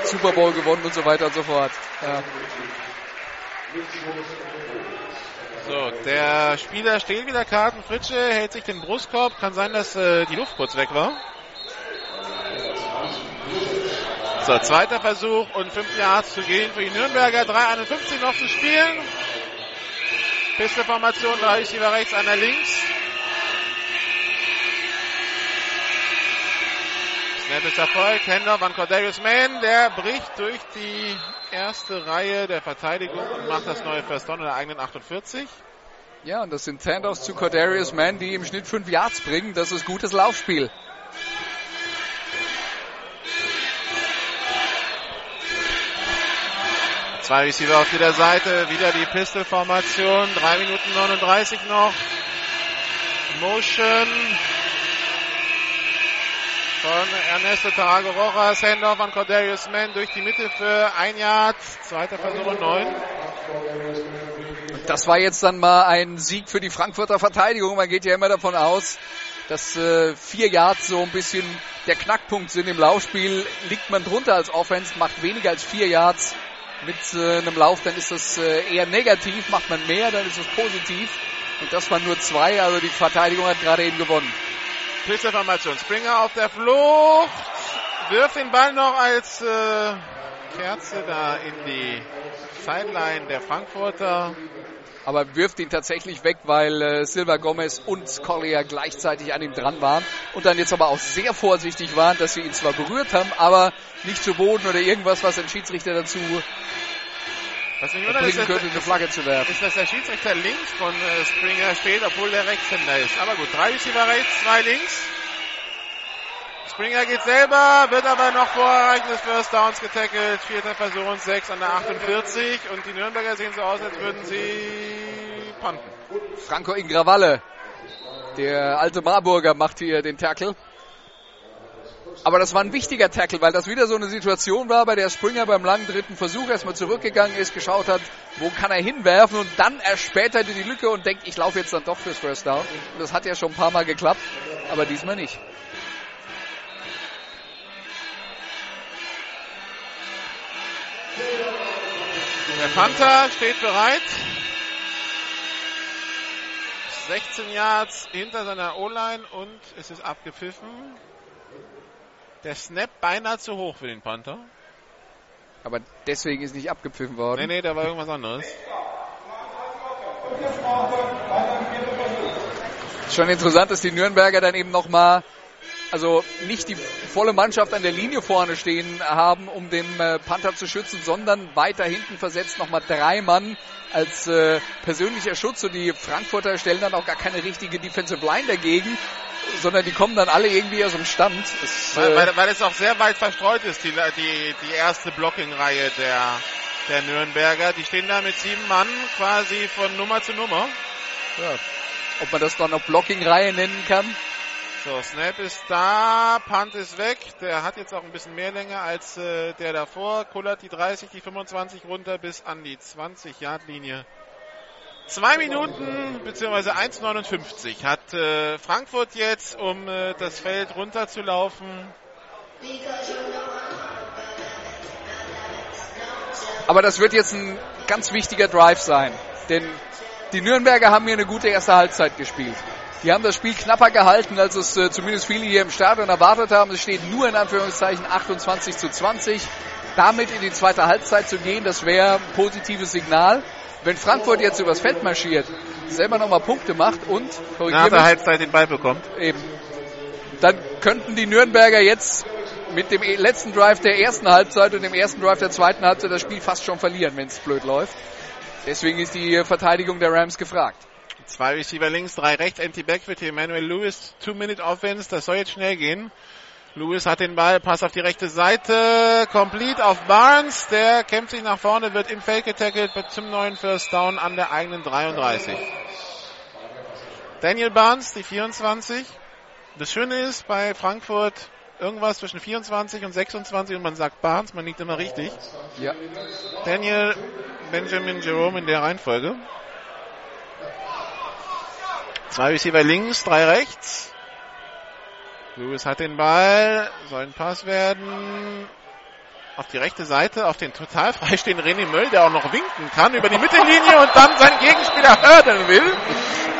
Super Bowl gewonnen und so weiter und so fort. Ja. So, der Spieler steht wieder, Karten Fritsche, hält sich den Brustkorb. Kann sein, dass äh, die Luft kurz weg war. So, zweiter Versuch und 5 Yards zu gehen für die Nürnberger. 3,51 noch zu spielen. Pisteformation, drei Receiver rechts, einer links. Snap ist Erfolg. Handoff an Cordelius Mann. Der bricht durch die erste Reihe der Verteidigung und macht das neue First Down in der eigenen 48. Ja, und das sind Handoffs zu Cordarius Mann, die im Schnitt 5 Yards bringen. Das ist gutes Laufspiel. Zwei Receiver auf jeder Seite, wieder die Pistol-Formation, 3 Minuten 39 noch. Motion von Ernesto Tarago Rojas, Handoff an Cordelius Mann durch die Mitte für ein Yard, zweiter Versuch und neun. Das war jetzt dann mal ein Sieg für die Frankfurter Verteidigung. Man geht ja immer davon aus, dass äh, vier Yards so ein bisschen der Knackpunkt sind im Laufspiel. Liegt man drunter als Offense, macht weniger als vier Yards mit äh, einem Lauf, dann ist das äh, eher negativ. Macht man mehr, dann ist es positiv. Und das waren nur zwei, also die Verteidigung hat gerade eben gewonnen. Pilzerformation. Springer auf der Flucht. Wirft den Ball noch als äh, Kerze da in die Sideline der Frankfurter. Aber wirft ihn tatsächlich weg, weil äh, Silva Gomez und Collier gleichzeitig an ihm dran waren und dann jetzt aber auch sehr vorsichtig waren, dass sie ihn zwar berührt haben, aber nicht zu Boden oder irgendwas, was den Schiedsrichter dazu Was mich bringen wundert, ist, dass, könnte, eine Flagge zu werfen. ist, dass der Schiedsrichter links von äh, Springer steht, obwohl der Rechtshänder ist. Aber gut, drei Receiver rechts, zwei links. Springer geht selber, wird aber noch vor Erreichen First Downs getackelt. Vierter und sechs an der 48. Und die Nürnberger sehen so aus, als würden sie panten. Franco Ingravalle, der alte Marburger, macht hier den Tackle. Aber das war ein wichtiger Tackle, weil das wieder so eine Situation war, bei der Springer beim langen dritten Versuch erstmal zurückgegangen ist, geschaut hat, wo kann er hinwerfen und dann erspäterte die Lücke und denkt, ich laufe jetzt dann doch fürs First Down. Und das hat ja schon ein paar Mal geklappt, aber diesmal nicht. Der Panther steht bereit. 16 Yards hinter seiner O-Line und es ist abgepfiffen. Der Snap beinahe zu hoch für den Panther. Aber deswegen ist nicht abgepfiffen worden. Nee, nee, da war irgendwas anderes. Schon interessant, dass die Nürnberger dann eben nochmal, also nicht die volle Mannschaft an der Linie vorne stehen haben, um den äh, Panther zu schützen, sondern weiter hinten versetzt nochmal drei Mann als äh, persönlicher Schutz und die Frankfurter stellen dann auch gar keine richtige Defensive Line dagegen, sondern die kommen dann alle irgendwie aus dem Stand. Es, Weil, äh, weil, weil es auch sehr weit verstreut ist, die, die, die erste Blocking-Reihe der, der Nürnberger. Die stehen da mit sieben Mann quasi von Nummer zu Nummer. ja, ob man das dann noch Blocking-Reihe nennen kann. So, Snap ist da, Punt ist weg. Der hat jetzt auch ein bisschen mehr Länge als äh, der davor. Kullert die 30, die 25 runter bis an die 20-Yard-Linie. Zwei Minuten beziehungsweise 1,59 hat äh, Frankfurt jetzt, um äh, das Feld runterzulaufen. Aber das wird jetzt ein ganz wichtiger Drive sein. Denn die Nürnberger haben hier eine gute erste Halbzeit gespielt. Die haben das Spiel knapper gehalten, als es äh, zumindest viele hier im Stadion erwartet haben. Es steht nur in Anführungszeichen 28 zu 20. Damit in die zweite Halbzeit zu gehen, das wäre ein positives Signal. Wenn Frankfurt jetzt übers Feld marschiert, selber nochmal Punkte macht und Nach der Halbzeit den Ball bekommt. eben, dann könnten die Nürnberger jetzt mit dem letzten Drive der ersten Halbzeit und dem ersten Drive der zweiten Halbzeit das Spiel fast schon verlieren, wenn es blöd läuft. Deswegen ist die Verteidigung der Rams gefragt. Zwei Receiver links, drei rechts, Empty Backfield hier Emmanuel Lewis, Two-Minute Offense, das soll jetzt schnell gehen. Lewis hat den Ball, Pass auf die rechte Seite, complete auf Barnes, der kämpft sich nach vorne, wird im Fake getackelt, zum neuen First Down an der eigenen 33. Daniel Barnes, die 24. Das Schöne ist bei Frankfurt irgendwas zwischen 24 und 26 und man sagt Barnes, man liegt immer richtig. Ja. Daniel Benjamin Jerome in der Reihenfolge. Zwei Receiver links, drei rechts. Lewis hat den Ball, soll ein Pass werden. Auf die rechte Seite, auf den total freistehenden René Möll, der auch noch winken kann über die Mittellinie und dann seinen Gegenspieler hören will,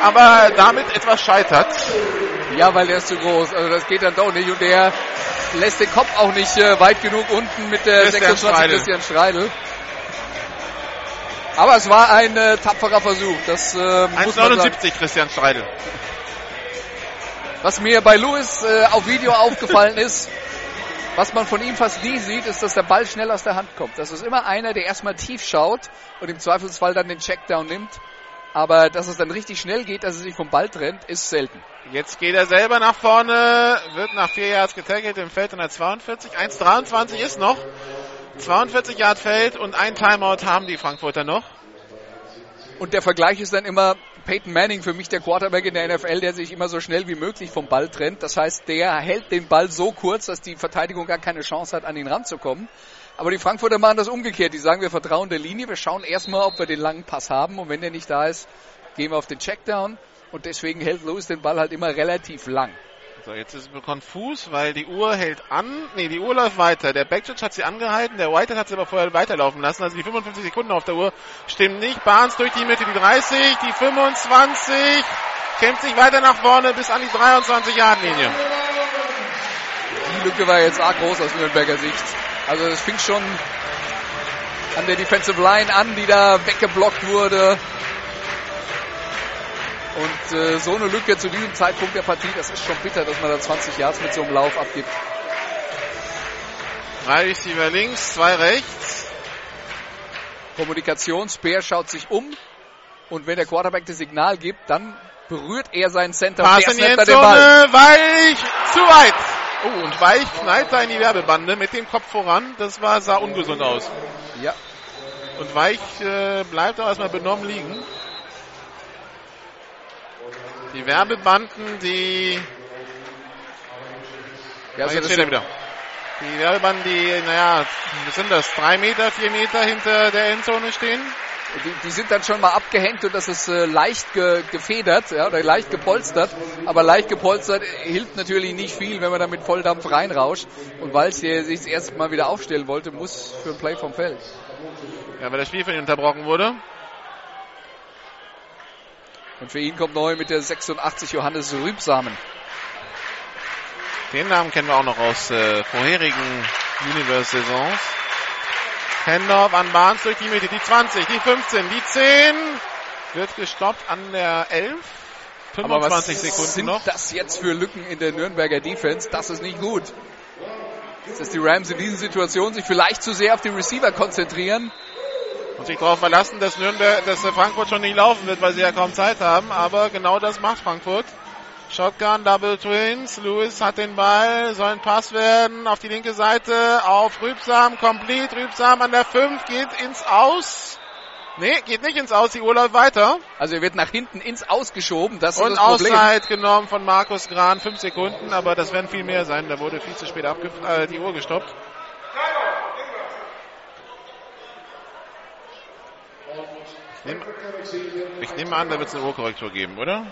aber damit etwas scheitert. Ja, weil der ist zu groß. Also das geht dann doch nicht. Und der lässt den Kopf auch nicht äh, weit genug unten mit der Christian 26 Streidel. Christian Streidel. Aber es war ein äh, tapferer Versuch. Das äh, muss man sagen. 1,79 Christian Streidel. Was mir bei Lewis äh, auf Video aufgefallen ist, Was man von ihm fast nie sieht, ist, dass der Ball schnell aus der Hand kommt. Das ist immer einer, der erstmal tief schaut und im Zweifelsfall dann den Checkdown nimmt. Aber dass es dann richtig schnell geht, dass er sich vom Ball trennt, ist selten. Jetzt geht er selber nach vorne, wird nach vier Yards getackelt im Feld in der 42. 1,23 ist noch. 42 Yard Feld und ein Timeout haben die Frankfurter noch. Und der Vergleich ist dann immer Peyton Manning für mich der Quarterback in der NFL, der sich immer so schnell wie möglich vom Ball trennt. Das heißt, der hält den Ball so kurz, dass die Verteidigung gar keine Chance hat, an ihn ranzukommen. Aber die Frankfurter machen das umgekehrt. Die sagen, wir vertrauen der Linie, wir schauen erstmal, ob wir den langen Pass haben und wenn der nicht da ist, gehen wir auf den Checkdown und deswegen hält Lewis den Ball halt immer relativ lang. So, jetzt ist es konfus, weil die Uhr hält an. Nee, die Uhr läuft weiter. Der Backjudge hat sie angehalten, der Whitehead hat sie aber vorher weiterlaufen lassen. Also die 55 Sekunden auf der Uhr stimmen nicht. Barnes durch die Mitte, die 30, die 25, kämpft sich weiter nach vorne bis an die 23 Yard Linie. Die Lücke war jetzt arg groß aus Nürnberger Sicht. Also es fing schon an der Defensive Line an, die da weggeblockt wurde. Und äh, so eine Lücke zu diesem Zeitpunkt der Partie, das ist schon bitter, dass man da 20 Yards mit so einem Lauf abgibt. Drei Receiver links, zwei rechts. Kommunikation, Speer schaut sich um und wenn der Quarterback das Signal gibt, dann berührt er seinen Center Pass in die. Endzone, Weich, zu weit. Oh, und Weich knallt da in die Werbebande mit dem Kopf voran. Das war, sah ungesund aus. Ja, Und Weich äh, bleibt auch erstmal benommen liegen. Die Werbebanden, die... ja Ah, also jetzt das steht er wieder. Die Werbebanden, die, naja, was sind das? Drei Meter, vier Meter hinter der Endzone stehen? Die, die sind dann schon mal abgehängt und das ist äh, leicht ge, gefedert ja, oder leicht gepolstert. Aber leicht gepolstert hilft natürlich nicht viel, wenn man da mit Volldampf reinrauscht. Und weil hier sich das erste Mal wieder aufstellen wollte, muss für ein Play vom Feld. Ja, weil das Spiel von ihm unterbrochen wurde. Und für ihn kommt neu mit der 86 Johannes Rübsamen. Den Namen kennen wir auch noch aus äh, vorherigen Universe-Saisons. Handoff an Barnes durch die Mitte. Die 20, die 15, die 10. Wird gestoppt an der 11. Aber 25 was Sekunden sind noch. das jetzt für Lücken in der Nürnberger Defense? Das ist nicht gut. Dass die Rams in diesen Situationen sich vielleicht zu sehr auf die Receiver konzentrieren. Und sich darauf verlassen, dass Nürnberg, dass Frankfurt schon nicht laufen wird, weil sie ja kaum Zeit haben. Aber genau das macht Frankfurt. Shotgun, Double Twins. Lewis hat den Ball, soll ein Pass werden auf die linke Seite, auf Rübsam, complete. Rübsam an der 5 geht ins Aus. Nee, geht nicht ins Aus, die Uhr läuft weiter. Also er wird nach hinten ins Ausgeschoben. Das ist Und das Problem. Auszeit genommen von Markus Gran, 5 Sekunden, aber das werden viel mehr sein. Da wurde viel zu spät abge äh, die Uhr gestoppt. Ich nehme, ich nehme an, da wird es eine Uhrkorrektur geben, oder?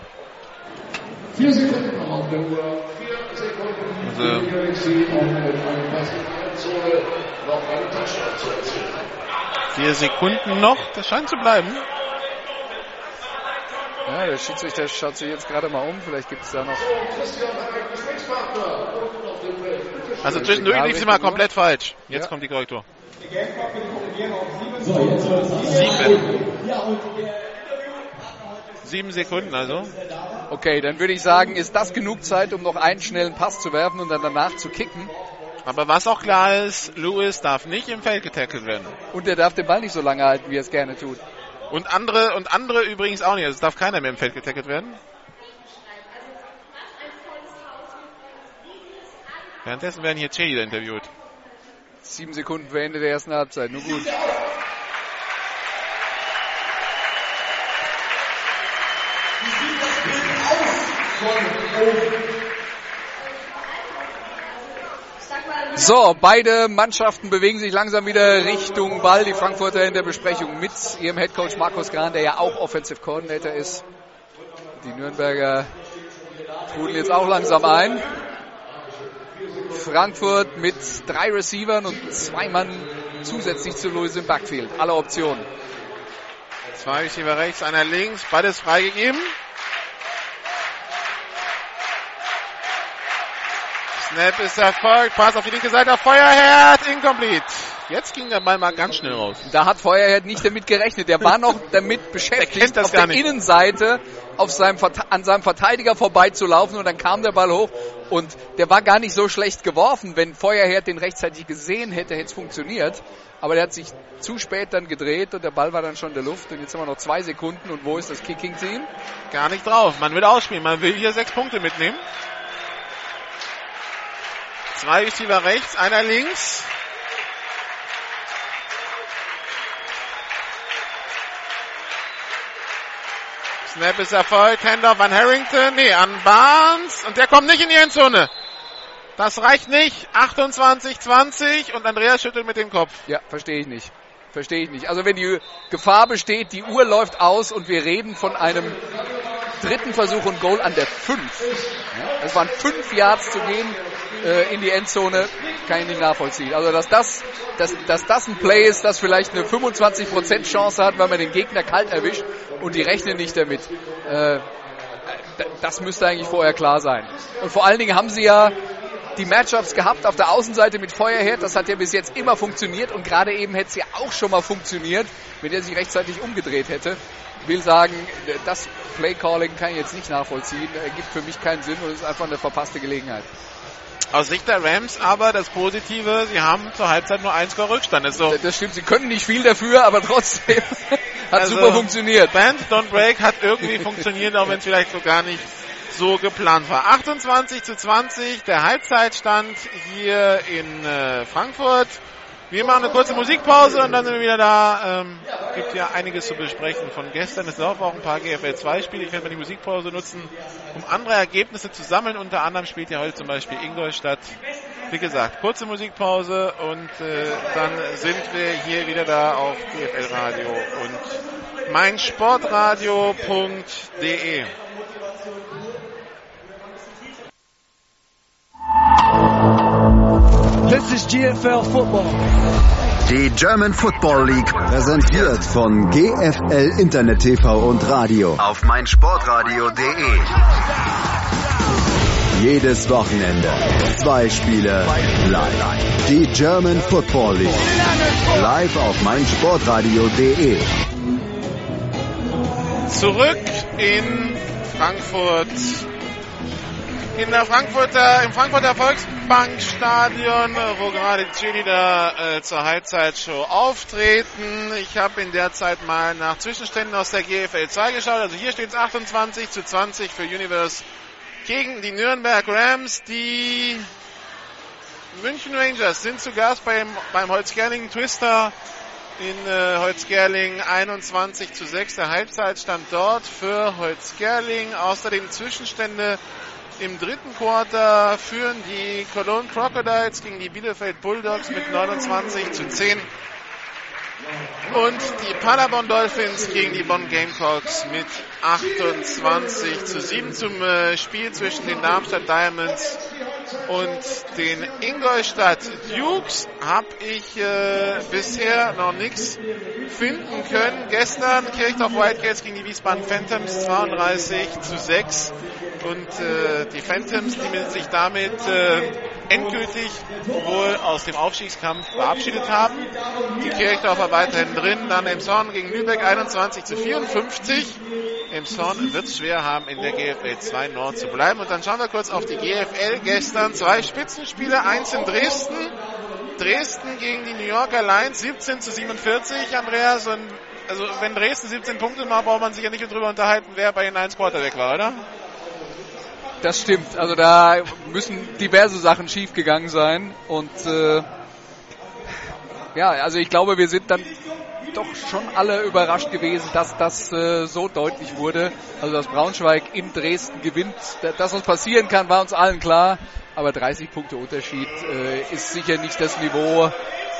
Vier Sekunden noch auf der Uhr. Vier Sekunden. Also, die vier Sekunden noch, das scheint zu bleiben. Ja, der Schiedsrichter schaut sich jetzt gerade mal um. Vielleicht gibt es da noch. Also zwischendurch lief sie mal komplett falsch. Jetzt Ja. kommt die Korrektur. So, jetzt wird es Sieben. Sieben Sekunden also. Okay, dann würde ich sagen, ist das genug Zeit, um noch einen schnellen Pass zu werfen und dann danach zu kicken. Aber was auch klar ist, Lewis darf nicht im Feld getackelt werden. Und er darf den Ball nicht so lange halten, wie er es gerne tut. Und andere, und andere übrigens auch nicht. Also es darf keiner mehr im Feld getackelt werden. Währenddessen werden hier Cheerleader interviewt. Sieben Sekunden vor Ende der ersten Halbzeit. Nur gut. So, beide Mannschaften bewegen sich langsam wieder Richtung Ball. Die Frankfurter in der Besprechung mit ihrem Headcoach Markus Gran, der ja auch Offensive Coordinator ist. Die Nürnberger trudeln jetzt auch langsam ein. Frankfurt mit drei Receivern und zwei Mann zusätzlich zu Louis im Backfield. Alle Optionen. Zwei Receiver rechts, einer links, beides freigegeben. Snap ist erfolgt, Pass auf die linke Seite, Feuerherd, incomplete. Jetzt ging der Ball mal ganz schnell raus. Da hat Feuerherd nicht damit gerechnet. Der war noch damit beschäftigt, auf der nicht. Innenseite auf seinem, an seinem Verteidiger vorbeizulaufen und dann kam der Ball hoch und der war gar nicht so schlecht geworfen. Wenn Feuerherd den rechtzeitig gesehen hätte, hätte es funktioniert. Aber der hat sich zu spät dann gedreht und der Ball war dann schon in der Luft und jetzt haben wir noch zwei Sekunden und wo ist das Kicking-Team? Gar nicht drauf. Man will ausspielen. Man will hier sechs Punkte mitnehmen. Zwei Receiver rechts, einer links. Snap ist erfolgt. Handoff an Harrington. Nee, an Barnes. Und der kommt nicht in die Endzone. Das reicht nicht. 28, 20 und Andreas schüttelt mit dem Kopf. Ja, verstehe ich nicht. Verstehe ich nicht. Also wenn die Gefahr besteht, die Uhr läuft aus und wir reden von einem dritten Versuch und Goal an der 5. Es waren fünf Yards zu gehen äh, in die Endzone, kann ich nicht nachvollziehen. Also dass das, dass, dass das ein Play ist, das vielleicht eine 25% Chance hat, weil man den Gegner kalt erwischt und die rechnen nicht damit. Äh, das müsste eigentlich vorher klar sein. Und vor allen Dingen haben sie ja die Matchups gehabt auf der Außenseite mit Feuerherd. Das hat ja bis jetzt immer funktioniert und gerade eben hätte es ja auch schon mal funktioniert, wenn er sich rechtzeitig umgedreht hätte. Will sagen, das Playcalling kann ich jetzt nicht nachvollziehen, gibt für mich keinen Sinn und ist einfach eine verpasste Gelegenheit. Aus Sicht der Rams aber das Positive, sie haben zur Halbzeit nur ein Score Rückstand. Das, so das stimmt, sie können nicht viel dafür, aber trotzdem hat also, super funktioniert. Band Don't Break hat irgendwie funktioniert, auch wenn es vielleicht so gar nicht so geplant war. 28 zu 20, der Halbzeitstand hier in äh, Frankfurt. Wir machen eine kurze Musikpause und dann sind wir wieder da. Ähm, gibt ja einiges zu besprechen von gestern. Es laufen auch ein paar GFL 2 Spiele. Ich werde mal die Musikpause nutzen, um andere Ergebnisse zu sammeln. Unter anderem spielt ja heute zum Beispiel Ingolstadt. Wie gesagt, kurze Musikpause und äh, dann sind wir hier wieder da auf GFL Radio und meinsportradio.de. This is GFL Football. Die German Football League präsentiert von GFL Internet TV und Radio auf meinsportradio.de. Jedes Wochenende zwei Spiele live. Die German Football League live auf meinsportradio.de. Zurück in Frankfurt in der Frankfurter, im Frankfurter Volksbankstadion, wo gerade die Cheerleader äh, zur Halbzeitshow auftreten. Ich habe in der Zeit mal nach Zwischenständen aus der GFL 2 geschaut. Also hier steht es 28 zu 20 für Universe gegen die Nürnberg Rams. Die München Rangers sind zu Gast beim, beim Holzgerling Twister in äh, Holzgerling 21 zu 6. Der Halbzeitstand dort für Holzgerling. Außerdem Zwischenstände im dritten Quarter führen die Cologne Crocodiles gegen die Bielefeld Bulldogs mit 29 zu 10. Und die Paderborn Dolphins gegen die Bonn Gamecocks mit 28 zu 7 zum äh, Spiel zwischen den Darmstadt Diamonds und den Ingolstadt Dukes habe ich äh, bisher noch nichts finden können. Gestern Kirchdorf Wildcats gegen die Wiesbaden Phantoms 32 zu 6 und äh, die Phantoms, die sich damit äh, endgültig wohl aus dem Aufstiegskampf verabschiedet haben. Die Kirchdorfer weiterhin drin, dann Emshorn gegen Lübeck 21 zu 54. Emshorn wird es schwer haben, in der GFL 2 Nord zu bleiben. Und dann schauen wir kurz auf die GFL. Gestern zwei Spitzenspiele, eins in Dresden. Dresden gegen die New Yorker Lions 17 zu 47, Andreas. Und also wenn Dresden 17 Punkte macht, braucht man sich ja nicht darüber unterhalten, wer bei den 1 Quarterback war, oder? Das stimmt. Also da müssen diverse Sachen schiefgegangen sein. Und äh, ja, also ich glaube, wir sind dann doch schon alle überrascht gewesen, dass das äh, so deutlich wurde. Also dass Braunschweig in Dresden gewinnt. Dass was passieren kann, war uns allen klar. Aber 30 Punkte Unterschied äh, ist sicher nicht das Niveau,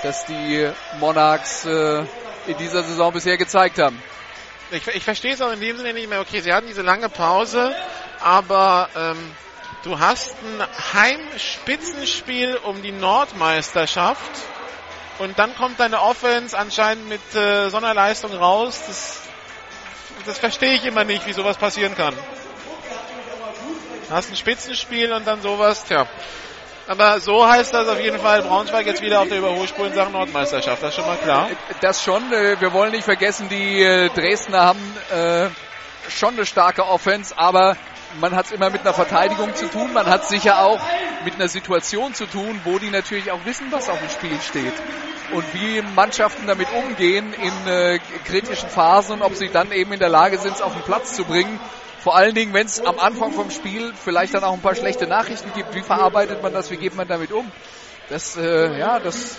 das die Monarchs äh, in dieser Saison bisher gezeigt haben. Ich, ich verstehe es auch in dem Sinne nicht mehr. Okay, sie hatten diese lange Pause, aber ähm, du hast ein Heimspitzenspiel um die Nordmeisterschaft und dann kommt deine Offense anscheinend mit äh, so einer Leistung raus. Das, das verstehe ich immer nicht, wie sowas passieren kann. Hast ein Spitzenspiel und dann sowas, tja. Aber so heißt das auf jeden Fall Braunschweig jetzt wieder auf der Überholspur in Sachen Nordmeisterschaft. Das ist schon mal klar. Das schon. äh, Wir wollen nicht vergessen, die äh, Dresdner haben äh, schon eine starke Offense, aber man hat es immer mit einer Verteidigung zu tun. Man hat sicher auch mit einer Situation zu tun, wo die natürlich auch wissen, was auf dem Spiel steht. Und wie Mannschaften damit umgehen in äh, kritischen Phasen und ob sie dann eben in der Lage sind, es auf den Platz zu bringen. Vor allen Dingen, wenn es am Anfang vom Spiel vielleicht dann auch ein paar schlechte Nachrichten gibt. Wie verarbeitet man das? Wie geht man damit um? Das, äh, ja, das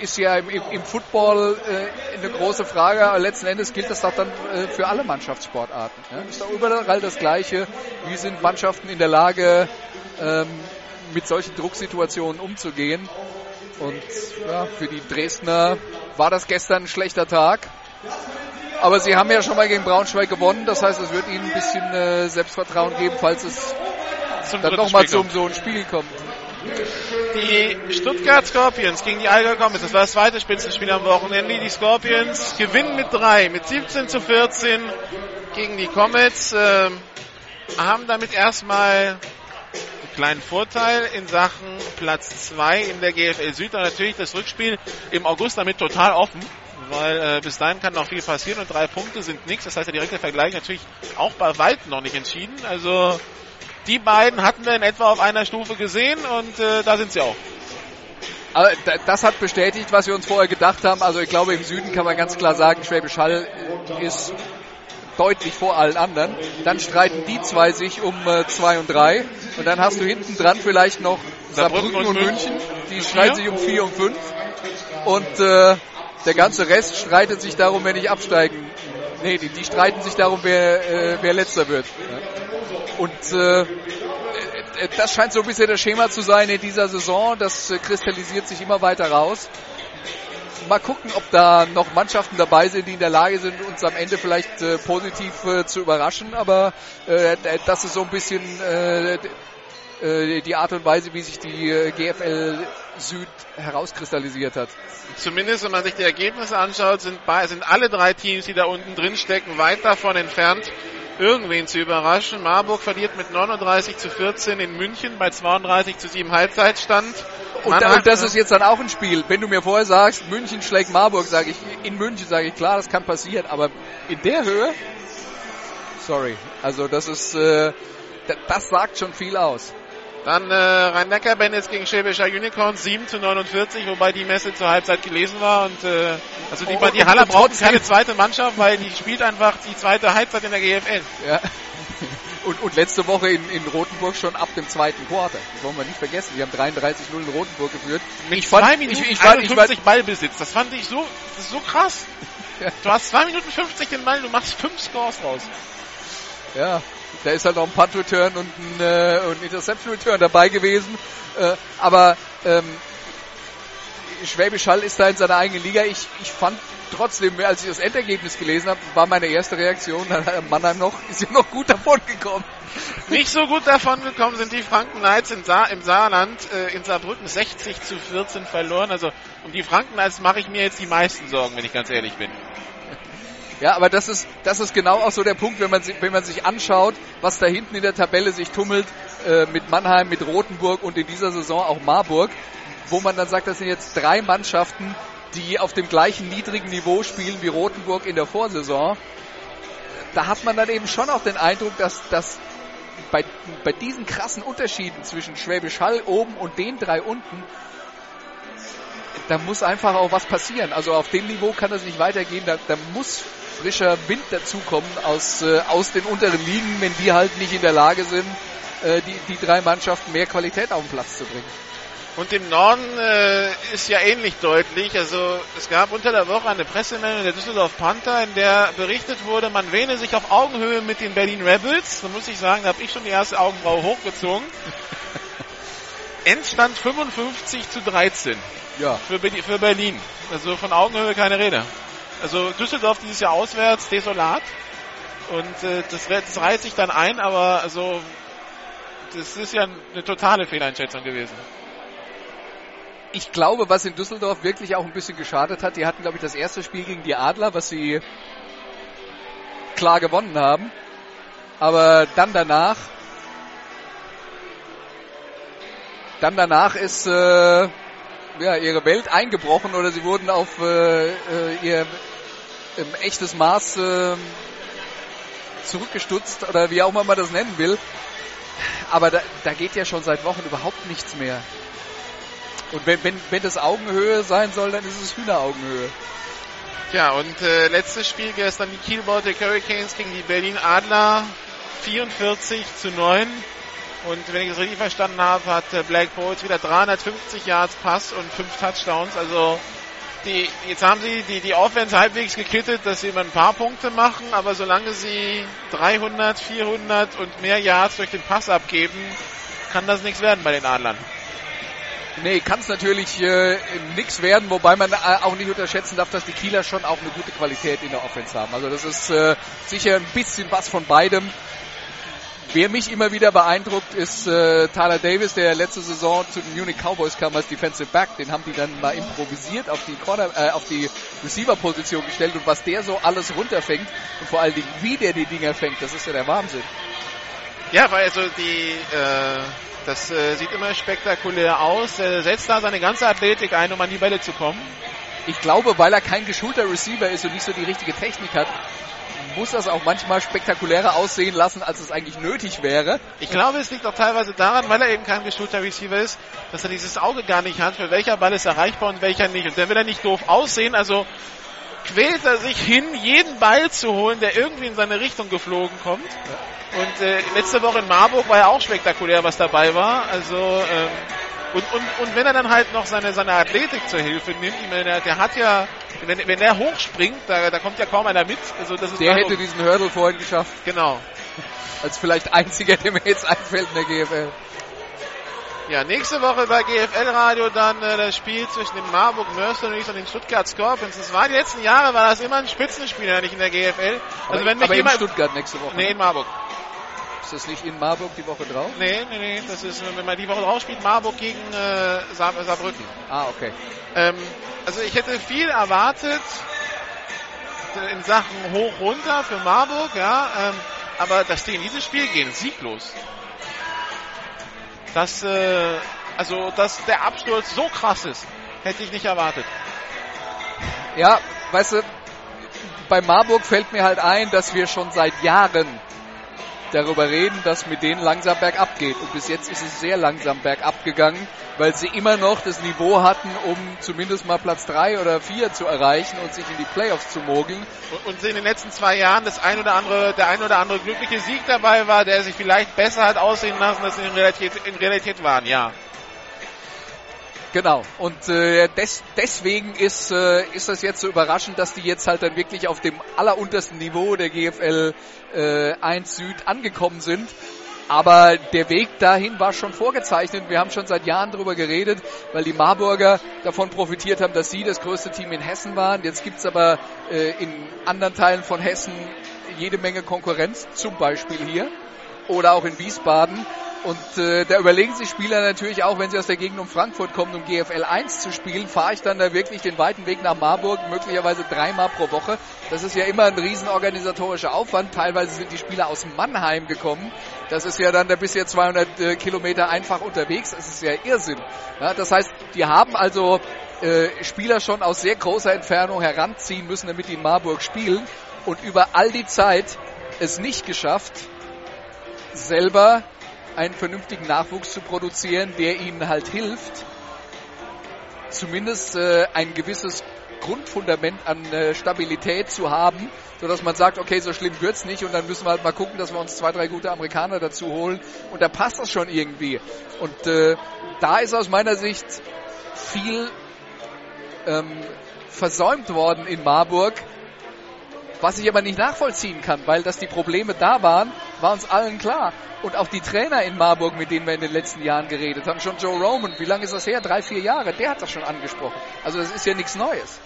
ist ja im, im, Football äh, eine große Frage. Aber letzten Endes gilt das doch dann äh, für alle Mannschaftssportarten. Ja? Ist doch überall das Gleiche. Wie sind Mannschaften in der Lage, ähm, mit solchen Drucksituationen umzugehen? Und ja, für die Dresdner war das gestern ein schlechter Tag. Aber sie haben ja schon mal gegen Braunschweig gewonnen. Das heißt, es wird ihnen ein bisschen äh, Selbstvertrauen geben, falls es Zum dann nochmal zum so ein Spiel kommt. Die Stuttgart Scorpions gegen die Allgäu Comets. Das war das zweite Spitzenspiel am Wochenende. Die Scorpions gewinnen mit drei, mit 17 zu 14 gegen die Comets. Ähm, haben damit erstmal einen kleinen Vorteil in Sachen Platz 2 in der GFL Süd. Und natürlich das Rückspiel im August damit total offen. Weil äh, bis dahin kann noch viel passieren und drei Punkte sind nichts. Das heißt, der direkte Vergleich natürlich auch bei weitem noch nicht entschieden. Also die beiden hatten wir in etwa auf einer Stufe gesehen und äh, da sind sie auch. Aber da- das hat bestätigt, was wir uns vorher gedacht haben. Also ich glaube, im Süden kann man ganz klar sagen, Schwäbisch Hall ist deutlich vor allen anderen. Dann streiten die zwei sich um 2 und 3. Und dann hast du hinten dran vielleicht noch Saarbrücken, Saarbrücken und und München. Die streiten sich um 4 und 5. Und äh, der ganze Rest streitet sich darum, wer nicht absteigen. Nee, die, die streiten sich darum, wer, äh, wer letzter wird. Ja. Und äh, äh, das scheint so ein bisschen das Schema zu sein in dieser Saison. Das äh, kristallisiert sich immer weiter raus. Mal gucken, ob da noch Mannschaften dabei sind, die in der Lage sind, uns am Ende vielleicht äh, positiv äh, zu überraschen. Aber äh, das ist so ein bisschen äh, äh, die Art und Weise, wie sich die äh, GFL Süd herauskristallisiert hat. Zumindest wenn man sich die Ergebnisse anschaut, sind, sind alle drei Teams, die da unten drin stecken, weit davon entfernt, irgendwen zu überraschen. Marburg verliert mit 39 zu 14 in München bei 32 zu 7 Halbzeitstand. Und, da, und das ist jetzt dann auch ein Spiel. Wenn du mir vorher sagst, München schlägt Marburg, sage ich, in München sage ich, klar, das kann passieren, aber in der Höhe, sorry. Also das ist, äh, da- das sagt schon viel aus. Dann äh, Rhein-Neckar-Bandits gegen Schwäbischer Unicorns 7 zu 49, wobei die Messe zur Halbzeit gelesen war. Und äh, also die, Oh, die Haller und braucht keine zweite Mannschaft, weil die spielt einfach die zweite Halbzeit in der GFL. Ja. Und, und letzte Woche in, in Rotenburg schon ab dem zweiten Quarter. Das wollen wir nicht vergessen. Wir haben 33-0 in Rotenburg geführt. Mit ich fand, zwei Minuten ich, ich, fand, ich, 51 fand, Ballbesitz. Das fand ich so, das ist so krass. Ja. Du hast zwei Minuten 50 den Ball, du machst fünf Scores raus. ja, da ist halt noch ein Punt-Return und ein, äh, und ein Interception-Return dabei gewesen. Äh, aber ähm, Schwäbisch Hall ist da in seiner eigenen Liga. Ich, ich fand trotzdem, als ich das Endergebnis gelesen habe, war meine erste Reaktion, Mannheim noch, ist ja noch gut davon gekommen. Nicht so gut davon gekommen sind die Franken Knights in Sa im Saarland, äh, in Saarbrücken 60 zu 14 verloren. Also um die Franken Knights mache ich mir jetzt die meisten Sorgen, wenn ich ganz ehrlich bin. Ja, aber das ist, das ist genau auch so der Punkt, wenn man, sich, wenn man sich anschaut, was da hinten in der Tabelle sich tummelt, äh, mit Mannheim, mit Rothenburg und in dieser Saison auch Marburg, wo man dann sagt, das sind jetzt drei Mannschaften, die auf dem gleichen niedrigen Niveau spielen wie Rothenburg in der Vorsaison. Da hat man dann eben schon auch den Eindruck, dass, dass bei, bei diesen krassen Unterschieden zwischen Schwäbisch Hall oben und den drei unten, da muss einfach auch was passieren. Also auf dem Niveau kann das nicht weitergehen. Da, da muss frischer Wind dazukommen aus, äh, aus den unteren Ligen, wenn die halt nicht in der Lage sind, äh, die, die drei Mannschaften mehr Qualität auf den Platz zu bringen. Und im Norden äh, ist ja ähnlich deutlich. Also es gab unter der Woche eine Pressemeldung der Düsseldorf Panther, in der berichtet wurde, man wähne sich auf Augenhöhe mit den Berlin Rebels. Da muss ich sagen, da habe ich schon die erste Augenbraue hochgezogen. Endstand 55 zu 13 Ja. für, Be- für Berlin. Also von Augenhöhe keine Rede. Also Düsseldorf dieses Jahr auswärts desolat. Und äh, das, das reiht sich dann ein, aber also das ist ja eine totale Fehleinschätzung gewesen. Ich glaube, was in Düsseldorf wirklich auch ein bisschen geschadet hat, die hatten, glaube ich, das erste Spiel gegen die Adler, was sie klar gewonnen haben. Aber dann danach dann danach ist äh, ja, ihre Welt eingebrochen oder sie wurden auf äh, äh ihr ähm, echtes Maß äh, zurückgestutzt oder wie auch immer man das nennen will. Aber da, da geht ja schon seit Wochen überhaupt nichts mehr. Und wenn, wenn, wenn das Augenhöhe sein soll, dann ist es Hühneraugenhöhe. Ja, und äh, letztes Spiel gestern die Kiel Baltic Hurricanes gegen die Berlin Adler 44 zu 9. Und wenn ich es richtig verstanden habe, hat äh, Black Bolt wieder 350 Yards Pass und 5 Touchdowns. Also die, jetzt haben sie die, die Offense halbwegs gekittet, dass sie immer ein paar Punkte machen, aber solange sie 300, 400 und mehr Yards durch den Pass abgeben, kann das nichts werden bei den Adlern. Nee, kann es natürlich äh, nichts werden, wobei man äh, auch nicht unterschätzen darf, dass die Kieler schon auch eine gute Qualität in der Offense haben. Also das ist äh, sicher ein bisschen was von beidem. Wer mich immer wieder beeindruckt, ist äh, Tyler Davis, der letzte Saison zu den Munich Cowboys kam als Defensive Back. Den haben die dann mal improvisiert auf die Corner, äh, auf die Receiver-Position gestellt und was der so alles runterfängt und vor allen Dingen wie der die Dinger fängt, das ist ja der Wahnsinn. Ja, weil also die äh, das äh, sieht immer spektakulär aus. Er setzt da seine ganze Athletik ein, um an die Bälle zu kommen. Ich glaube, weil er kein geschulter Receiver ist und nicht so die richtige Technik hat, muss das auch manchmal spektakulärer aussehen lassen, als es eigentlich nötig wäre. Ich glaube, es liegt auch teilweise daran, weil er eben kein geschulter Receiver ist, dass er dieses Auge gar nicht hat, für welcher Ball ist erreichbar und welcher nicht. Und dann will er nicht doof aussehen, also quält er sich hin, jeden Ball zu holen, der irgendwie in seine Richtung geflogen kommt. Und äh, letzte Woche in Marburg war ja auch spektakulär, was dabei war. Also ähm, und, und, und wenn er dann halt noch seine, seine Athletik zur Hilfe nimmt, der, der hat ja, wenn, wenn der hochspringt, da, da kommt ja kaum einer mit. Also das ist der hätte diesen Hurdle vorhin geschafft. Genau. Als vielleicht einziger, der mir jetzt einfällt in der GFL. Ja, nächste Woche bei GFL Radio dann äh, das Spiel zwischen den Marburg Mercenaries und den Stuttgart Scorpions. Das war die letzten Jahre, war das immer ein Spitzenspiel, nicht in der GFL. Also aber, wenn mich aber jemand, in Stuttgart nächste Woche. Nee, in Marburg. Ist das nicht in Marburg die Woche drauf? Nee, nee, nee. Das ist, wenn man die Woche drauf spielt, Marburg gegen äh, Saarbrücken. Ah, okay. Ähm, also ich hätte viel erwartet in Sachen hoch runter für Marburg, ja. Ähm, aber dass die in dieses Spiel gehen, sieglos. Das, äh, also, dass der Absturz so krass ist, hätte ich nicht erwartet. Ja, weißt du, bei Marburg fällt mir halt ein, dass wir schon seit Jahren darüber reden, dass mit denen langsam bergab geht. Und bis jetzt ist es sehr langsam bergab gegangen, weil sie immer noch das Niveau hatten, um zumindest mal Platz drei oder vier zu erreichen und sich in die Playoffs zu mogeln. Und, und in den letzten zwei Jahren das ein oder andere, der ein oder andere glückliche Sieg dabei war, der sich vielleicht besser hat aussehen lassen, als in Realität, in Realität waren, ja. Genau. Und äh, des, deswegen ist, äh, ist das jetzt so überraschend, dass die jetzt halt dann wirklich auf dem alleruntersten Niveau der GFL äh, 1 Süd angekommen sind. Aber der Weg dahin war schon vorgezeichnet. Wir haben schon seit Jahren darüber geredet, weil die Marburger davon profitiert haben, dass sie das größte Team in Hessen waren. Jetzt gibt's aber äh, in anderen Teilen von Hessen jede Menge Konkurrenz, zum Beispiel hier oder auch in Wiesbaden. Und äh, da überlegen sich Spieler natürlich auch, wenn sie aus der Gegend um Frankfurt kommen, um GFL 1 zu spielen, fahre ich dann da wirklich den weiten Weg nach Marburg, möglicherweise dreimal pro Woche. Das ist ja immer ein riesen organisatorischer Aufwand. Teilweise sind die Spieler aus Mannheim gekommen. Das ist ja dann da bis 200 äh, Kilometer einfach unterwegs. Das ist ja Irrsinn. Ja, das heißt, die haben also äh, Spieler schon aus sehr großer Entfernung heranziehen müssen, damit die in Marburg spielen. Und über all die Zeit es nicht geschafft, selber einen vernünftigen Nachwuchs zu produzieren, der ihnen halt hilft, zumindest äh, ein gewisses Grundfundament an äh, Stabilität zu haben, so dass man sagt, okay, so schlimm wird's nicht und dann müssen wir halt mal gucken, dass wir uns zwei, drei gute Amerikaner dazu holen und da passt das schon irgendwie. Und äh, da ist aus meiner Sicht viel ähm, versäumt worden in Marburg, was ich aber nicht nachvollziehen kann, weil dass die Probleme da waren, war uns allen klar. Und auch die Trainer in Marburg, mit denen wir in den letzten Jahren geredet haben, schon Joe Roman, wie lange ist das her? Drei, vier Jahre, der hat das schon angesprochen. Also das ist ja nichts Neues.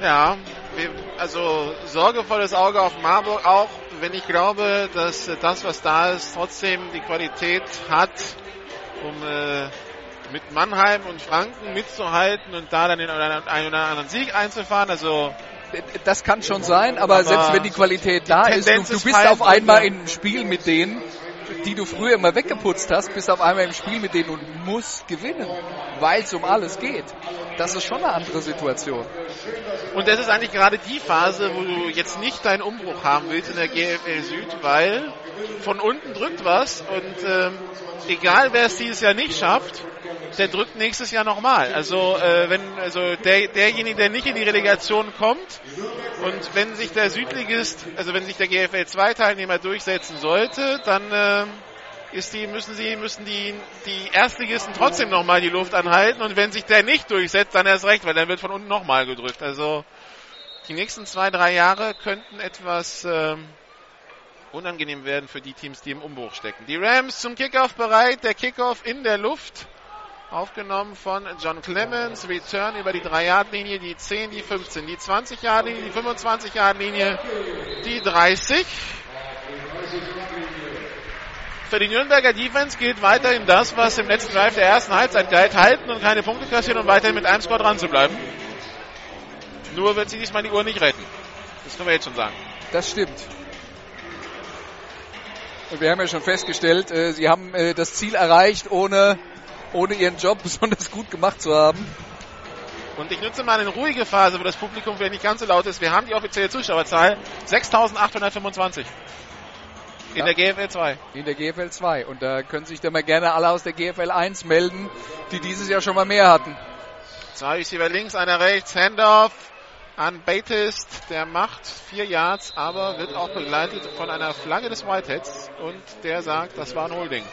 Ja, also sorgevolles Auge auf Marburg auch, wenn ich glaube, dass das, was da ist, trotzdem die Qualität hat, um äh, mit Mannheim und Franken mitzuhalten und da dann den einen oder anderen Sieg einzufahren. Also das kann schon sein, aber, aber selbst wenn die Qualität da die ist, du, du bist auf einmal in einem Spiel mit denen, die du früher immer weggeputzt hast, bist auf einmal im Spiel mit denen und musst gewinnen, weil es um alles geht. Das ist schon eine andere Situation. Und das ist eigentlich gerade die Phase, wo du jetzt nicht deinen Umbruch haben willst in der GFL Süd, weil von unten drückt was und ähm, egal wer es dieses Jahr nicht schafft, der drückt nächstes Jahr nochmal. Also äh, wenn also der, derjenige, der nicht in die Relegation kommt und wenn sich der Südligist, also wenn sich der GFL 2 Teilnehmer durchsetzen sollte, dann äh, ist die, müssen sie, müssen die, die Erstligisten trotzdem nochmal die Luft anhalten und wenn sich der nicht durchsetzt, dann erst recht, weil dann wird von unten nochmal gedrückt. Also die nächsten zwei, drei Jahre könnten etwas ähm, unangenehm werden für die Teams, die im Umbruch stecken. Die Rams zum Kickoff bereit, der Kickoff in der Luft. Aufgenommen von John Clemens. Return über die 3-Yard-Linie, die 10, die 15, die 20-Yard-Linie, die 25-Yard-Linie, die 30. Für die Nürnberger Defense gilt weiterhin das, was im letzten Drive der ersten Halbzeit galt. Halten und keine Punkte kassieren und weiterhin mit einem Score dran zu bleiben. Nur wird sie diesmal die Uhr nicht retten. Das können wir jetzt schon sagen. Das stimmt. Und wir haben ja schon festgestellt, äh, sie haben äh, das Ziel erreicht, ohne, ohne ihren Job besonders gut gemacht zu haben. Und ich nutze mal eine ruhige Phase, wo das Publikum vielleicht nicht ganz so laut ist. Wir haben die offizielle Zuschauerzahl 6.825. In Ja. der GFL 2. In der GFL 2. Und da können sich dann mal gerne alle aus der GFL 1 melden, die dieses Jahr schon mal mehr hatten. Zwei Receiver links, einer rechts. Handoff an Batist. Der macht vier Yards, aber wird auch begleitet von einer Flagge des Whiteheads. Und der sagt, das war ein Holding.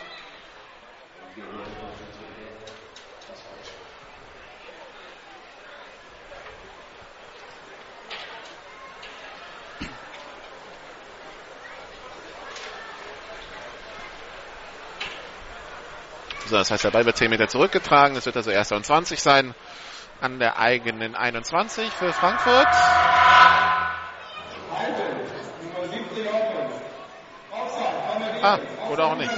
So, das heißt, der Ball wird 10 Meter zurückgetragen. Es wird also erster und 20 sein an der eigenen 21 für Frankfurt. Ah, oder auch nicht.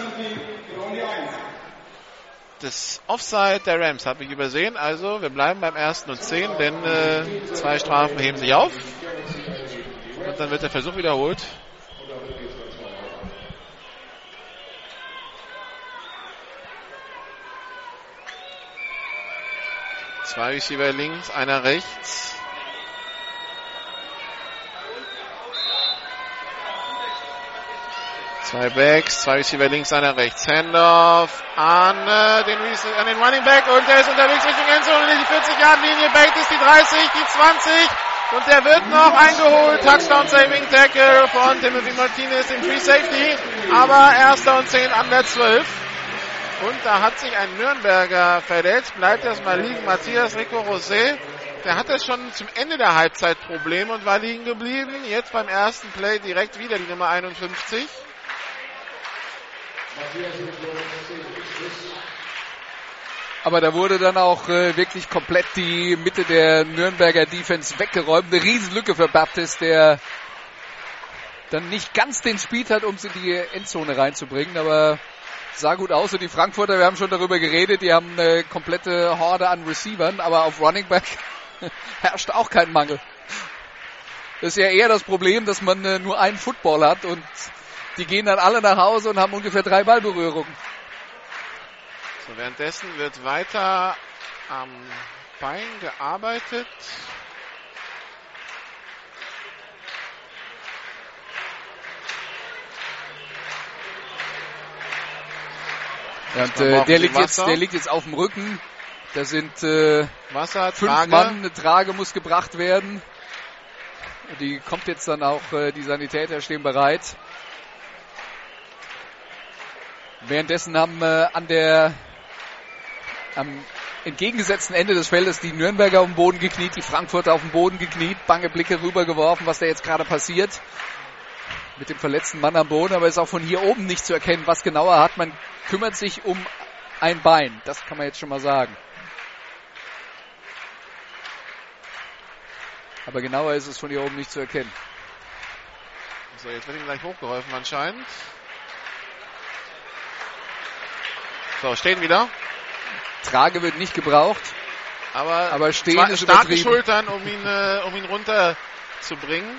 Das Offside der Rams habe ich übersehen. Also wir bleiben beim ersten und 10, denn äh, zwei Strafen heben sich auf. Und dann wird der Versuch wiederholt. Zwei Receiver links, einer rechts. Zwei Backs, zwei Receiver links, einer rechts. Handoff an, äh, an den Running Back und der ist unterwegs Richtung Endzone, die 40-Yard-Linie. Bait ist die 30, die 20 und der wird noch eingeholt. Touchdown Saving Tackle von Timothy Martinez im Free Safety. Aber erster und 10 an der 12. Und da hat sich ein Nürnberger verletzt. Bleibt erstmal liegen. Matthias Rico Rosé. Der hatte schon zum Ende der Halbzeit Probleme und war liegen geblieben. Jetzt beim ersten Play direkt wieder die Nummer 51. Aber da wurde dann auch äh, wirklich komplett die Mitte der Nürnberger Defense weggeräumt. Eine Riesenlücke für Baptist, der dann nicht ganz den Speed hat, um sie in die Endzone reinzubringen, aber sah gut aus. Und die Frankfurter, wir haben schon darüber geredet, die haben eine komplette Horde an Receivern, aber auf Running Back herrscht auch kein Mangel. Das ist ja eher das Problem, dass man äh, nur einen Football hat und die gehen dann alle nach Hause und haben ungefähr drei Ballberührungen. So, währenddessen wird weiter am Bein gearbeitet. Ja, und äh, der, liegt jetzt, der liegt jetzt auf dem Rücken. Da sind äh, Wasser, fünf Trage. Mann, eine Trage muss gebracht werden. Die kommt jetzt dann auch, äh, die Sanitäter stehen bereit. Währenddessen haben äh, an der am entgegengesetzten Ende des Feldes die Nürnberger auf dem Boden gekniet, die Frankfurter auf dem Boden gekniet, bange Blicke rübergeworfen, was da jetzt gerade passiert. Mit dem verletzten Mann am Boden, aber ist auch von hier oben nicht zu erkennen, was genau er hat. Man kümmert sich um ein Bein, das kann man jetzt schon mal sagen. Aber genauer ist es von hier oben nicht zu erkennen. So, jetzt wird ihm gleich hochgeholfen anscheinend. So, stehen wieder. Trage wird nicht gebraucht. Aber, Aber stehen ist starke. Schultern, um ihn, äh, um ihn runterzubringen.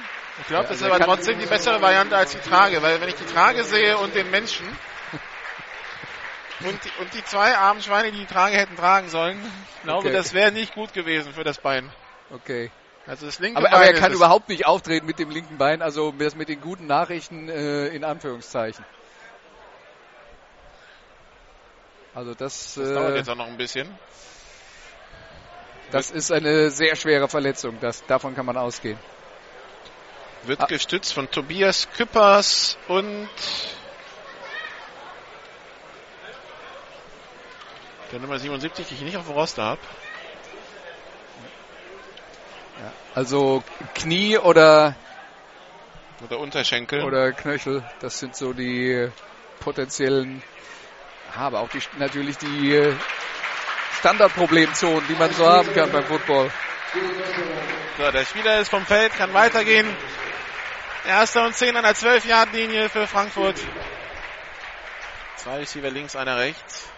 Ich glaube, Ja, das ist also aber trotzdem die bessere Variante als die Trage, weil wenn ich die Trage sehe und den Menschen, Und die, und die zwei armen Schweine, die die Trage hätten tragen sollen, ich glaube, Okay. das wäre nicht gut gewesen für das Bein. Okay. Also das linke Aber, Bein aber er kann überhaupt nicht auftreten mit dem linken Bein, also das mit den guten Nachrichten äh, in Anführungszeichen. Also das, Das dauert äh, jetzt auch noch ein bisschen. das ist eine sehr schwere Verletzung. Das, davon kann man ausgehen. Wird Ah. gestützt von Tobias Küppers und der Nummer 77, die ich nicht auf dem Roster habe. Also Knie oder Oder Unterschenkel. oder Knöchel, das sind so die potenziellen, aber auch die, natürlich die Standardproblemzonen, die man so haben kann beim Football. So, der Spieler ist vom Feld, kann weitergehen. Erster und 10 an der 12-Yard-Linie für Frankfurt. Zwei Receiver links, einer rechts.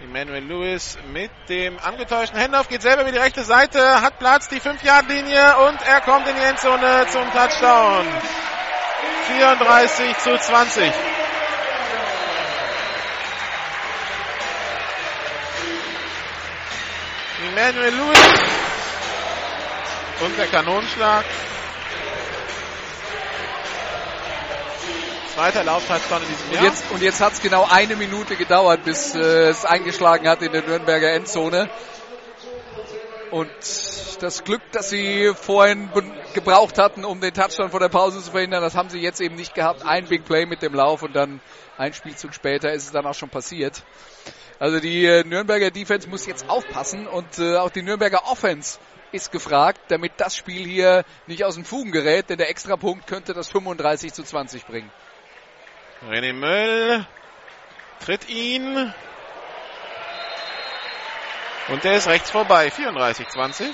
Emmanuel Lewis mit dem angetäuschten Handoff geht selber über die rechte Seite, hat Platz, die 5-Yard-Linie und er kommt in die Endzone zum Touchdown. 34 zu 20. Emmanuel Lewis und der Kanonenschlag. Zweiter Lauftouchdown in diesem Und Jahr. jetzt, und jetzt hat es genau eine Minute gedauert, bis äh, es eingeschlagen hat in der Nürnberger Endzone. Und das Glück, das sie vorhin gebraucht hatten, um den Touchdown vor der Pause zu verhindern, das haben sie jetzt eben nicht gehabt. Ein Big Play mit dem Lauf und dann ein Spielzug später ist es dann auch schon passiert. Also die äh, Nürnberger Defense muss jetzt aufpassen und äh, auch die Nürnberger Offense ist gefragt, damit das Spiel hier nicht aus den Fugen gerät, denn der Extrapunkt könnte das 35 zu 20 bringen. René Möll tritt ihn. Und der ist rechts vorbei. 34-20.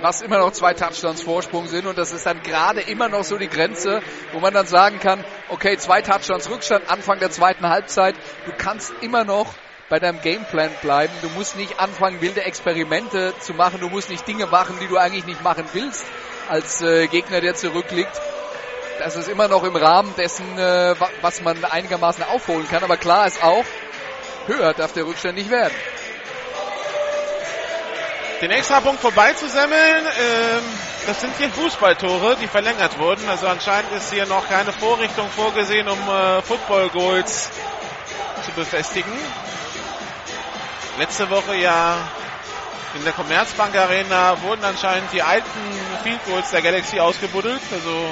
was immer noch zwei Touchdowns Vorsprung sind und das ist dann gerade immer noch so die Grenze, wo man dann sagen kann, okay, zwei Touchdowns Rückstand Anfang der zweiten Halbzeit, du kannst immer noch bei deinem Gameplan bleiben, du musst nicht anfangen wilde Experimente zu machen, du musst nicht Dinge machen, die du eigentlich nicht machen willst als äh, Gegner, der zurückliegt. Das ist immer noch im Rahmen dessen, äh, wa- was man einigermaßen aufholen kann, aber klar ist auch, höher darf der Rückstand nicht werden. Den Extrapunkt vorbeizusemmeln, ähm, das sind hier Fußballtore, die verlängert wurden. Also anscheinend ist hier noch keine Vorrichtung vorgesehen, um äh, Football Goals zu befestigen. Letzte Woche ja in der Commerzbank Arena wurden anscheinend die alten Field Goals der Galaxy ausgebuddelt. Also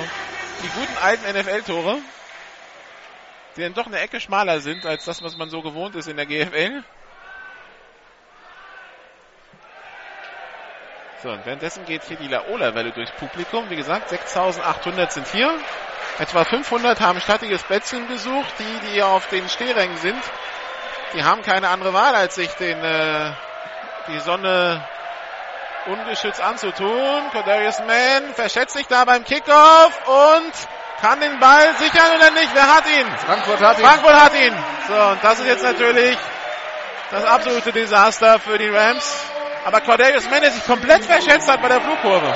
die guten alten NFL-Tore, die dann doch eine Ecke schmaler sind als das, was man so gewohnt ist in der GFL. So, und währenddessen geht hier die Laola-Welle durchs Publikum. Wie gesagt, 6800 sind hier. Etwa 500 haben stattiges Plätzchen gesucht. Die, die auf den Stehrängen sind, die haben keine andere Wahl, als sich den, äh, die Sonne ungeschützt anzutun. Cordarius Mann verschätzt sich da beim Kickoff und kann den Ball sichern oder nicht. Wer hat ihn? Frankfurt hat ihn. Frankfurt hat ihn. So, und das ist jetzt natürlich das absolute Desaster für die Rams. Aber Cordarius Mann, der sich komplett verschätzt hat bei der Flugkurve.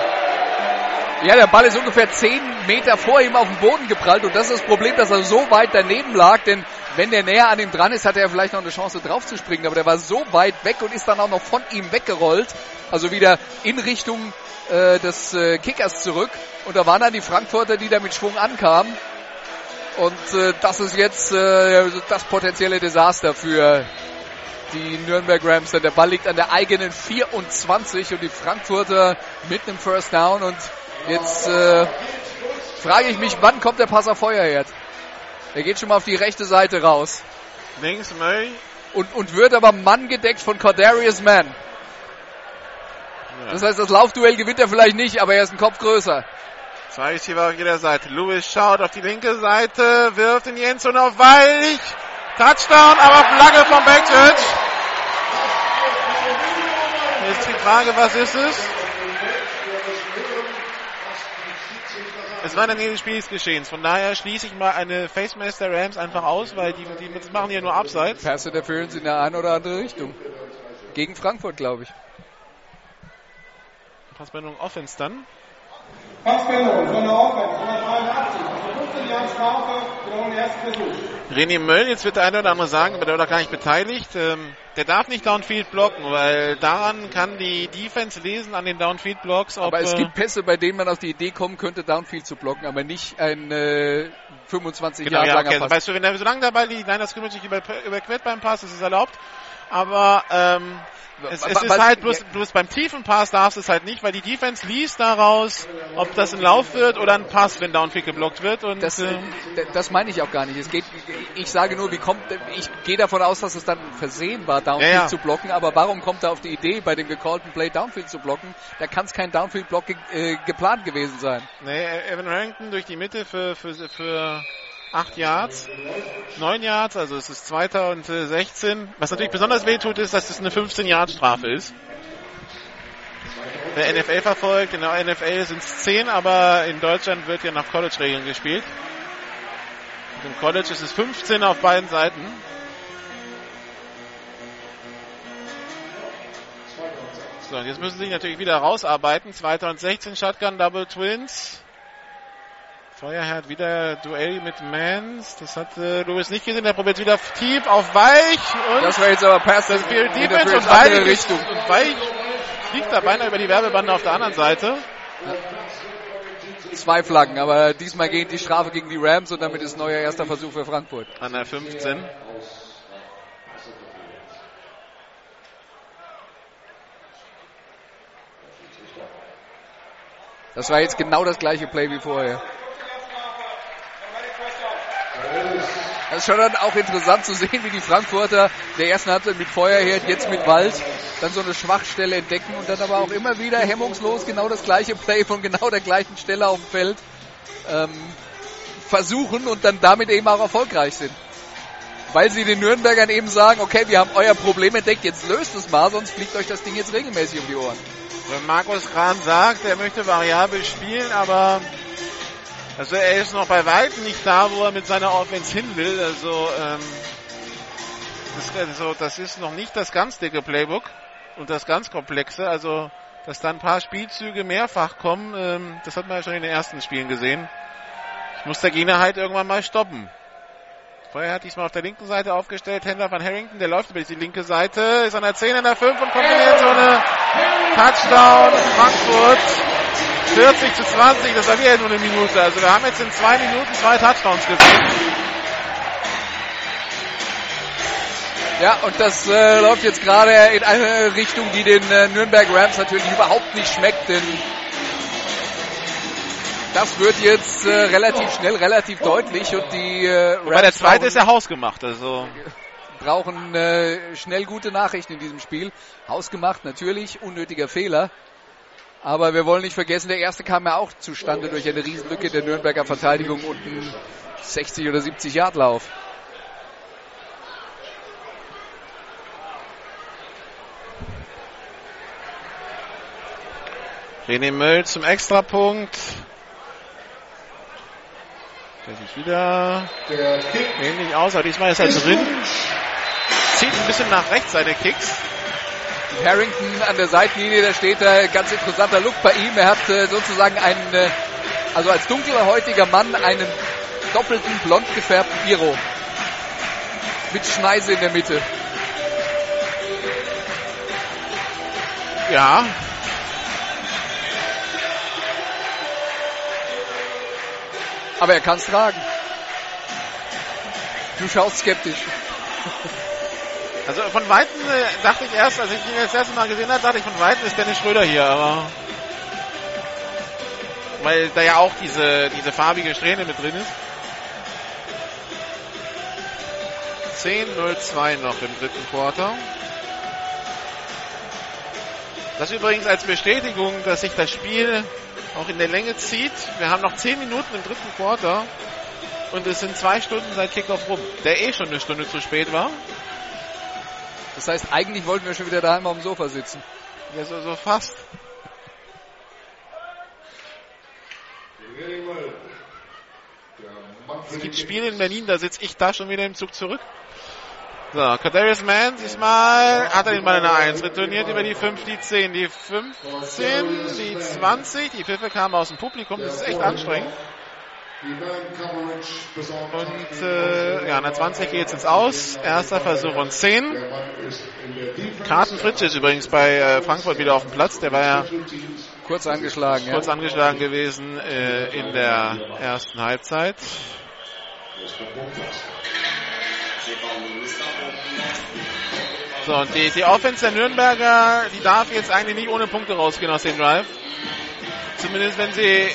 Ja, der Ball ist ungefähr 10 Meter vor ihm auf den Boden geprallt und das ist das Problem, dass er so weit daneben lag, denn wenn der näher an ihm dran ist, hat er vielleicht noch eine Chance drauf zu springen, aber der war so weit weg und ist dann auch noch von ihm weggerollt, also wieder in Richtung äh, des äh, Kickers zurück. Und da waren dann die Frankfurter, die da mit Schwung ankamen. Und äh, das ist jetzt äh, das potenzielle Desaster für die Nürnberg Rams, denn der Ball liegt an der eigenen 24 und die Frankfurter mit einem First Down. Und jetzt äh, frage ich mich, wann kommt der Pass auf Feuerherd? Er geht schon mal auf die rechte Seite raus Links Möll. und, und wird aber Mann gedeckt von Cordarius Mann. Ja. Das heißt, das Laufduell gewinnt er vielleicht nicht, aber er ist ein Kopf größer. Zwei Receiver auf jeder Seite. Lewis schaut auf die linke Seite, wirft in die Endzone auf Weich. Touchdown, aber Flagge von Backchurch. Jetzt die Frage, was ist es? Es war in der Nähe des Spielsgeschehens. Von daher schließe ich mal eine Face Mask der Rams einfach aus, weil die, die das machen ja nur abseits. Pass Interference in der eine oder andere Richtung. Gegen Frankfurt, glaube ich. Passbindung Offense dann. Passbindung von der Offense, 183, 15 Jahre René Möll, jetzt wird der eine oder andere sagen, aber der war da gar nicht beteiligt. Ähm, der darf nicht Downfield blocken, weil daran kann die Defense lesen an den Downfield Blocks. aber es gibt Pässe, bei denen man auf die Idee kommen könnte, Downfield zu blocken, aber nicht ein äh, 25 genau, Jahre ja, langer okay. Pass. Weißt du, wenn der, solange dabei die Niners Scrimmage sich über, überquert beim Pass, das ist erlaubt. Aber ähm, es, es ist halt bloß, bloß beim tiefen Pass darfst du es halt nicht, weil die Defense liest daraus, ob das ein Lauf wird oder ein Pass, wenn Downfield geblockt wird. Und Das, äh, d- das meine ich auch gar nicht. Es geht, ich sage nur, wie kommt, ich gehe davon aus, dass es dann versehen war, Downfield Ja, ja. zu blocken, aber warum kommt er auf die Idee, bei dem gecallten Play Downfield zu blocken? Da kann es kein Downfield-Block ge äh, geplant gewesen sein. nee, Evan Harrington durch die Mitte für, für, für 8 Yards, 9 Yards, also es ist 2016. Was natürlich besonders weh tut, ist, dass es eine 15-Yard-Strafe ist. Wer NFL verfolgt, in der NFL sind es 10, aber in Deutschland wird ja nach College-Regeln gespielt. Und Im College ist es 15 auf beiden Seiten. So, und jetzt müssen sie sich natürlich wieder rausarbeiten. 2016 Shotgun Double Twins. Feuerherd wieder Duell mit Mans. Das hat äh, Louis nicht gesehen. Der probiert wieder tief auf weich. Und Das war jetzt aber Pass das Field in Defense und weich, Richtung. und weich fliegt da beinahe über die Werbebande auf der anderen Seite. Zwei Flaggen, aber diesmal geht die Strafe gegen die Rams und damit ist neuer erster Versuch für Frankfurt. An der 15. Das war jetzt genau das gleiche Play wie vorher. Das ist schon dann auch interessant zu sehen, wie die Frankfurter der ersten Halbzeit mit Feuerherd, jetzt mit Wald, dann so eine Schwachstelle entdecken und dann aber auch immer wieder hemmungslos genau das gleiche Play von genau der gleichen Stelle auf dem Feld ähm, versuchen und dann damit eben auch erfolgreich sind. Weil sie den Nürnbergern eben sagen, okay, wir haben euer Problem entdeckt, jetzt löst es mal, sonst fliegt euch das Ding jetzt regelmäßig um die Ohren. Wenn Markus Kran sagt, er möchte variabel spielen, aber also er ist noch bei weitem nicht da, wo er mit seiner Offense hin will. Also ähm, das, also das ist noch nicht das ganz dicke Playbook und das ganz komplexe. Also dass da ein paar Spielzüge mehrfach kommen, ähm, das hat man ja schon in den ersten Spielen gesehen. Ich muss der Gegner halt irgendwann mal stoppen. Vorher hat diesmal auf der linken Seite aufgestellt, Händler von Harrington, der läuft über die linke Seite, ist an der 10, an der 5 und kommt in die Endzone. Touchdown Frankfurt. 40 zu 20, das war wieder nur eine Minute. Also wir haben jetzt in zwei Minuten zwei Touchdowns gesehen. Ja, und das äh, läuft jetzt gerade in eine Richtung, die den äh, Nürnberg Rams natürlich überhaupt nicht schmeckt, denn das wird jetzt äh, relativ schnell, relativ deutlich und die äh, Rams Bei der zweite ist ja hausgemacht. Also brauchen äh, schnell gute Nachrichten in diesem Spiel. Hausgemacht natürlich, unnötiger Fehler. Aber wir wollen nicht vergessen, der erste kam ja auch zustande durch eine Riesenlücke der Nürnberger Verteidigung und einen 60 oder 70 Yard Lauf. René Möll zum Extrapunkt. Der sieht wieder ähnlich aus, aber diesmal ist er drin. Zieht ein bisschen nach rechts seine Kicks. Harrington an der Seitenlinie, da steht da ganz interessanter Look bei ihm. Er hat äh, sozusagen einen, äh, also als dunkelhäutiger Mann einen doppelten blond gefärbten Iro. Mit Schneise in der Mitte. Ja. Aber er kann es tragen. Du schaust skeptisch. Also von Weitem äh, dachte ich erst, als ich ihn das erste Mal gesehen habe, dachte ich von Weitem ist Dennis Schröder hier, aber weil da ja auch diese, diese farbige Strähne mit drin ist. 10-0-2 noch im dritten Quarter. Das übrigens als Bestätigung, dass sich das Spiel auch in der Länge zieht. Wir haben noch 10 Minuten im dritten Quarter und es sind zwei Stunden seit Kickoff rum, der eh schon eine Stunde zu spät war. Das heißt, eigentlich wollten wir schon wieder daheim auf dem Sofa sitzen. Ja, so, so fast. Es gibt Spiele in Berlin, da sitze ich da schon wieder im Zug zurück. So, Kadarius Mann, diesmal hat er den Ball in der 1, retourniert über die 5, die 10, die 15, die 20, die Pfiffe kamen aus dem Publikum, das ist echt anstrengend. Und äh, ja, an der 20 geht es jetzt aus. Erster Versuch und 10. Carsten Fritsch ist übrigens bei äh, Frankfurt wieder auf dem Platz. Der war ja kurz angeschlagen, kurz ja. angeschlagen gewesen äh, in der ersten Halbzeit. So, und die, die Offense der Nürnberger, die darf jetzt eigentlich nicht ohne Punkte rausgehen aus dem Drive. Zumindest wenn sie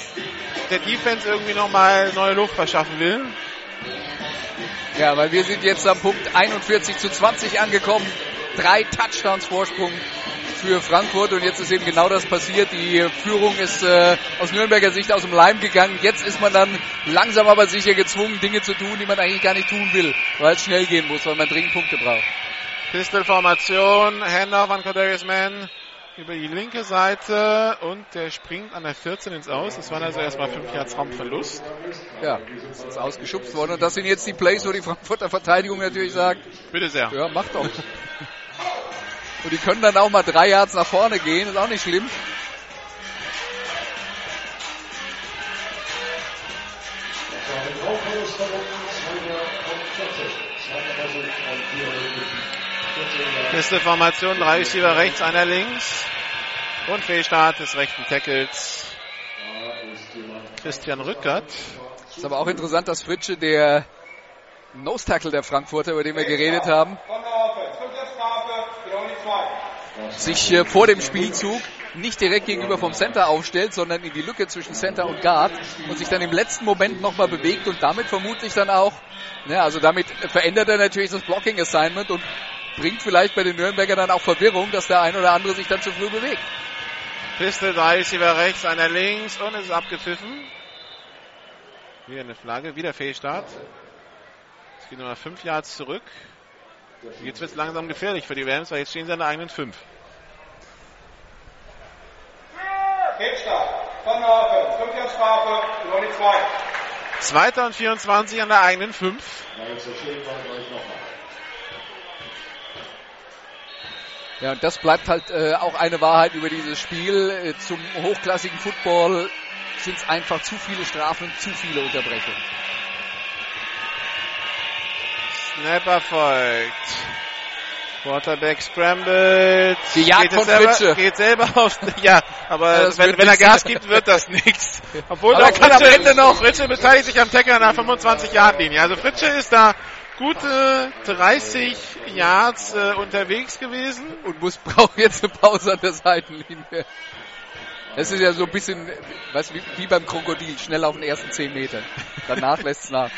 der Defense irgendwie nochmal neue Luft verschaffen will. Ja, weil wir sind jetzt am Punkt 41 zu 20 angekommen. Drei Touchdowns Vorsprung für Frankfurt und jetzt ist eben genau das passiert. Die Führung ist äh, aus Nürnberger Sicht aus dem Leim gegangen. Jetzt ist man dann langsam aber sicher gezwungen, Dinge zu tun, die man eigentlich gar nicht tun will, weil es schnell gehen muss, weil man dringend Punkte braucht. Pistol-Formation, Handoff an Cordarius Mann über die linke Seite und der springt an der 14 ins Aus. Das waren also erstmal 5 Yards Raumverlust. Ja, ist jetzt ausgeschubst worden und das sind jetzt die Plays, wo die Frankfurter Verteidigung natürlich sagt, Bitte sehr. ja, mach doch. Und die können dann auch mal drei Yards nach vorne gehen, ist auch nicht schlimm. Beste Formation, drei Receiver rechts, einer links. Und Fehlstart des rechten Tackles. Christian Rückert. Ist aber auch interessant, dass Fritsche, der Nose Tackle der Frankfurter, über den wir geredet haben, sich äh, vor dem Spielzug nicht direkt gegenüber vom Center aufstellt, sondern in die Lücke zwischen Center und Guard und sich dann im letzten Moment nochmal bewegt und damit vermutlich dann auch, ne, also damit verändert er natürlich das Blocking Assignment und bringt vielleicht bei den Nürnberger dann auch Verwirrung, dass der ein oder andere sich dann zu früh bewegt. Pistol, drei Receiver rechts, einer links und es ist abgepfiffen. Wieder eine Flagge, wieder Fehlstart. Es geht nochmal fünf Yards zurück. Jetzt wird es langsam gefährlich für die Rams, weil jetzt stehen sie an der eigenen fünf. Fehlstart. Von Norfen. 5 Yards Strafe. Nur die 2. Zweiter und 24 an der eigenen fünf. Ja, und das bleibt halt äh, auch eine Wahrheit über dieses Spiel. Äh, zum hochklassigen Football sind es einfach zu viele Strafen, zu viele Unterbrechungen. Snap erfolgt. Quarterback scrambled. Die Jagd geht von selber. Geht selber auf, ja, aber Ja, wenn, wenn er. Gas gibt, wird das nichts. Obwohl Aber da er kann am Ende noch- Fritsche beteiligt sich am Tackle an der 25-Yard-Linie. Also Fritsche ist da gute 30 Yards äh, unterwegs gewesen. Und muss braucht jetzt eine Pause an der Seitenlinie. Es ist ja so ein bisschen, weißt, wie, wie beim Krokodil, schnell auf den ersten 10 Metern. Danach lässt es nach.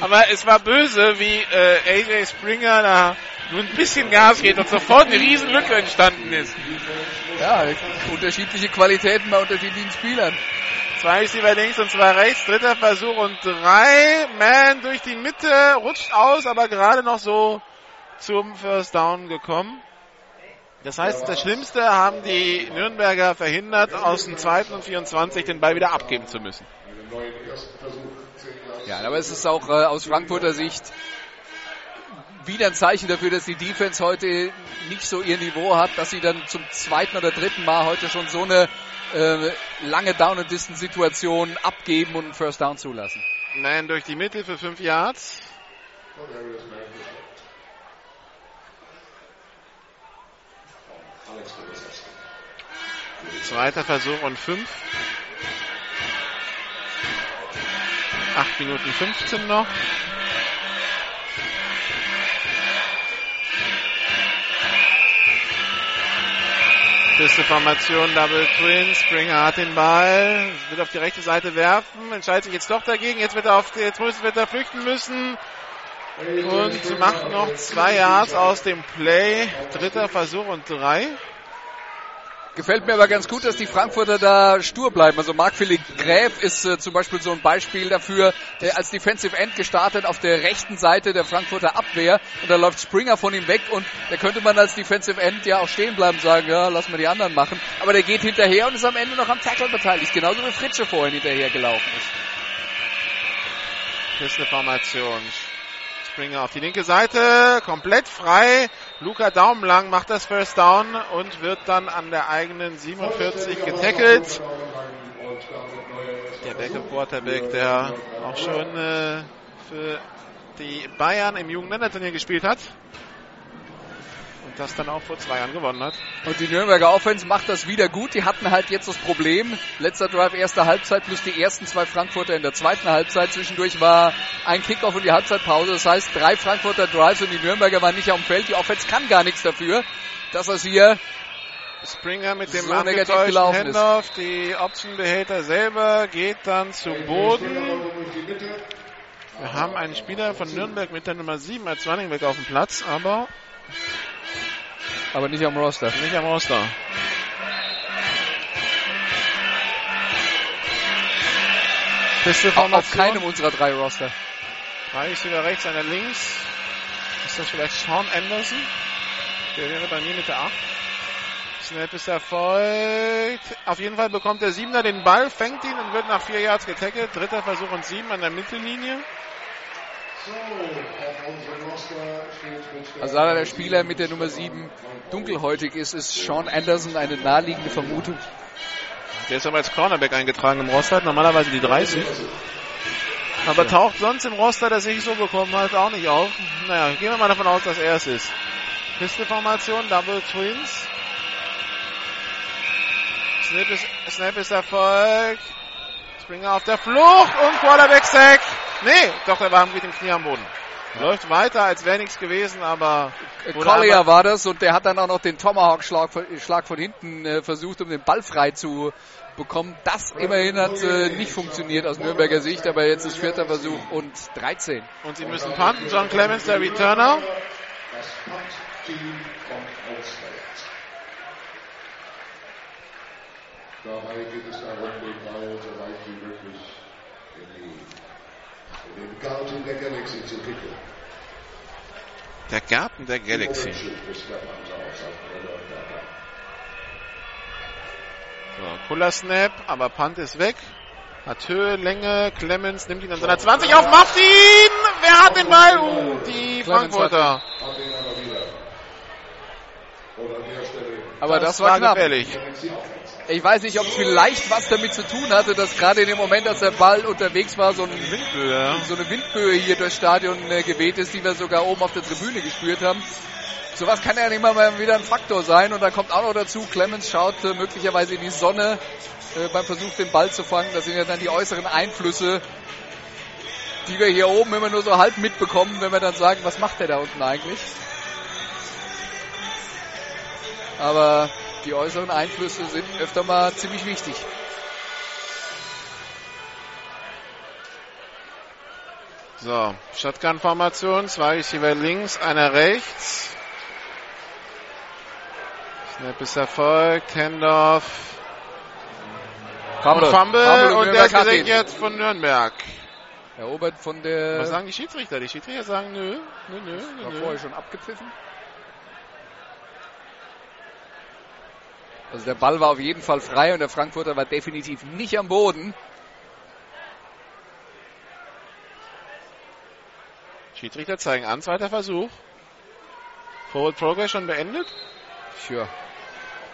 Aber es war böse, wie äh, AJ Springer da nur ein bisschen Gas geht und sofort eine riesen Lücke entstanden ist. Ja, unterschiedliche Qualitäten bei unterschiedlichen Spielern. Zwei Receiver links und zwei rechts. Dritter Versuch und drei. Man durch die Mitte, rutscht aus, aber gerade noch so zum First Down gekommen. Das heißt, das Schlimmste haben die Nürnberger verhindert, aus dem zweiten und 24 den Ball wieder abgeben zu müssen. Ja, aber es ist auch äh, aus Frankfurter Sicht wieder ein Zeichen dafür, dass die Defense heute nicht so ihr Niveau hat, dass sie dann zum zweiten oder dritten Mal heute schon so eine äh, lange Down-and-Distance-Situation abgeben und einen First Down zulassen. Man durch die Mitte für fünf Yards. Zweiter Versuch und fünf. Acht Minuten 15 noch. Beste Formation, Double Twin. Springer hat den Ball, wird auf die rechte Seite werfen, entscheidet sich jetzt doch dagegen. Jetzt wird er, auf, jetzt muss, wird er flüchten müssen und macht noch zwei Yards aus dem Play. Dritter Versuch und drei. Gefällt mir aber ganz gut, dass die Frankfurter da stur bleiben. Also Marc-Philipp Gräf ist äh, zum Beispiel so ein Beispiel dafür, äh, als Defensive End gestartet auf der rechten Seite der Frankfurter Abwehr und da läuft Springer von ihm weg und da könnte man als Defensive End ja auch stehen bleiben sagen, ja, lass mal die anderen machen. Aber der geht hinterher und ist am Ende noch am Tackle beteiligt, genauso wie Fritsche vorhin hinterher gelaufen ist eine Formation. Springer auf die linke Seite, komplett frei. Luca Daumenlang macht das First Down und wird dann an der eigenen 47 getackelt. Der Backup Quarterback, der auch schon äh, für die Bayern im Jugendländerturnier gespielt hat. Das dann auch vor zwei Jahren gewonnen hat. Und die Nürnberger Offense macht das wieder gut. Die hatten halt jetzt das Problem. Letzter Drive, erste Halbzeit plus die ersten zwei Frankfurter in der zweiten Halbzeit. Zwischendurch war ein Kickoff und die Halbzeitpause. Das heißt, drei Frankfurter Drives und die Nürnberger waren nicht auf dem Feld. Die Offense kann gar nichts dafür, dass das hier Springer mit dem So angetäuschten. Handoff. Die Optionbehälter selber geht dann zum Boden. Wir haben einen Spieler von Nürnberg mit der Nummer 7 als Running Back auf dem Platz, aber aber nicht am Roster. nicht am Roster. Auf, auf Pisteformation. keinem unserer drei Roster. Drei ist wieder rechts, einer links. Ist das vielleicht Sean Anderson? Der wäre bei mir mit der 8. Snap ist erfolgt. Auf jeden Fall bekommt der Siebener den Ball, fängt ihn und wird nach vier Yards getackelt. Dritter Versuch und sieben an der Mittellinie. Also da der Spieler mit der Nummer 7 dunkelhäutig ist, ist Sean Anderson eine naheliegende Vermutung. Der ist aber als Cornerback eingetragen im Roster, normalerweise die 30. Aber taucht sonst im Roster, das ich so bekommen hat, auch nicht auf. Naja, gehen wir mal davon aus, dass er es ist. Pisteformation, Double Twins. Snap ist, Snap ist Erfolg. Springer auf der Flucht und Quarterback Sack. Nee, doch, der war mit dem Knie am Boden. Läuft weiter, als wäre nichts gewesen, aber wurde Collier war das und der hat dann auch noch den Tomahawk-Schlag von, Schlag von hinten äh, versucht, um den Ball frei zu bekommen. Das immerhin hat äh, nicht funktioniert aus Nürnberger Sicht, aber jetzt ist vierter Versuch und 13. und sie müssen punten. John Clemens, der Returner. Dabei geht es darum, den Ball so weit wie möglich den Garten der Galaxy zu kicken. Der Garten der Galaxy. So, cooler Snap, aber Punt ist weg. Hat Höhe, Länge, Clemens nimmt ihn an seiner 20 auf, macht ihn! Wer hat den Ball? Uh, die Clemens Frankfurter. Aber Aber das, war knapp. gefährlich. Ich weiß nicht, ob es vielleicht was damit zu tun hatte, dass gerade in dem Moment, als der Ball unterwegs war, so, ein, Windböe. so eine Windböe hier durchs Stadion äh, geweht ist, die wir sogar oben auf der Tribüne gespürt haben. Sowas kann ja immer mal wieder ein Faktor sein. Und dann kommt auch noch dazu, Clemens schaut äh, möglicherweise in die Sonne äh, beim Versuch, den Ball zu fangen. Das sind ja dann die äußeren Einflüsse, die wir hier oben immer nur so halb mitbekommen, wenn wir dann sagen, was macht der da unten eigentlich? Aber die äußeren Einflüsse sind öfter mal ziemlich wichtig. So, Shotgun-Formation, zwei Receiver links, einer rechts. Snap ist erfolgt, Handoff. Fumble. Fumble, Fumble und der ist ihn. jetzt von Nürnberg. Erobert von der... Was sagen die Schiedsrichter? Die Schiedsrichter sagen nö, nö, nö, nö, war nö. vorher schon abgepfiffen. Also der Ball war auf jeden Fall frei und der Frankfurter war definitiv nicht am Boden. Schiedsrichter zeigen an, zweiter Versuch. Forward Progress schon beendet. Tja.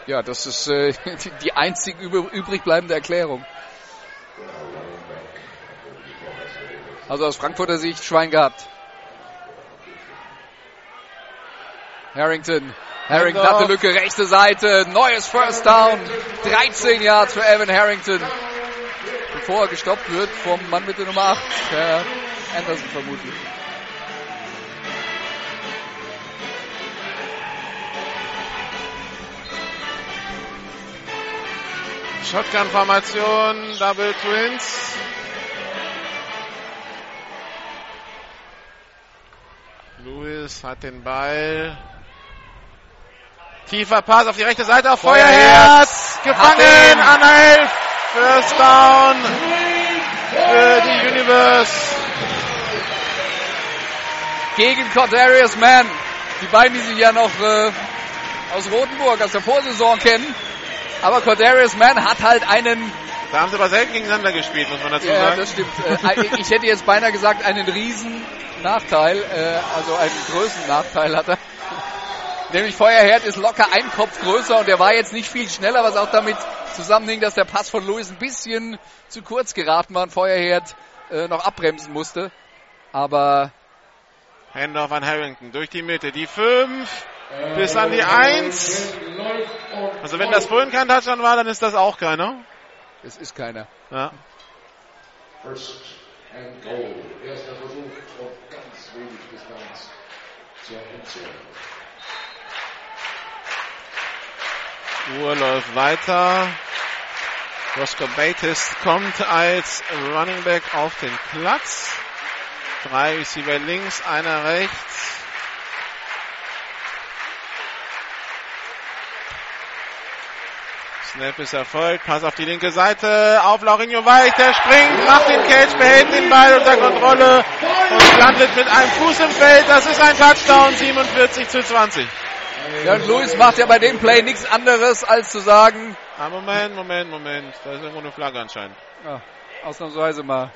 Ja, das ist äh, die, die einzig übr übrig bleibende Erklärung. Also aus Frankfurter Sicht Schwein gehabt. Harrington. Harrington hat eine Lücke, rechte Seite, neues First Down. 13 Yards für Evan Harrington. Bevor er gestoppt wird vom Mann mit der Nummer 8, Herr Anderson vermutlich. Shotgun-Formation, Double Twins. Lewis hat den Ball. Tiefer Pass auf die rechte Seite auf Feuerherz. Gefangen an der Elf. First Down für die Universe. gegen Cordarius Mann. Die beiden, die sich ja noch äh, aus Rotenburg aus der Vorsaison kennen. Aber Cordarius Mann hat halt einen, Da haben sie aber selten gegeneinander gespielt, muss man dazu ja, sagen. das stimmt, äh, ich hätte jetzt beinahe gesagt, einen riesen Nachteil, äh, also einen Größennachteil hat er. Nämlich Feuerherd ist locker ein Kopf größer und der war jetzt nicht viel schneller, was auch damit zusammenhing, dass der Pass von Lewis ein bisschen zu kurz geraten war und Feuerherd äh, noch abbremsen musste. Aber Hände an Harrington durch die Mitte. Die 5 bis an die 1. Also wenn das vorhin kein Touchdown war, dann ist das auch keiner. Es ist keiner. Ja. First and goal. Erster Versuch und ganz wenig Distanz zur Endzone. Uhr läuft weiter. Roscoe Bates kommt als Running Back auf den Platz. Drei Receiver links, einer rechts. Snap ist erfolgt. Pass auf die linke Seite. Auf Laurinho Weich. Der springt, macht den Catch, behält den Ball unter Kontrolle und landet mit einem Fuß im Feld. Das ist ein Touchdown. 47 zu 20. Ja, und Lewis macht ja bei dem Play nichts anderes, als zu sagen. Ah, Moment, Moment, Moment. Da ist irgendwo eine Flagge anscheinend. Ja, ausnahmsweise mal.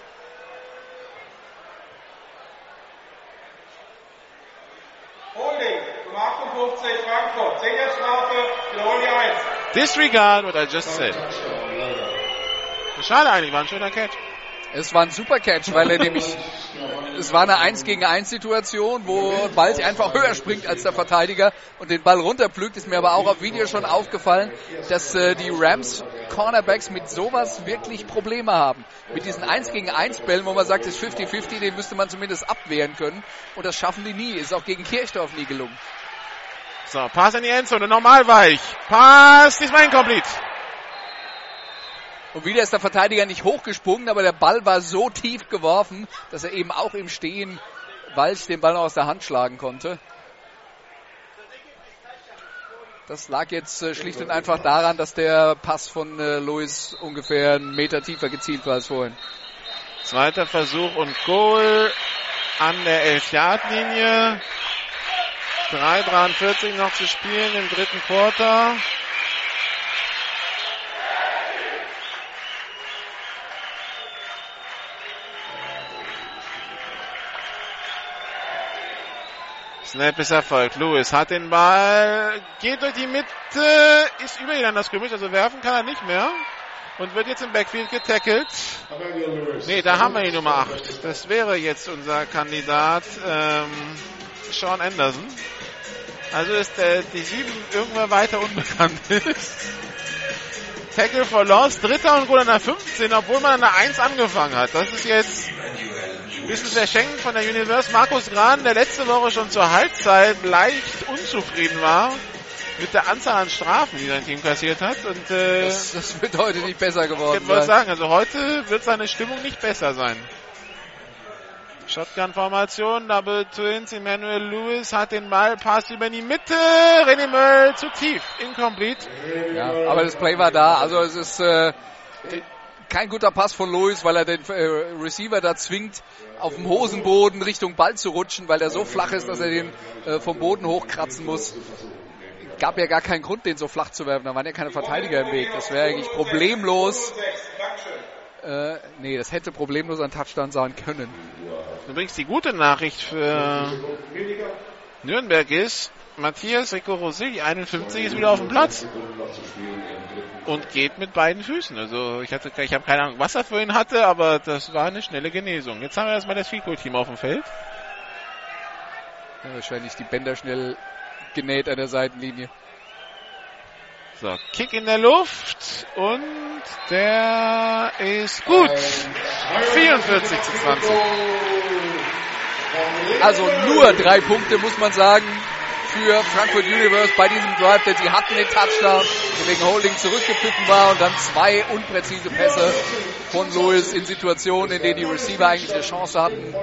Holding, Nummer 58, Frankfurt. 10 Jahre Strafe, wiederholen die 1. Disregard what I just said. Schade eigentlich, war ein schöner Catch. Es war ein super Catch, weil er nämlich, es war eine 1 gegen 1 Situation, wo Balch einfach höher springt als der Verteidiger und den Ball runterpflügt. Ist mir aber auch auf Video schon aufgefallen, dass äh, die Rams Cornerbacks mit sowas wirklich Probleme haben. Mit diesen 1 gegen 1 Bällen, wo man sagt, es ist 50-50, den müsste man zumindest abwehren können. Und das schaffen die nie. Ist auch gegen Kirchdorf nie gelungen. So, Pass in die Endzone, normal weich. Pass, diesmal incomplete. Und wieder ist der Verteidiger nicht hochgesprungen, aber der Ball war so tief geworfen, dass er eben auch im Stehen Walch den Ball noch aus der Hand schlagen konnte. Das lag jetzt äh, schlicht und einfach daran, dass der Pass von äh, ungefähr einen Meter tiefer gezielt war als vorhin. Zweiter Versuch und Goal an der 11-Yard-Linie. 3,43 noch zu spielen im dritten Quarter. Snap ist erfolgt. Lewis hat den Ball, geht durch die Mitte, ist über ihn an das Gemisch, also werfen kann er nicht mehr. Und wird jetzt im Backfield getackelt. Nee, da haben wir die Nummer 8. Das wäre jetzt unser Kandidat ähm, Sean Anderson. Also ist der, die 7 irgendwer weiter unbekannt ist. Tackle for Loss, dritter und Goal an der 15, obwohl man an der 1 angefangen hat. Das ist jetzt ein bisschen verschenkt von der Universe. Markus Gran, der letzte Woche schon zur Halbzeit leicht unzufrieden war mit der Anzahl an Strafen, die sein Team kassiert hat. Und äh, Das, das wird heute nicht besser geworden ich wollte sagen, also heute wird seine Stimmung nicht besser sein. Shotgun-Formation, Double Twins, Emmanuel Lewis hat den Ball, Pass über die Mitte, René Möll zu tief, incomplete. Ja, aber das Play war da. Also es ist äh, kein guter Pass von Lewis, weil er den äh, Receiver da zwingt, auf dem Hosenboden Richtung Ball zu rutschen, weil er so flach ist, dass er den äh, vom Boden hochkratzen muss. Gab ja gar keinen Grund, den so flach zu werfen. Da waren ja keine Verteidiger im Weg. Das wäre eigentlich problemlos. Äh, nee, das hätte problemlos ein Touchdown sein können. Übrigens die gute Nachricht für Nürnberg ist, Matthias Rico Rosilli, 51, ist wieder auf dem Platz. Und geht mit beiden Füßen. Also ich hatte, ich habe keine Ahnung, was er vorhin hatte, aber das war eine schnelle Genesung. Jetzt haben wir erstmal das Fico-Team auf dem Feld. Ja, wahrscheinlich die Bänder schnell genäht an der Seitenlinie. So, Kick in der Luft und der ist gut. 44 zu 20. Also nur drei Punkte, muss man sagen, für Frankfurt Universe bei diesem Drive, denn sie hatten den Touchdown, der wegen Holding zurückgepfiffen war und dann zwei unpräzise Pässe von Lewis in Situationen, in denen die Receiver eigentlich eine Chance hatten,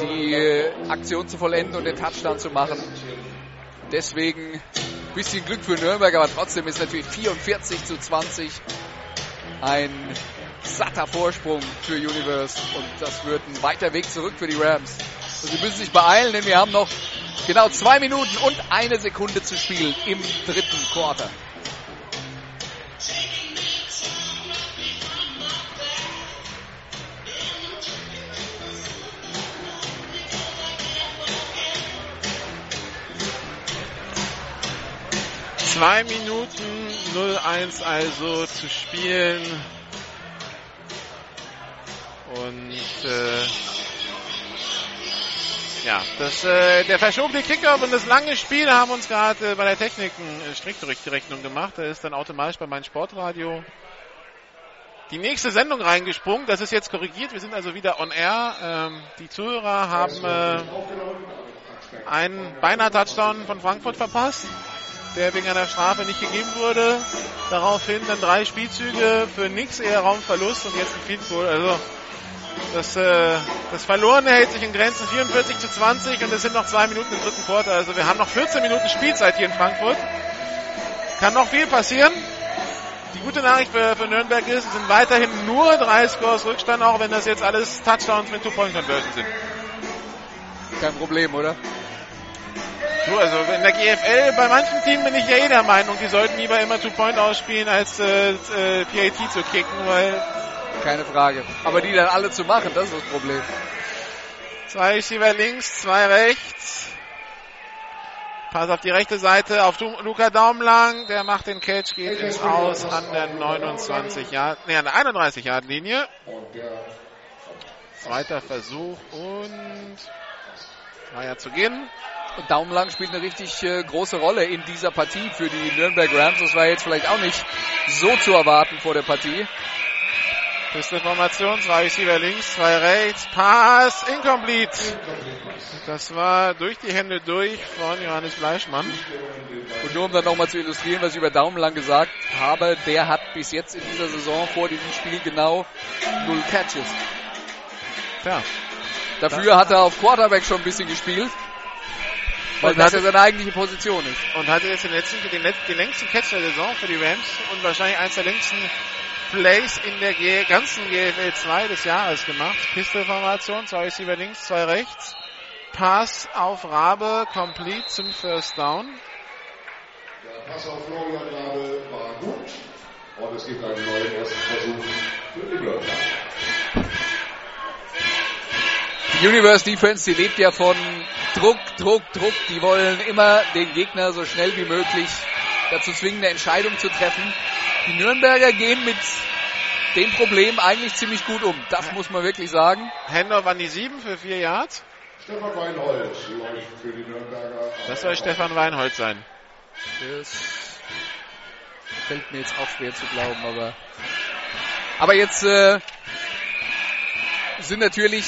die äh, Aktion zu vollenden und den Touchdown zu machen. Deswegen ein bisschen Glück für Nürnberg, aber trotzdem ist natürlich 44 zu 20 ein satter Vorsprung für Universe und das wird ein weiter Weg zurück für die Rams. Und sie müssen sich beeilen, denn wir haben noch genau zwei Minuten und eine Sekunde zu spielen im dritten Quarter. Zwei Minuten 0-1 also zu spielen. Und äh, ja, das, äh, der verschobene Kickoff und das lange Spiel haben uns gerade äh, bei der Technik einen Strich durch die Rechnung gemacht. Da ist dann automatisch bei meinem Sportradio die nächste Sendung reingesprungen. Das ist jetzt korrigiert. Wir sind also wieder on air. Ähm, die Zuhörer haben äh, einen beinahe Touchdown von Frankfurt verpasst, der wegen einer Strafe nicht gegeben wurde. Daraufhin dann drei Spielzüge für nix, eher Raumverlust und jetzt ein Field. Also das, äh, das Verlorene hält sich in Grenzen 44 zu 20 und es sind noch zwei Minuten im dritten Quarter. Also wir haben noch 14 Minuten Spielzeit hier in Frankfurt. Kann noch viel passieren. Die gute Nachricht für, für Nürnberg ist, es sind weiterhin nur drei Scores Rückstand, auch wenn das jetzt alles Touchdowns mit Two-Point-Conversion sind. Kein Problem, oder? So, also in der GFL, bei manchen Teams bin ich ja eh der Meinung, die sollten lieber immer Two-Point ausspielen, als äh, äh, PAT zu kicken, weil... Keine Frage. Aber die dann alle zu machen, das ist das Problem. Zwei Receiver links, zwei rechts. Pass auf die rechte Seite auf Luca Daumlang. Der macht den Catch, geht ins Aus an der 29 Yard, nee, an der 31 Yard Linie. Zweiter Versuch und Dreier zu gehen. Daumenlang spielt eine richtig äh, große Rolle in dieser Partie für die Nürnberg Rams. Das war jetzt vielleicht auch nicht so zu erwarten vor der Partie. Beste Formation, zwei Receiver links, zwei rechts, Pass, incomplete. Das war durch die Hände durch von Johannes Fleischmann. Und nur um dann nochmal zu illustrieren, was ich über Daumenlang gesagt habe, der hat bis jetzt in dieser Saison vor diesem Spiel genau null Catches. Ja. Dafür hat er auf Quarterback schon ein bisschen gespielt. Weil das ja seine eigentliche Position ist. Und hatte jetzt den, letzten, den, den längsten Catch der Saison für die Rams und wahrscheinlich eins der längsten Plays in der G ganzen GFL 2 des Jahres gemacht. Pistolformation, zwei Receiver links, zwei rechts. Pass auf Rabe, complete zum First Down. Der Pass auf Florian Rabe war gut. Und es gibt einen neuen ersten Versuch für die Nürnberg. Universe Defense, die lebt ja von Druck, Druck, Druck. Die wollen immer den Gegner so schnell wie möglich dazu zwingen, eine Entscheidung zu treffen. Die Nürnberger gehen mit dem Problem eigentlich ziemlich gut um. Das muss man wirklich sagen. Handoff an die 7 für 4 Yards. Stefan Weinhold für die Nürnberger. Das soll Stefan Weinhold sein. Das fällt mir jetzt auch schwer zu glauben, aber aber jetzt äh, sind natürlich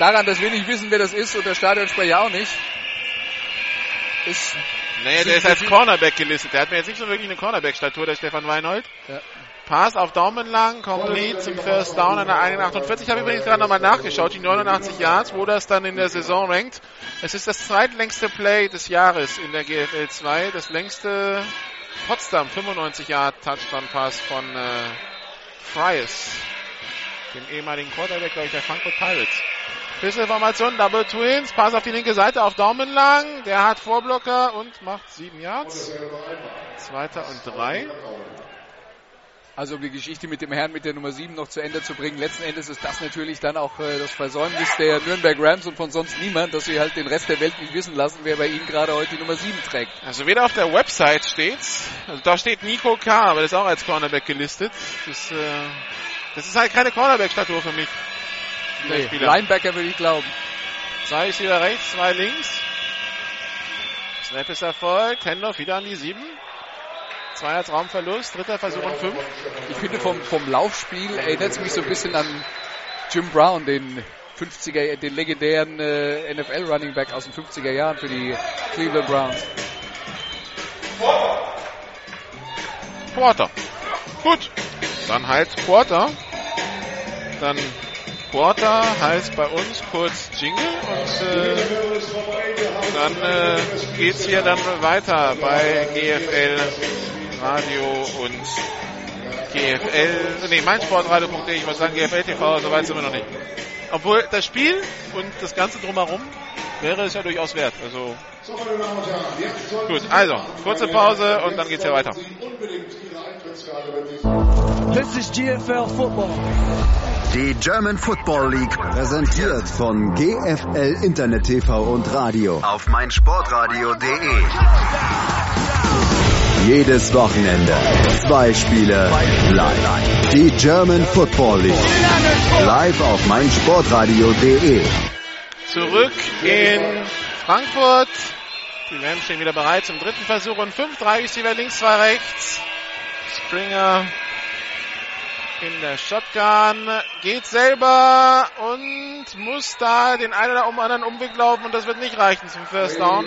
daran, dass wir nicht wissen, wer das ist und der Stadionsprecher auch nicht. Ist naja, der ist als Cornerback gelistet. Der hat mir jetzt nicht so wirklich eine Cornerback-Statur, der Stefan Weinhold. Ja. Pass auf Daumen lang, complete zum First Down an der 1,48. Ich habe übrigens gerade nochmal nachgeschaut, die 89 Yards, wo das dann in der Saison rankt. Es ist das zweitlängste Play des Jahres in der GFL 2. Das längste Potsdam 95 Yard Touchdown Pass von äh, Fries, dem ehemaligen Quarterback, glaube ich, der Frankfurt Pirates. Schlüsselformation, Double Twins, Pass auf die linke Seite auf Daumen lang. Der hat Vorblocker und macht sieben Yards. Zweiter und drei. Also um die Geschichte mit dem Herrn mit der Nummer 7 noch zu Ende zu bringen. Letzten Endes ist das natürlich dann auch äh, das Versäumnis der Nürnberg Rams und von sonst niemand, dass sie halt den Rest der Welt nicht wissen lassen, wer bei ihnen gerade heute die Nummer 7 trägt. Also weder auf der Website steht's, also da steht Nico K., aber das ist auch als Cornerback gelistet. Das, äh, das ist halt keine Cornerback-Statur für mich. Nee, Linebacker würde ich glauben. Zwei ist wieder rechts, zwei links. Snap ist erfolgt. Hendorf wieder an die sieben. Zwei als Raumverlust, dritter Versuch und fünf. Ich finde vom, vom Laufspiel erinnert es mich so ein bisschen an Jim Brown, den 50er, den legendären äh, NFL Running Back aus den 50er Jahren für die Cleveland Browns. Quarter. Gut. Dann halt Quarter. Dann Quarter heißt bei uns kurz Jingle und äh, dann äh, geht's hier dann weiter bei GFL Radio und GFL, nee, meinsportradio.de, ich wollte sagen GFL TV, so weit sind wir noch nicht. Obwohl das Spiel und das Ganze drumherum wäre es ja durchaus wert. Also gut, also kurze Pause und dann geht's hier weiter. This is GFL Football. Die German Football League präsentiert von GFL Internet TV und Radio auf meinsportradio.de. Jedes Wochenende zwei Spiele live. Die German Football League. Live auf meinsportradio.de. Zurück in Frankfurt. Die Rams stehen wieder bereit zum dritten Versuch und fünf, drei Receiver links, zwei rechts. Springer in der Shotgun, geht selber und muss da den einen oder anderen Umweg laufen und das wird nicht reichen zum First Down.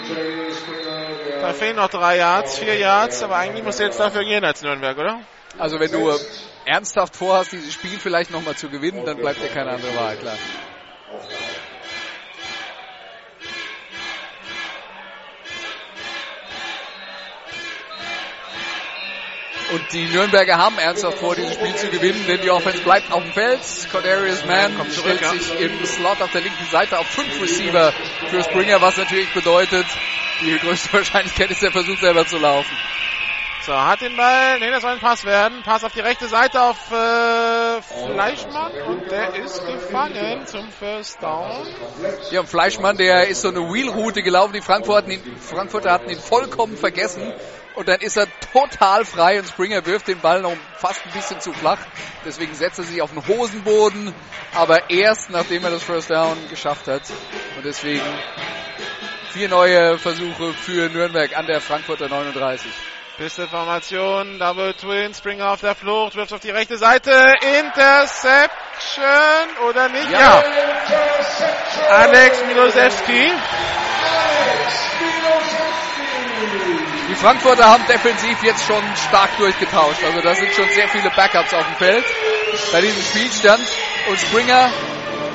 Da fehlen noch drei Yards, vier Yards, aber eigentlich muss jetzt dafür gehen als Nürnberg, oder? Also wenn du ernsthaft vorhast, dieses Spiel vielleicht nochmal zu gewinnen, dann bleibt dir keine andere Wahl, klar. Und die Nürnberger haben ernsthaft vor, dieses Spiel zu gewinnen, denn die Offense bleibt auf dem Feld. Cordarius Mann kommt zurück, stellt ja. sich im Slot auf der linken Seite auf fünf Receiver für Springer, was natürlich bedeutet, die größte Wahrscheinlichkeit ist, der Versuch selber zu laufen. So, hat den Ball. Ne, das soll ein Pass werden. Pass auf die rechte Seite auf äh, Fleischmann und der ist gefangen zum First Down. Ja, und Fleischmann, der ist so eine Wheelroute gelaufen. Die Frankfurter, ihn, Frankfurter hatten ihn vollkommen vergessen. Und dann ist er total frei und Springer wirft den Ball noch fast ein bisschen zu flach. Deswegen setzt er sich auf den Hosenboden, aber erst nachdem er das First Down geschafft hat. Und deswegen vier neue Versuche für Nürnberg an der Frankfurter 39. Pistol-Formation, Double Twin, Springer auf der Flucht, wirft auf die rechte Seite, Interception oder nicht? Ja. Alex Milosewski. Die Frankfurter haben defensiv jetzt schon stark durchgetauscht. Also da sind schon sehr viele Backups auf dem Feld bei diesem Spielstand. Und Springer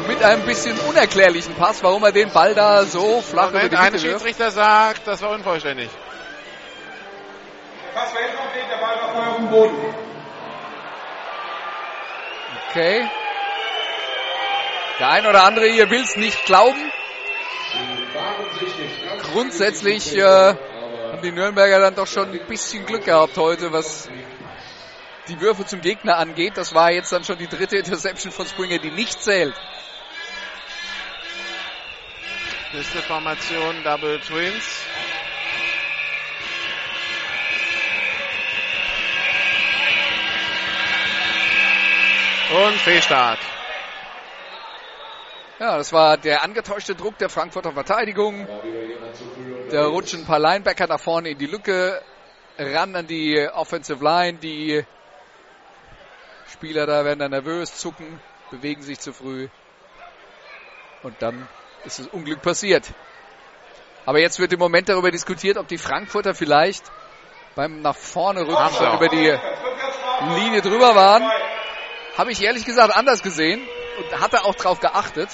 mit einem bisschen unerklärlichen Pass, warum er den Ball da so flach über Moment, die ein Mitte wirft. Schiedsrichter sagt, das war unvollständig. Pass war incomplete, der Ball war vorher auf dem Boden. Okay. Der ein oder andere hier will es nicht glauben. Grundsätzlich äh, haben die Nürnberger dann doch schon ein bisschen Glück gehabt heute, was die Würfe zum Gegner angeht. Das war jetzt dann schon die dritte Interception von Springer, die nicht zählt. Pistol-Formation, Double Twins. Und Fehlstart. Ja, das war der angetäuschte Druck der Frankfurter Verteidigung. Da rutschen ein paar Linebacker nach vorne in die Lücke, ran an die Offensive Line. Die Spieler da werden dann nervös, zucken, bewegen sich zu früh. Und dann ist das Unglück passiert. Aber jetzt wird im Moment darüber diskutiert, ob die Frankfurter vielleicht beim nach vorne auch. über die Linie drüber waren. Habe ich ehrlich gesagt anders gesehen und hatte auch drauf geachtet.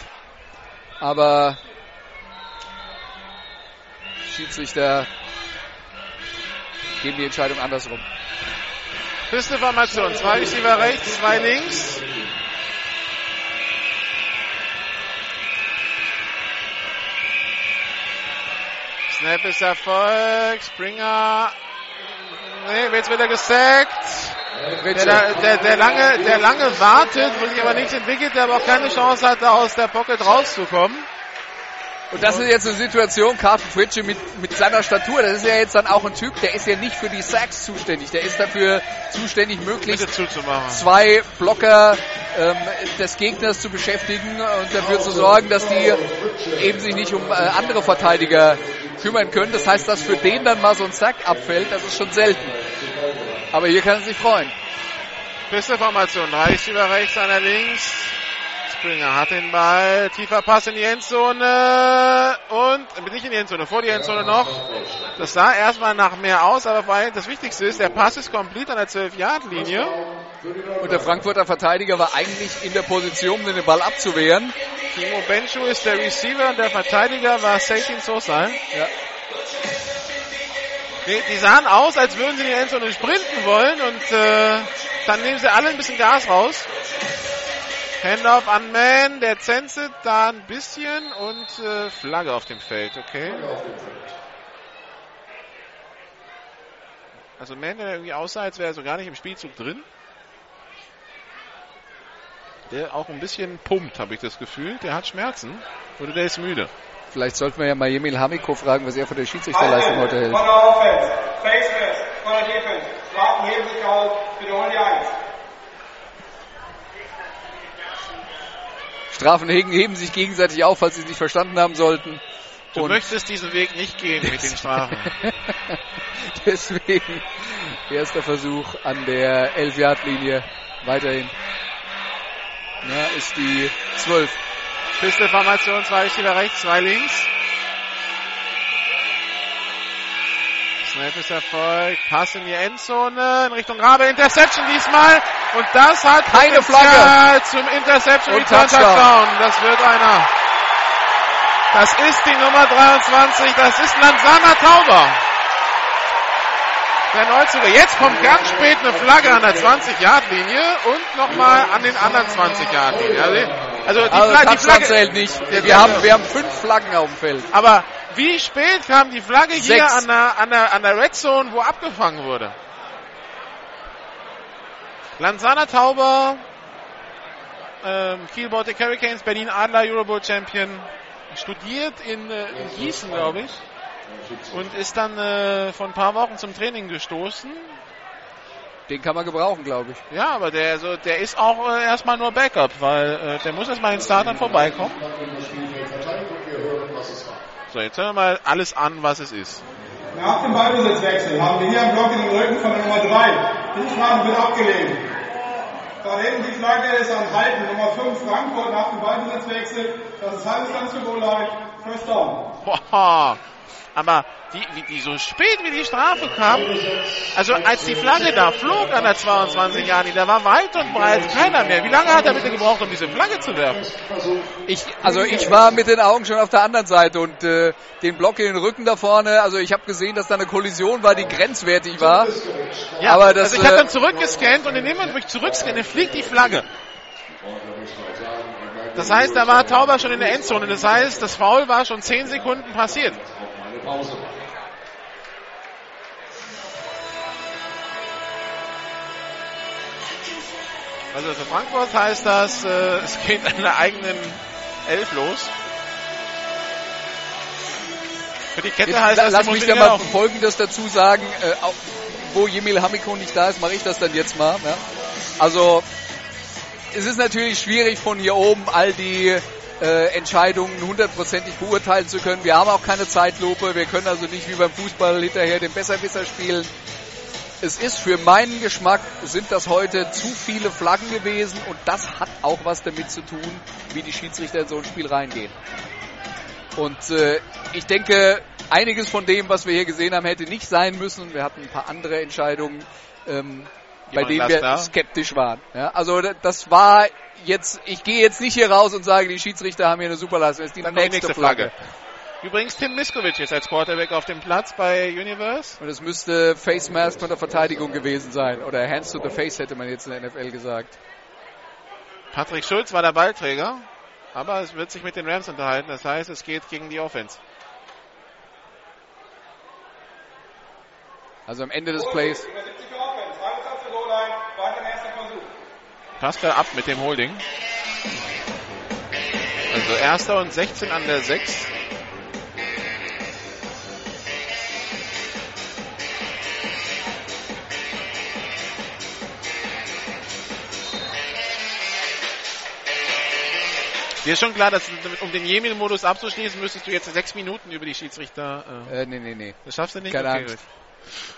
Aber Schiedsrichter geben die Entscheidung andersrum. Pistol-Formation, zwei Receiver rechts, zwei links. Snap ist Erfolg, Springer, nee, wird er gesackt. Der, der, der, lange, der lange wartet, wo sich aber nichts entwickelt, der aber auch keine Chance hat, da aus der Pocket rauszukommen. Und das ist jetzt eine Situation, Carsten Fritsche mit, mit seiner Statur, das ist ja jetzt dann auch ein Typ, der ist ja nicht für die Sacks zuständig, der ist dafür zuständig, möglichst zwei Blocker ähm, des Gegners zu beschäftigen und dafür zu sorgen, dass die eben sich nicht um äh, andere Verteidiger kümmern können. Das heißt, dass für den dann mal so ein Sack abfällt, das ist schon selten. Aber hier kann er sich freuen. Pistol-Formation, drei Receiver rechts, einer links. Springer hat den Ball, tiefer Pass in die Endzone und nicht in die Endzone, vor die Endzone noch. Das sah erstmal nach mehr aus, aber vor allem das Wichtigste ist, der Pass ist komplett an der 12-Yard-Linie. Und der Frankfurter Verteidiger war eigentlich in der Position, um den Ball abzuwehren. Timo Benchu ist der Receiver und der Verteidiger war Seitin Sosa. Ja. Die, die sahen aus, als würden sie in die Endzone sprinten wollen und äh, dann nehmen sie alle ein bisschen Gas raus. Handoff an Man, der zänzelt da ein bisschen und äh, Flagge auf dem Feld, okay. Also Man, der irgendwie aussah, als wäre er so gar nicht im Spielzug drin. Der auch ein bisschen pumpt, habe ich das Gefühl. Der hat Schmerzen oder der ist müde. Vielleicht sollten wir ja mal Jemil Hamiko fragen, was er von der Schiedsrichterleistung heute hält. Von der Offense. Face first. von der Defense. Strafen heben sich auf, wiederholen die 1. Strafen heben sich gegenseitig auf, falls sie es nicht verstanden haben sollten. Du Und möchtest diesen Weg nicht gehen mit den Strafen. Deswegen erster Versuch an der 11-Yard-Linie. Weiterhin. Ja, ist die 12. Pistolformation, zwei Spieler rechts, zwei links. Snap ist erfolgt. Pass in die Endzone in Richtung Rabe. Interception diesmal. Und das hat Keine Potenzial zum Interception Und Touchdown. Touchdown. Das wird einer. Das ist die Nummer 23. Das ist Lanzana Tauber. Der Neuzuger. Jetzt kommt ganz spät eine Flagge an der 20-Yard-Linie und nochmal an den anderen 20-Yard-Linie. Also, also die, Also Fla die Flagge zählt nicht. Wir haben, wir haben fünf Flaggen auf dem Feld. aber wie spät kam die Flagge hier Sechs. an der, an, der, an der Red Zone, wo abgefangen wurde? Lanzana Tauber, ähm, Kiel Baltic Hurricanes, Berlin Adler, Eurobowl Champion, studiert in, äh, in Gießen, glaube ich, und ist dann äh, vor ein paar Wochen zum Training gestoßen. Den kann man gebrauchen, glaube ich. Ja, aber der, so, der ist auch äh, erstmal nur Backup, weil äh, der muss erstmal den Startern vorbeikommen. So, jetzt hören wir mal alles an, was es ist. Nach dem Ballbesitzwechsel haben wir hier einen Block in den Rücken von der Nummer 3. Die Strafen wird abgelehnt. Da hinten die Flagge ist am Halten. Nummer 5 Frankfurt nach dem Ballbesitzwechsel. Das ist Goal-Line. First down. Boah, aber die, wie, die so spät wie die Strafe kam, also als die Flagge da flog an der 22 Jahre, da war weit und breit keiner mehr. Wie lange hat er bitte gebraucht, um diese Flagge zu werfen? Ich, also ich war mit den Augen schon auf der anderen Seite und äh, den Block in den Rücken da vorne, also ich habe gesehen, dass da eine Kollision war, die grenzwertig war. Ja, aber das, also ich habe äh, dann zurückgescannt und in dem Moment, wo ich zurückscanne, fliegt die Flagge. Das heißt, da war Tauber schon in der Endzone. Das heißt, das Foul war schon 10 Sekunden passiert. Also für Frankfurt heißt das, äh, es geht an der eigenen Elf los. Für die Kette Jetzt, heißt das, lass mich da mal auch. Folgendes dazu sagen. Äh, auch, wo Jemil Hamiko nicht da ist, mache ich das dann jetzt mal. Ja. Also es ist natürlich schwierig von hier oben all die äh, Entscheidungen hundertprozentig beurteilen zu können. Wir haben auch keine Zeitlupe. Wir können also nicht wie beim Fußball hinterher den Besserwisser spielen. Es ist für meinen Geschmack, sind das heute zu viele Flaggen gewesen und das hat auch was damit zu tun, wie die Schiedsrichter in so ein Spiel reingehen. Und äh, ich denke, einiges von dem, was wir hier gesehen haben, hätte nicht sein müssen. Wir hatten ein paar andere Entscheidungen, ähm, bei denen wir da? skeptisch waren. Ja, also das war jetzt, ich gehe jetzt nicht hier raus und sage, die Schiedsrichter haben hier eine Superleistung. Das ist die Dann nächste, nächste Flagge. Flagge. Übrigens Tim Miskovic ist als Quarterback auf dem Platz bei Universe. Und es müsste Face Mask von der Verteidigung gewesen sein. Oder Hands to the Face hätte man jetzt in der NFL gesagt. Patrick Schulz war der Ballträger, aber es wird sich mit den Rams unterhalten. Das heißt, es geht gegen die Offense. Also am Ende des Plays. 70 für Offense. Halbdistanz für Goal-Line. Weiter im ersten Versuch. Passt er ab mit dem Holding. Also erster und 16 an der 6. Dir ist schon klar, dass um den Jemil-Modus abzuschließen, müsstest du jetzt sechs Minuten über die Schiedsrichter. Äh, Äh, nee, nee, nee. das schaffst du nicht. Keine Okay, Angst.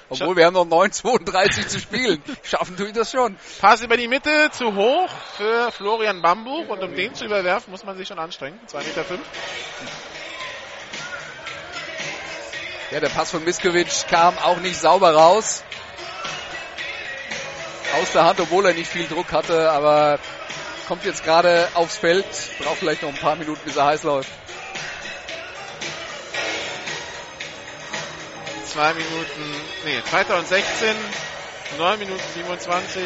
Obwohl wir haben noch 9,32 zu spielen. Schaffen tue ich das schon. Pass über die Mitte zu hoch für Florian Bambuch und um den zu überwerfen, muss man sich schon anstrengen. 2,5 Meter. Fünf. Ja, der Pass von Miskovic kam auch nicht sauber raus. Aus der Hand, obwohl er nicht viel Druck hatte, aber kommt jetzt gerade aufs Feld. Braucht vielleicht noch ein paar Minuten, bis er heiß läuft. Zwei Minuten, nee, 2016, 9 Minuten 27,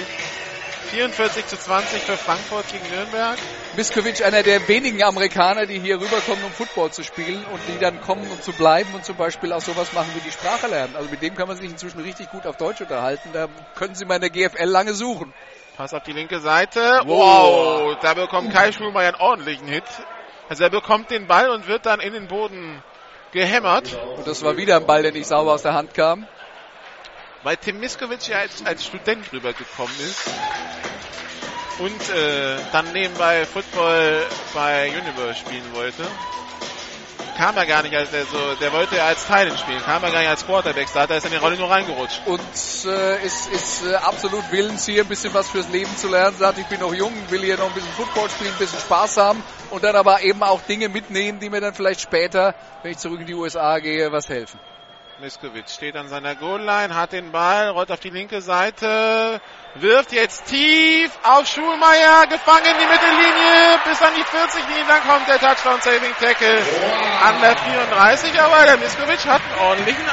44 zu 20 für Frankfurt gegen Nürnberg. Miskovic, einer der wenigen Amerikaner, die hier rüberkommen, um Football zu spielen und die dann kommen, um zu bleiben und zum Beispiel auch sowas machen wie die Sprache lernen. Also mit dem kann man sich inzwischen richtig gut auf Deutsch unterhalten. Da können Sie mal in der GFL lange suchen. Pass auf die linke Seite. Wow. Wow, da bekommt Kai Schulmeier einen ordentlichen Hit. Also er bekommt den Ball und wird dann in den Boden gehämmert. Und das war wieder ein Ball, der nicht sauber aus der Hand kam. weil Tim Miskovic ja als, als Student rübergekommen ist und äh, dann nebenbei Football bei Universe spielen wollte. Kam er gar nicht als der so, der wollte als Teilen spielen, kam er gar nicht als Quarterback, da ist er in die Rolle nur reingerutscht. Und äh, ist, ist äh, absolut willens hier ein bisschen was fürs Leben zu lernen, sagt, ich bin noch jung, will hier noch ein bisschen Football spielen, ein bisschen Spaß haben und dann aber eben auch Dinge mitnehmen, die mir dann vielleicht später, wenn ich zurück in die USA gehe, was helfen. Miskovic steht an seiner Goal-Line, hat den Ball, rollt auf die linke Seite, wirft jetzt tief auf Schulmeier, gefangen in die Mittellinie, bis an die 40-Linie, dann kommt der Touchdown-Saving-Tackle an der 34, aber der Miskovic hat einen ordentlichen.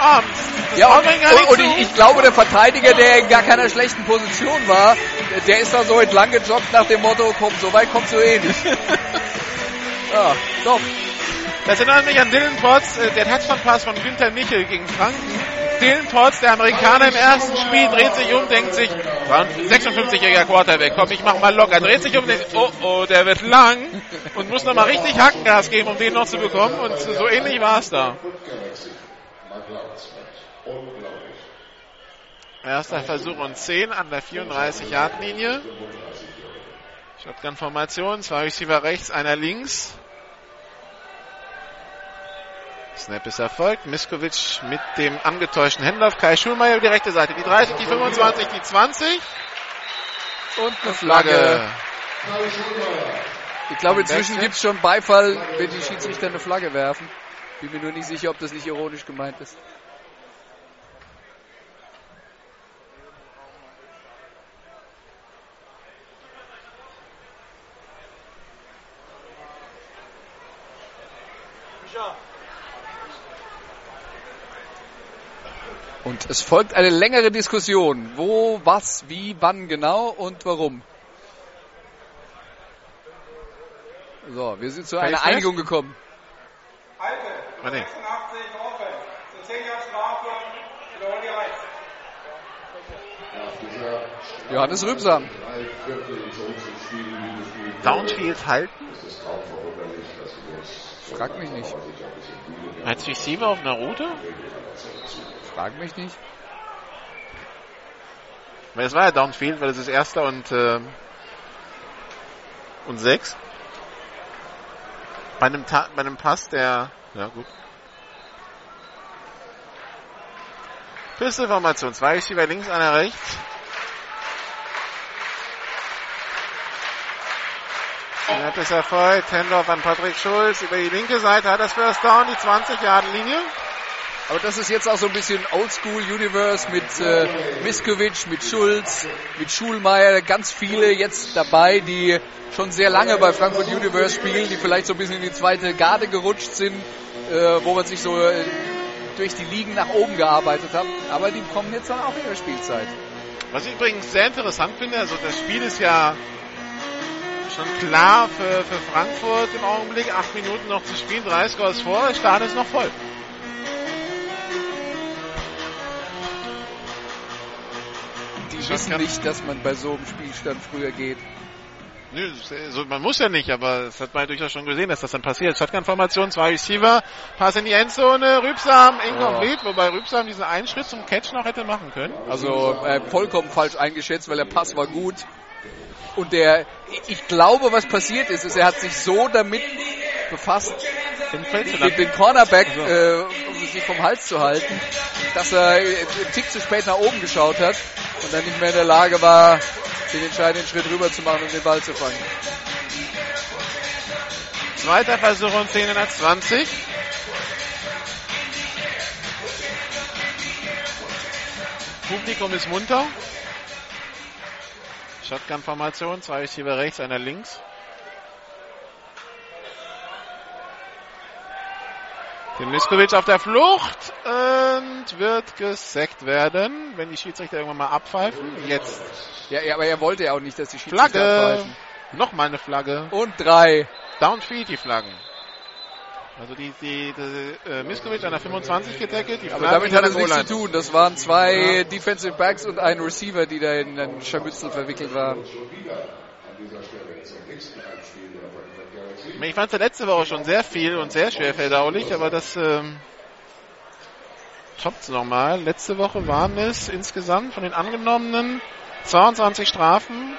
Das Ja, und, und, und ich, ich glaube, der Verteidiger, der in gar keiner schlechten Position war, der ist da so entlang gejoggt nach dem Motto, komm, so weit kommst du eh nicht. ja, doch. Das erinnert mich an Dylan Potts, äh, der Touchdown-Pass von Günther Michel gegen Franken. Dylan Potts, der Amerikaner im ersten Spiel, dreht sich um, denkt sich, war ein 56-jähriger Quarterback, komm, ich mach mal locker. Dreht sich um, denkt, oh, oh, der wird lang und muss nochmal richtig Hackengas geben, um den noch zu bekommen. Und so ähnlich war es da. Erster Versuch und 10 an der 34-Yard-Linie. Shotgun-Formation, zwei Receiver rechts, einer links. Snap ist erfolgt. Miskovic mit dem angetäuschten Händler. Kai Schulmeier die rechte Seite. Die 30, die 25, die 20. Und eine Flagge. Ich glaube, inzwischen Wechsel. gibt es schon Beifall, wenn die Schiedsrichter eine Flagge werfen. Bin mir nur nicht sicher, ob das nicht ironisch gemeint ist. Und es folgt eine längere Diskussion. Wo, was, wie, wann genau und warum. So, wir sind zu einer? Einigung gekommen. Alte, Ah, nee. 86 offen. Zu 10 Jahre Strafe, Reiz. Johannes Rübsam. Downfield halten. Frag mich nicht. Als Receiver auf einer Route. Frag mich nicht. Es war ja Downfield, weil es ist erster und, ähm, und sechs. Bei einem, Ta bei einem Pass, der, ja gut. Pisteformation, zwei Receiver links, einer rechts. Snap ist erfolgt, Handoff an Patrick Schulz über die linke Seite, hat das First Down, die 20-Yard-Linie. Aber das ist jetzt auch so ein bisschen Oldschool Universe mit äh, Miskovic, mit Schulz, mit Schulmeier, ganz viele jetzt dabei, die schon sehr lange bei Frankfurt Universe spielen, die vielleicht so ein bisschen in die zweite Garde gerutscht sind, äh, wo man sich so äh, durch die Ligen nach oben gearbeitet hat. Aber die kommen jetzt dann auch der Spielzeit. Was ich übrigens sehr interessant finde, also das Spiel ist ja schon klar für, für Frankfurt im Augenblick. Acht Minuten noch zu spielen, drei Scores vor, Stadion ist noch voll. Die wissen nicht, dass man bei so einem Spielstand früher geht. Nö, so, man muss ja nicht, aber das hat man ja durchaus schon gesehen, dass das dann passiert. Shotgun-Formation, zwei Receiver, Pass in die Endzone, Rübsam, incomplete, wobei Rübsam diesen einen Schritt zum Catch noch hätte machen können. Also äh, vollkommen falsch eingeschätzt, weil der Pass war gut. Und der, ich glaube, was passiert ist, ist, er hat sich so damit befasst, Den den, Cornerback äh, um sich vom Hals zu halten, dass er einen Tick zu spät nach oben geschaut hat und dann nicht mehr in der Lage war, den entscheidenden Schritt rüber zu machen und den Ball zu fangen. Zweiter Versuch und 10 in der 20. Publikum ist munter. Shotgun-Formation, zwei Receiver rechts, einer links. Den Miskovic auf der Flucht und wird gesackt werden, wenn die Schiedsrichter irgendwann mal abpfeifen. Jetzt Ja, ja aber er wollte ja auch nicht, dass die Schiedsrichter Flagge. abpfeifen. Nochmal eine Flagge. Und drei. Downfield die Flaggen. Also die, die, die äh, Miskovic an der 25 getackelt. Die Aber damit hat es nichts zu tun. Das waren zwei Defensive Backs und ein Receiver, die da in einen Scharmützel verwickelt waren. Ich fand es letzte Woche schon sehr viel und sehr schwer verdaulich, aber das ähm, toppt nochmal. Letzte Woche waren es insgesamt von den angenommenen 22 Strafen,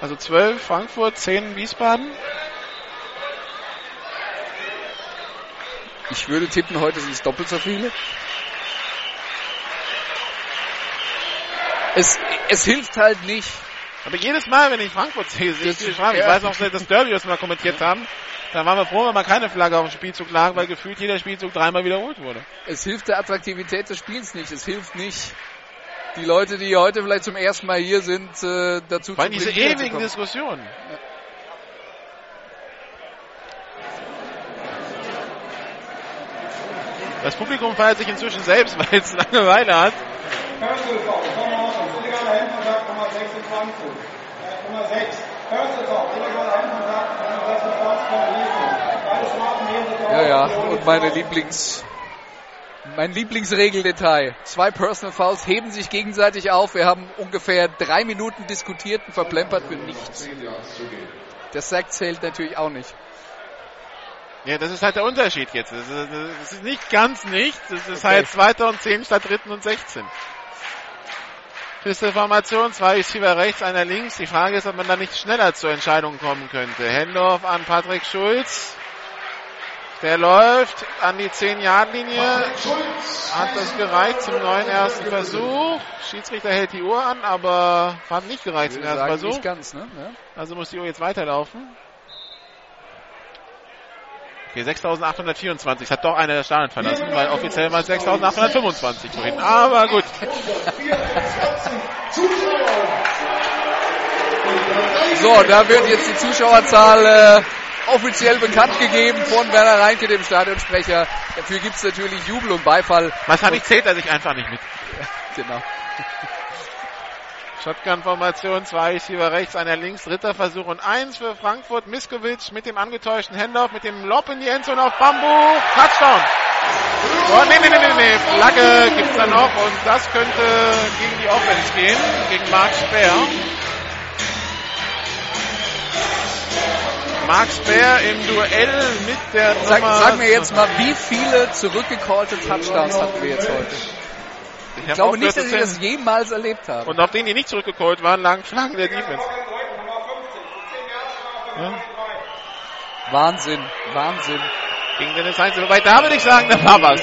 also 12 Frankfurt, 10 Wiesbaden. Ich würde tippen, heute sind es doppelt so viele. Es, es hilft halt nicht. Aber jedes Mal, wenn ich Frankfurt sehe, sehe ich diese Strafen. Ich weiß noch, das Derby, was wir mal kommentiert haben, da waren wir froh, wenn mal keine Flagge auf dem Spielzug lag, weil gefühlt jeder Spielzug dreimal wiederholt wurde. Es hilft der Attraktivität des Spiels nicht. Es hilft nicht, die Leute, die heute vielleicht zum ersten Mal hier sind, äh, dazu Weil zu diese bringen, ewigen wiederzukommen. Diskussionen. Das Publikum feiert sich inzwischen selbst, weil es Langeweile hat. Personal Foul, Tom Hortons, illegaler Handkontakt Nummer 26. Nummer 6. Personal Foul, illegaler Handkontakt Nummer 26 von Riesen. Beide Strafen nehmen sich Ja, ja, und meine Lieblings, mein Lieblingsregeldetail. Zwei Personal Fouls heben sich gegenseitig auf. Wir haben ungefähr drei Minuten diskutiert und verplempert für nichts. Der Sack zählt natürlich auch nicht. Ja, das ist halt der Unterschied jetzt. Das ist, das ist nicht ganz nichts. Es ist halt zweiter und zehn statt dritten und 16. Feste Formation, zwei Receiver rechts, einer links. Die Frage ist, ob man da nicht schneller zur Entscheidung kommen könnte. Hendorf an Patrick Schulz. Der läuft an die 10-Yard-Linie. Hat das gereicht zum neuen ersten Versuch. Schiedsrichter hält die Uhr an, aber hat nicht gereicht zum ersten sagen Versuch. nicht ganz, ne? Ja. Also muss die Uhr jetzt weiterlaufen. Okay, 6824. Hat doch einer der Stadion verlassen, weil offiziell mal 6825 vorhin. Aber gut. So, da wird jetzt die Zuschauerzahl äh, offiziell bekannt gegeben von Werner Reinke, dem Stadionsprecher. Dafür gibt's natürlich Jubel und Beifall. Wahrscheinlich zählt er sich einfach nicht mit. Genau. Shotgun-Formation, zwei Receiver rechts, einer links, dritter Versuch und eins für Frankfurt. Miskovic mit dem angetäuschten Handoff, mit dem Lob in die Endzone auf Bambu. Touchdown! Oh, nee, nee, nee, nee, nee. Flagge gibt's da noch und das könnte gegen die Offense gehen, gegen Mark Speer. Mark Speer im Duell mit der Sag, Nummer... sag mir jetzt mal, wie viele zurückgecallte Touchdowns hatten wir jetzt heute? Ich, Ich glaube nicht, dass ich das jemals erlebt habe. Und auf denen, die nicht zurückgecallt waren, lagen Flaggen der Defense. Ja. Wahnsinn, Wahnsinn. Gegen Dennis Heinz. Wobei, da würde ich sagen, da war was.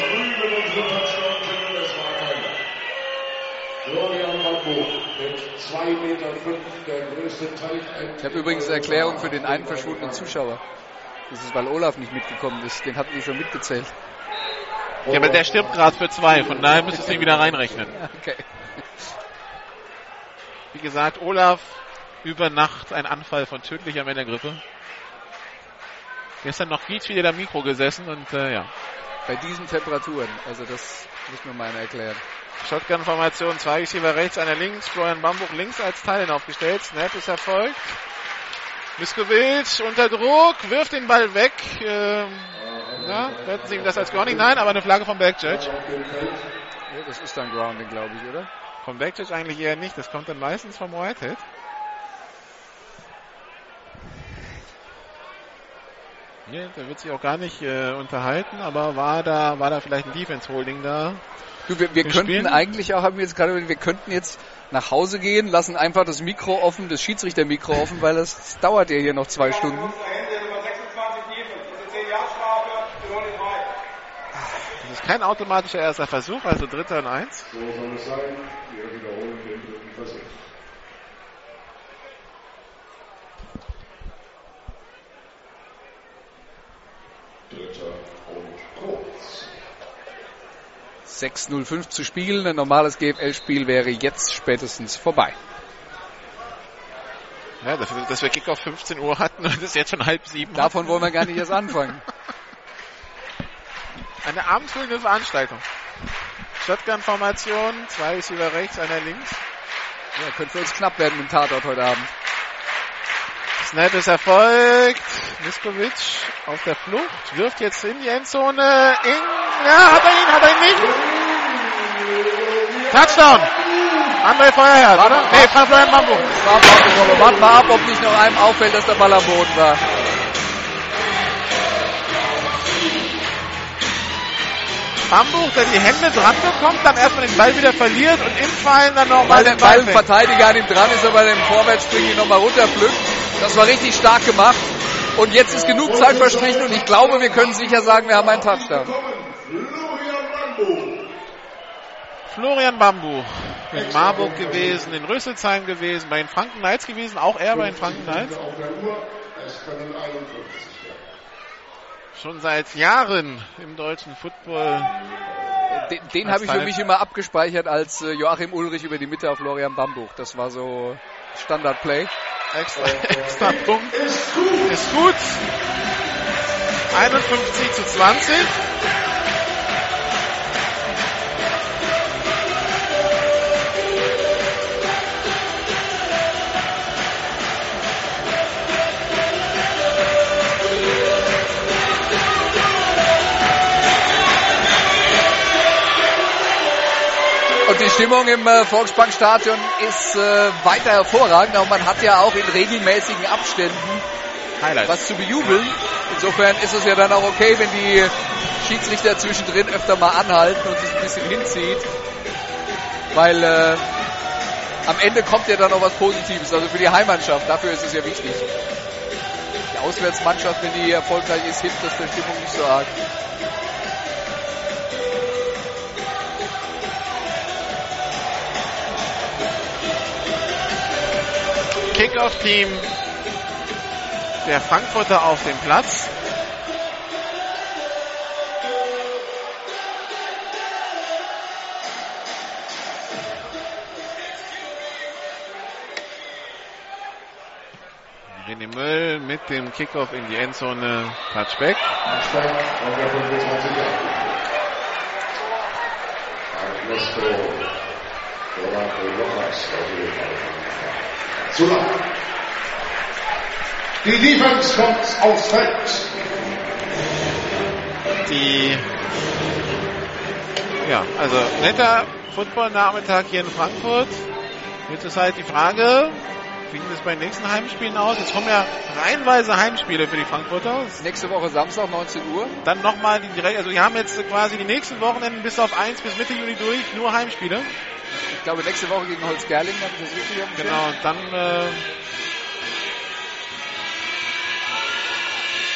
Florian Bambo mit 2,5 Meter, der größte Teich. Ich habe übrigens eine Erklärung für den einen verschwundenen Zuschauer. Das ist, weil Olaf nicht mitgekommen ist. Den hatten die schon mitgezählt. Ja, aber der stirbt gerade für zwei, von daher müsstest du ihn wieder reinrechnen. Okay. Wie gesagt, Olaf über Nacht ein Anfall von tödlicher Männergrippe. Gestern noch viel wieder am Mikro gesessen und äh, ja. Bei diesen Temperaturen, also das muss mir mal erklären. Shotgun-Formation, zwei Receiver rechts, einer links, Florian Bambuch links als Teil aufgestellt. Snap ist erfolgt. Miskovic unter Druck, wirft den Ball weg. Ähm, ja, werten Sie ihm das als Grounding? Nein, aber eine Flagge vom Backjudge. Ja, das ist dann Grounding, glaube ich, oder? Vom Backjudge eigentlich eher nicht, das kommt dann meistens vom Whitehead. Hier, der wird sich auch gar nicht äh, unterhalten, aber war da, war da vielleicht ein Defense-Holding da? Du, wir, wir könnten spielen- eigentlich auch, haben wir jetzt gerade, wir könnten jetzt nach Hause gehen, lassen einfach das Mikro offen, das Schiedsrichter-Mikro offen, weil das, das dauert ja hier noch zwei Stunden. Hände Nummer 26 Defense. Das ist 10 Jahre Strafe für Ronny 3. Das ist kein automatischer erster Versuch, also dritter und eins. So soll es sein. Wir wiederholen den dritten Versuch. Dritter und kurz. 6.05 zu spielen, ein normales GFL-Spiel wäre jetzt spätestens vorbei. Ja, dafür, dass wir Kickoff 15 Uhr hatten und es ist jetzt schon halb sieben. Davon wollen wir gar nicht erst anfangen. Eine abendfüllende Veranstaltung. Shotgun-Formation, zwei Receiver rechts, einer links. Ja, könnte für uns knapp werden mit dem Tatort heute Abend. Snap ist erfolgt. Miskovic auf der Flucht, wirft jetzt in die Endzone. In, ja, hat er ihn, hat er ihn nicht. Touchdown. André Feuerherr, oder? Nee, Frank ab, warten wir ab, ob nicht noch einem auffällt, dass der Ball am Boden war. Bambuch, der die Hände dran bekommt, dann erstmal den Ball wieder verliert und im Fallen dann nochmal Weil, der, weil ein Verteidiger an ihm dran ist, aber dem Vorwärtsspringen nochmal runterpflückt. Das war richtig stark gemacht. Und jetzt ist genug Zeit verstrichen und ich glaube, wir können sicher sagen, wir haben einen Touchdown. Florian Bambuch in Marburg gewesen, in Rüsselsheim gewesen, bei den Franken Knights gewesen, auch er bei den Franken Knights. Schon seit Jahren im deutschen Football. Den, den habe ich für mich immer abgespeichert als äh, Joachim Ulrich über die Mitte auf Florian Bambuch. Das war so Standard-Play. Extra, extra Punkt. Ist gut. 51 zu 20. Und die Stimmung im äh, Volksbankstadion ist äh, weiter hervorragend, aber man hat ja auch in regelmäßigen Abständen Highlights. was zu bejubeln. Insofern ist es ja dann auch okay, wenn die Schiedsrichter zwischendrin öfter mal anhalten und sich ein bisschen hinzieht. Weil äh, am Ende kommt ja dann auch was Positives, also für die Heimmannschaft. Dafür ist es ja wichtig. Die Auswärtsmannschaft, wenn die erfolgreich ist, hilft das der Stimmung nicht so arg. Kickoff-Team der Frankfurter auf dem Platz. René Möll mit dem Kickoff in die Endzone. Touchback. Zula. Die Defense kommt aufs Feld. Die, ja, also netter Football-Nachmittag hier in Frankfurt. Jetzt ist halt die Frage, wie sieht es bei den nächsten Heimspielen aus? Jetzt kommen ja reihenweise Heimspiele für die Frankfurter. Nächste Woche Samstag, 19 Uhr. Dann nochmal die direkt, also wir haben jetzt quasi die nächsten Wochenenden bis auf 1 bis Mitte Juni durch, nur Heimspiele. Ich glaube, nächste Woche gegen Holzgerling, habe ich das richtig dem Genau, Schirm? dann äh,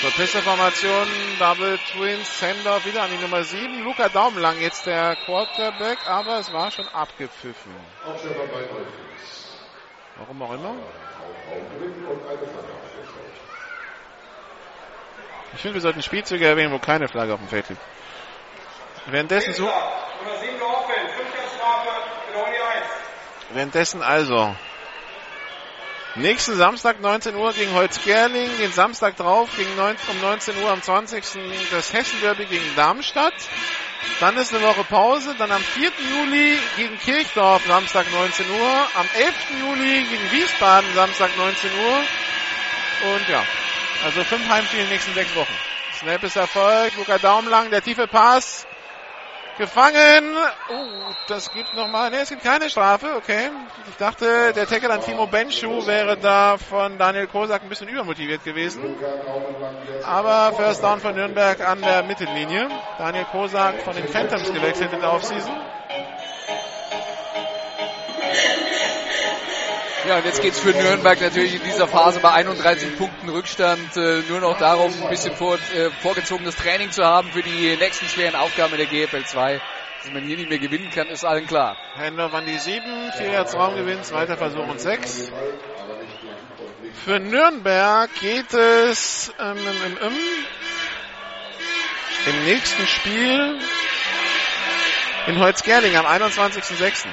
zur Pisteformation, Double Twins, Sender wieder an die Nummer 7. Luca Daumenlang jetzt der Quarterback, aber es war schon abgepfiffen. Warum auch immer. Ich finde, wir sollten Spielzüge erwähnen, wo keine Flagge auf dem Feld liegt. Währenddessen so. Nummer 7 Dorfeld, 5 Strafe für Uni 1. Währenddessen also. Nächsten Samstag 19 Uhr gegen Holzgerling, den Samstag drauf gegen 19, um 19 Uhr am 20. das Hessen-Derby gegen Darmstadt. Dann ist eine Woche Pause, dann am 4. Juli gegen Kirchdorf Samstag 19 Uhr, am 11. Juli gegen Wiesbaden Samstag 19 Uhr und ja, also fünf Heimspiele in den nächsten sechs Wochen. Snap ist erfolgt, Luca Daumenlang, der tiefe Pass, gefangen. Oh, das gibt nochmal, ne, es gibt keine Strafe, okay. Ich dachte, der Tackle an Timo Benschu wäre da von Daniel Kosak ein bisschen übermotiviert gewesen. Aber First Down von Nürnberg an der Mittellinie. Daniel Kosak von den Phantoms gewechselt in der Offseason. Ja, und jetzt geht's für Nürnberg natürlich in dieser Phase bei 31 Punkten Rückstand äh, nur noch darum, ein bisschen vor, äh, vorgezogenes Training zu haben für die nächsten schweren Aufgaben in der GFL 2. Dass man hier nicht mehr gewinnen kann, ist allen klar. Händler an die 7, 4 Yards Raumgewinn, zweiter Versuch und 6. Für Nürnberg geht es ähm, im, im, im nächsten Spiel in Holzgerling am 21.06.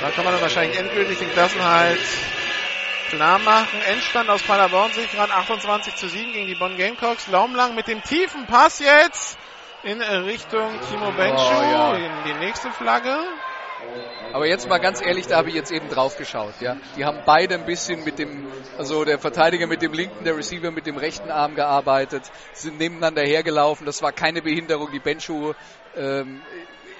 Da kann man dann wahrscheinlich endgültig den Klassenhalt klar machen. Endstand aus Paderborn sich gerade 28 zu 7 gegen die Bonn Gamecocks. Laumlang mit dem tiefen Pass jetzt in Richtung Timo Benchu. Oh, ja. in die nächste Flagge. Aber jetzt mal ganz ehrlich, da habe ich jetzt eben drauf geschaut. Ja, die haben beide ein bisschen mit dem, also der Verteidiger mit dem linken, der Receiver mit dem rechten Arm gearbeitet, sind nebeneinander hergelaufen. Das war keine Behinderung, die Benschu ähm,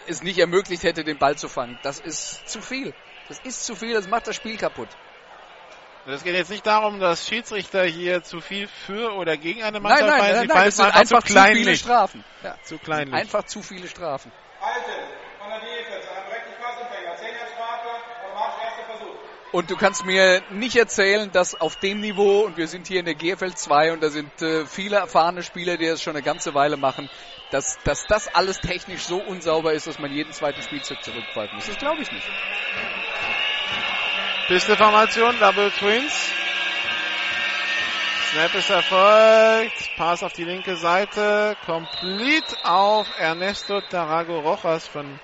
es nicht ermöglicht hätte, den Ball zu fangen. Das ist zu viel. Das ist zu viel. Das macht das Spiel kaputt. Es geht jetzt nicht darum, dass Schiedsrichter hier zu viel für oder gegen eine Mannschaft nein, nein, nein, Sie nein, pfeifen das sind einfach, zu viele. Strafen. Ja. Zu kleinlich. Einfach zu viele Strafen. Halten von der Defense, ein berechtigter Passempfänger, 10 Jahre Strafe und Marsch erster Versuch. Und du kannst mir nicht erzählen, dass auf dem Niveau, und wir sind hier in der GFL 2 und da sind äh, viele erfahrene Spieler, die das schon eine ganze Weile machen, dass, dass das alles technisch so unsauber ist, dass man jeden zweiten Spielzug zurückpfeifen muss. Das glaube ich nicht. Pisteformation, Double Twins. Snap ist erfolgt. Pass auf die linke Seite. Complete auf Ernesto Tarago Rojas von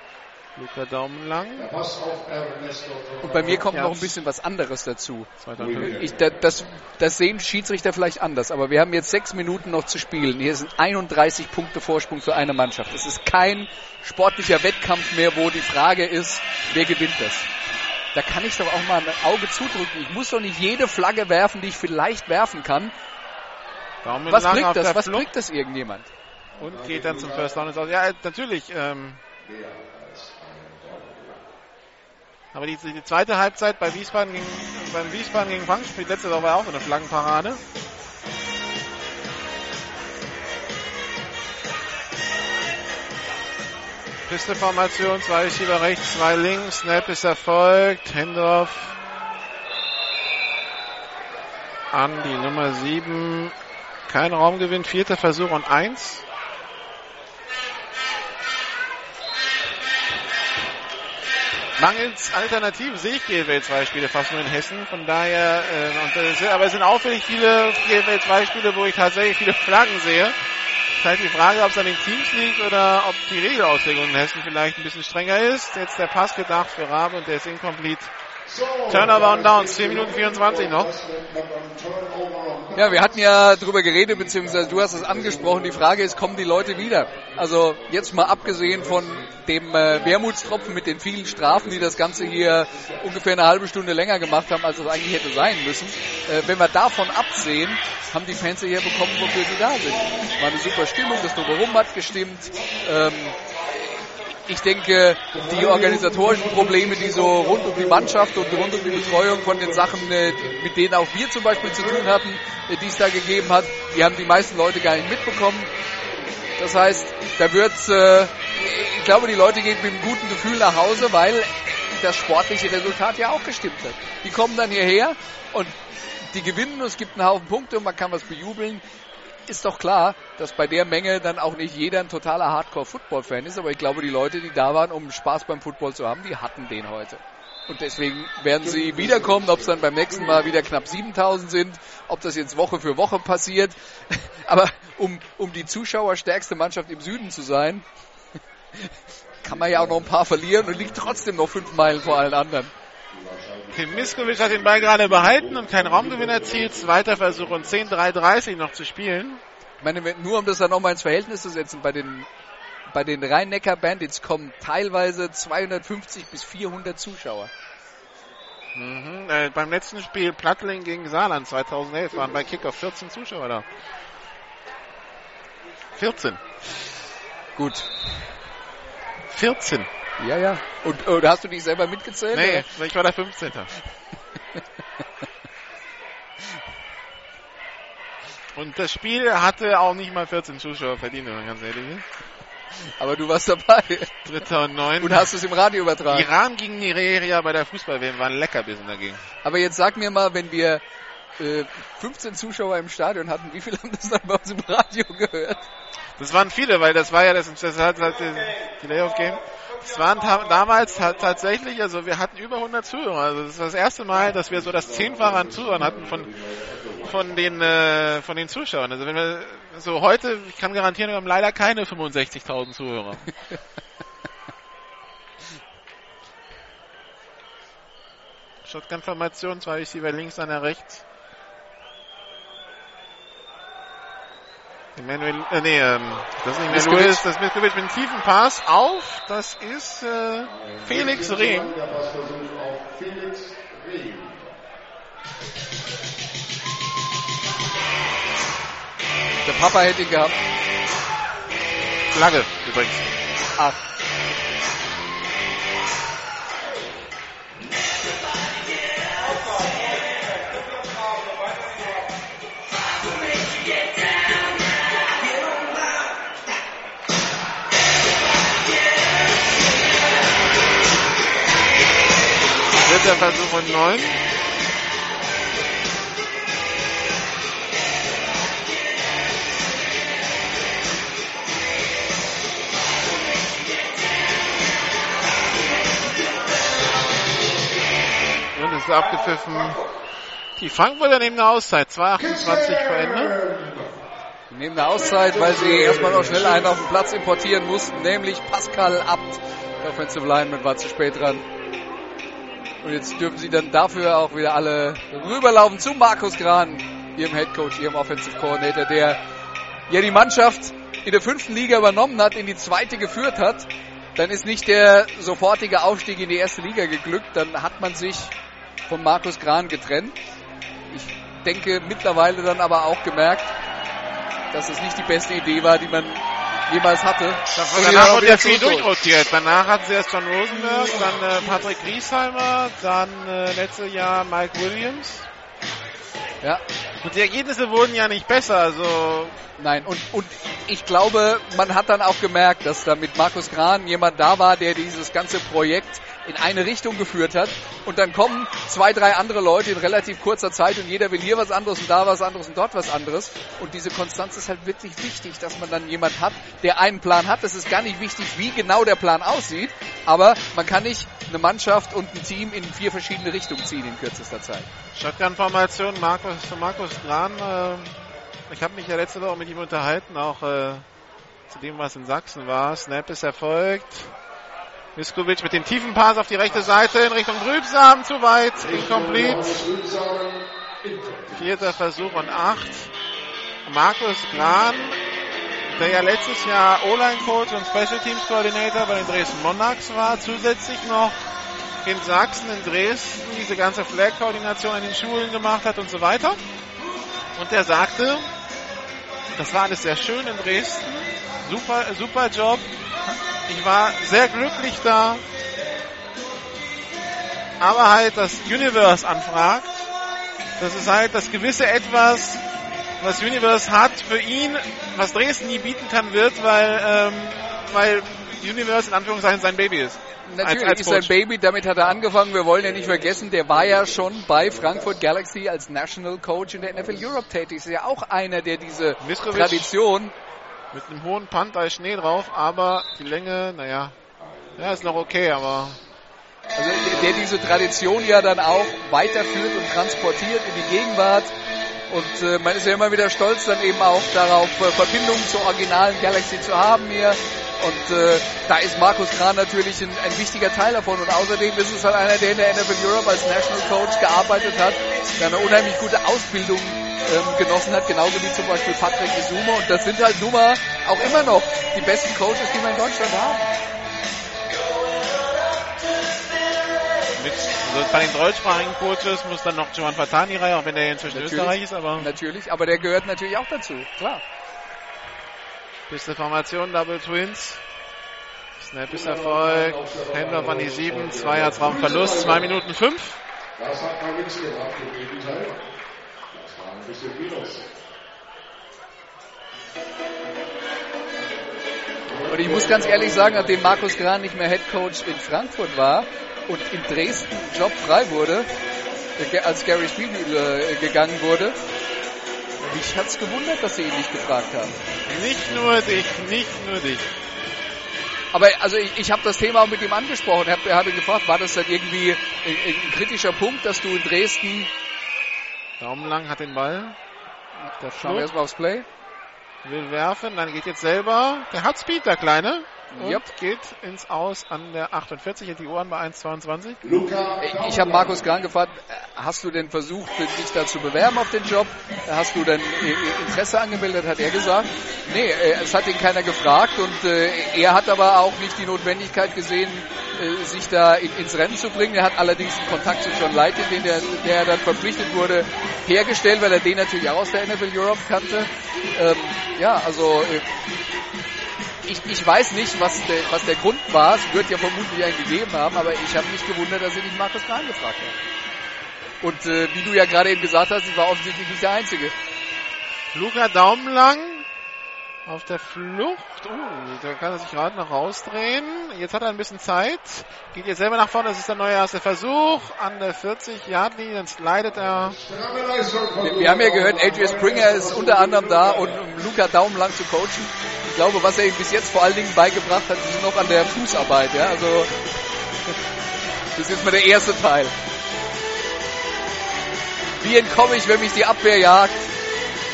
Luca auf Ernesto. Und bei mir kommt Ja, noch ein bisschen was anderes dazu. 2005. Ich, da- das, das sehen Schiedsrichter vielleicht anders, aber wir haben jetzt sechs Minuten noch zu spielen. Hier sind 31 Punkte Vorsprung für eine Mannschaft. Es ist kein sportlicher Wettkampf mehr, wo die Frage ist, wer gewinnt das. Da kann ich doch auch mal ein Auge zudrücken. Ich muss doch nicht jede Flagge werfen, die ich vielleicht werfen kann. Daumenlang Was bringt das? Was Flucht bringt das irgendjemand? Und geht dann zum First Down. ins Aus. Ja, äh, natürlich. Ähm, aber die, die zweite Halbzeit bei Wiesbaden gegen, beim Wiesbaden gegen Frank spielt letzte Woche auch so eine Flaggenparade. Pisteformation, zwei Receiver rechts, zwei links, Snap ist erfolgt, Handoff an die Nummer 7. Kein Raumgewinn, vierter Versuch und eins. Mangels Alternativen sehe ich GFL 2 Spiele fast nur in Hessen. Von daher, äh, und, äh, aber es sind auffällig viele GFL 2 Spiele, wo ich tatsächlich viele Flaggen sehe. Ist halt die Frage, ob es an den Teams liegt oder ob die Regelauslegung in Hessen vielleicht ein bisschen strenger ist. Jetzt der Pass gedacht für Rabe und der ist incomplete. Turnover und Downs, 10 Minuten 24 noch. Ja, wir hatten ja drüber geredet, beziehungsweise du hast es angesprochen. Die Frage ist, kommen die Leute wieder? Also jetzt mal abgesehen von dem äh, Wermutstropfen mit den vielen Strafen, die das Ganze hier ungefähr eine halbe Stunde länger gemacht haben, als es eigentlich hätte sein müssen. Äh, wenn wir davon absehen, haben die Fans hier bekommen, wofür sie da sind. War eine super Stimmung, das Drumherum hat gestimmt. Ähm, ich denke, die organisatorischen Probleme, die so rund um die Mannschaft und rund um die Betreuung von den Sachen, äh, mit denen auch wir zum Beispiel zu tun hatten, äh, die es da gegeben hat, die haben die meisten Leute gar nicht mitbekommen. Das heißt, da wird, äh, ich glaube, die Leute gehen mit einem guten Gefühl nach Hause, weil das sportliche Resultat ja auch gestimmt hat. Die kommen dann hierher und die gewinnen es gibt einen Haufen Punkte und man kann was bejubeln ist doch klar, dass bei der Menge dann auch nicht jeder ein totaler Hardcore-Football-Fan ist, aber ich glaube, die Leute, die da waren, um Spaß beim Football zu haben, die hatten den heute. Und deswegen werden sie wiederkommen, ob es dann beim nächsten Mal wieder knapp 7000 sind, ob das jetzt Woche für Woche passiert. Aber um, um die zuschauerstärkste Mannschaft im Süden zu sein, kann man ja auch noch ein paar verlieren und liegt trotzdem noch fünf Meilen vor allen anderen. Tim Miskovic hat den Ball gerade behalten und keinen Raumgewinn erzielt. Zweiter Versuch und 10-3-30 noch zu spielen. Ich meine, nur um das dann nochmal ins Verhältnis zu setzen, bei den, bei den Rhein-Neckar Bandits kommen teilweise 250 bis 400 Zuschauer. Mhm. Äh, beim letzten Spiel Plattling gegen Saarland 2011 waren bei Kickoff 14 Zuschauer da. 14. Gut. 14. Ja, ja. Und, und hast du dich selber mitgezählt? Nee, oder? ich war der 15. Und das Spiel hatte auch nicht mal 14 Zuschauer verdient, wenn man ganz ehrlich ist. Aber du warst dabei. Dritter und neun. Und hast es im Radio übertragen. Iran gegen Nigeria bei der Fußball-WM war ein Leckerbissen dagegen. Aber jetzt sag mir mal, wenn wir äh, 15 Zuschauer im Stadion hatten, wie viele haben das dann bei uns im Radio gehört? Das waren viele, weil das war ja das, das hat halt die, die Layoff Game. Das waren damals ta tatsächlich, also wir hatten über 100 Zuhörer. Also das ist das erste Mal, dass wir so das Zehnfache an Zuhörern hatten von von den äh, von den Zuschauern. Also wenn wir so heute, ich kann garantieren, wir haben leider keine 65.000 Zuhörer. Shotgun-Formation, zwei Receiver links, einer rechts. Emmanuel, äh, nee, ähm, das ist nicht Miskovic. das ist Miskovic mit einem tiefen Pass auf, das ist äh, Felix Rehm. Der Passversuch auf Felix Rehm. Der Papa hätte ihn gehabt. Flagge übrigens. Ach. Vierter Versuch und neun. Und es ist abgepfiffen. Die Frankfurter nehmen eine Auszeit. 2,28 vor Ende. Nehmen eine Auszeit, weil sie erstmal noch schnell einen auf den Platz importieren mussten, nämlich Pascal Abt. Der Offensive Lineman war zu spät dran. Und jetzt dürfen sie dann dafür auch wieder alle rüberlaufen zu Markus Gran, ihrem Head Coach, ihrem Offensive Coordinator, der ja die Mannschaft in der fünften Liga übernommen hat, in die zweite geführt hat. Dann ist nicht der sofortige Aufstieg in die erste Liga geglückt. Dann hat man sich von Markus Gran getrennt. Ich denke mittlerweile dann aber auch gemerkt, dass es nicht die beste Idee war, die man jemals hatte. Danach wurde ja viel durchrotiert. Danach hatten sie erst John Rosenberg, dann äh, Patrick Griesheimer, dann äh, letztes Jahr Mike Williams. Ja. Und die Ergebnisse wurden ja nicht besser, also. Nein, und, und ich glaube, man hat dann auch gemerkt, dass da mit Markus Gran jemand da war, der dieses ganze Projekt in eine Richtung geführt hat. Und dann kommen zwei, drei andere Leute in relativ kurzer Zeit und jeder will hier was anderes und da was anderes und dort was anderes. Und diese Konstanz ist halt wirklich wichtig, dass man dann jemand hat, der einen Plan hat. Es ist gar nicht wichtig, wie genau der Plan aussieht, aber man kann nicht eine Mannschaft und ein Team in vier verschiedene Richtungen ziehen in kürzester Zeit. Shotgun-Formation, Markus, Markus Gran, äh, ich habe mich ja letzte Woche mit ihm unterhalten, auch äh, zu dem, was in Sachsen war. Snap ist erfolgt. Miskovic mit dem tiefen Pass auf die rechte Seite in Richtung Grübsam, zu weit, incomplete. Vierter Versuch und acht. Markus Gran, der ja letztes Jahr O-Line-Coach und Special Teams Coordinator bei den Dresden Monarchs war, zusätzlich noch in Sachsen, in Dresden diese ganze Flag-Koordination an den Schulen gemacht hat und so weiter. Und der sagte, das war alles sehr schön in Dresden, super, super Job, ich war sehr glücklich da. Aber halt das Universe anfragt. Das ist halt das gewisse Etwas, was Universe hat für ihn, was Dresden nie bieten kann wird, weil, ähm, weil Universe in Anführungszeichen sein Baby ist. Natürlich als, als ist sein Baby, damit hat er angefangen. Wir wollen ja nicht vergessen, der war ja schon bei Frankfurt Galaxy als National Coach in der NFL Europe tätig. Ist ja auch einer, der diese Miskovic Tradition mit einem hohen ist Schnee drauf, aber die Länge, naja, ja, ist noch okay, aber. Also der diese Tradition ja dann auch weiterführt und transportiert in die Gegenwart. Und äh, man ist ja immer wieder stolz dann eben auch darauf, äh, Verbindungen zur originalen Galaxy zu haben hier. Und äh, da ist Markus Kran natürlich ein, ein, wichtiger Teil davon. Und außerdem ist es halt einer, der in der NFL Europe als National Coach gearbeitet hat, der eine unheimlich gute Ausbildung ähm, genossen hat, genauso wie zum Beispiel Patrick Isume. Und das sind halt nun mal auch immer noch die besten Coaches, die wir in Deutschland haben. Mit, also bei den deutschsprachigen Coaches muss dann noch Johan Fatani rein, auch wenn der inzwischen natürlich, Österreich ist, aber. Natürlich, aber der gehört natürlich auch dazu, klar. Beste Formation, Double Twins. Snap ist Erfolg. Händler von die 7, 2 Yards Raumverlust, 2 Minuten 5. Das hat man nichts gemacht, im Gegenteil. Das war ein bisschen Minus. Und ich muss ganz ehrlich sagen, nachdem Markus Gran nicht mehr Head Coach in Frankfurt war und in Dresden Job frei wurde, als Gary Spielhügel äh, gegangen wurde, mich hat's gewundert, dass sie ihn nicht gefragt haben. Nicht nur dich, nicht nur dich. Aber also ich, ich habe das Thema auch mit ihm angesprochen. Er, er hatte gefragt, war das dann irgendwie ein, ein, kritischer Punkt, dass du in Dresden Daumenlang hat den Ball. Der Schauen wir erstmal aufs Play. Will werfen, dann geht jetzt selber. Der hat Speed, der Kleine. Und yep. geht ins Aus an der 48, hat die Ohren bei 1,22. Ich habe Markus Gran gefragt, hast du denn versucht, dich da zu bewerben auf den Job? Hast du denn Interesse angemeldet, hat er gesagt. Nee, es hat ihn keiner gefragt und äh, er hat aber auch nicht die Notwendigkeit gesehen, äh, sich da ins Rennen zu bringen. Er hat allerdings einen Kontakt zu John Lightin, den der, der dann verpflichtet wurde, hergestellt, weil er den natürlich auch aus der NFL Europe kannte. Ähm, ja, also äh, ich, ich weiß nicht, was der, was der Grund war. Es wird ja vermutlich einen gegeben haben, aber ich habe mich gewundert, dass sie nicht Markus Kahn gefragt haben. Und äh, wie du ja gerade eben gesagt hast, ich war offensichtlich nicht der Einzige. Luca Daumenlang auf der Flucht. Uh, da kann er sich gerade noch rausdrehen. Jetzt hat er ein bisschen Zeit. Geht jetzt selber nach vorne. Das ist der neue erste Versuch. An der 40 Yard linie Dann slidet er. Wir, wir, haben ja gehört, AJ Springer ist unter anderem da, und um Luca Daumen lang zu coachen. Ich glaube, was er ihm bis jetzt vor allen Dingen beigebracht hat, ist noch an der Fußarbeit. Ja? Also, das ist jetzt mal der erste Teil. Wie entkomme ich, wenn mich die Abwehr jagt?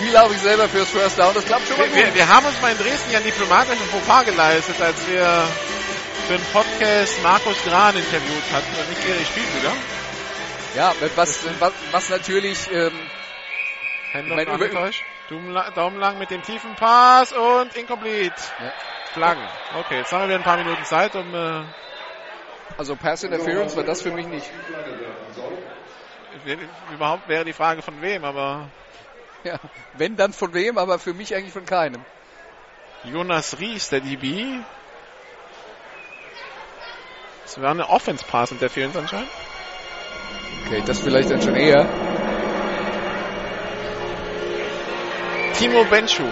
Wie laufe ich selber fürs First Down? Das klappt schon mal wir, wir, wir, haben uns mal in Dresden ja einen diplomatischen Fauxpas geleistet, als wir für den Podcast Markus Gran interviewt hatten und nicht Gary Spielbüder. Ja, was, was, was natürlich... Ähm, mein, über, Daumen lang mit dem tiefen Pass und incomplete. Ja. Flaggen. Okay, jetzt haben wir wieder ein paar Minuten Zeit, um... Äh also Pass Interference war das für mich nicht. Überhaupt wäre die Frage von wem, aber... Ja, wenn dann von wem, aber für mich eigentlich von keinem. Jonas Ries, der DB. Das war eine Offense-Pass Interference anscheinend. Okay, das vielleicht dann schon eher. Timo Benschu.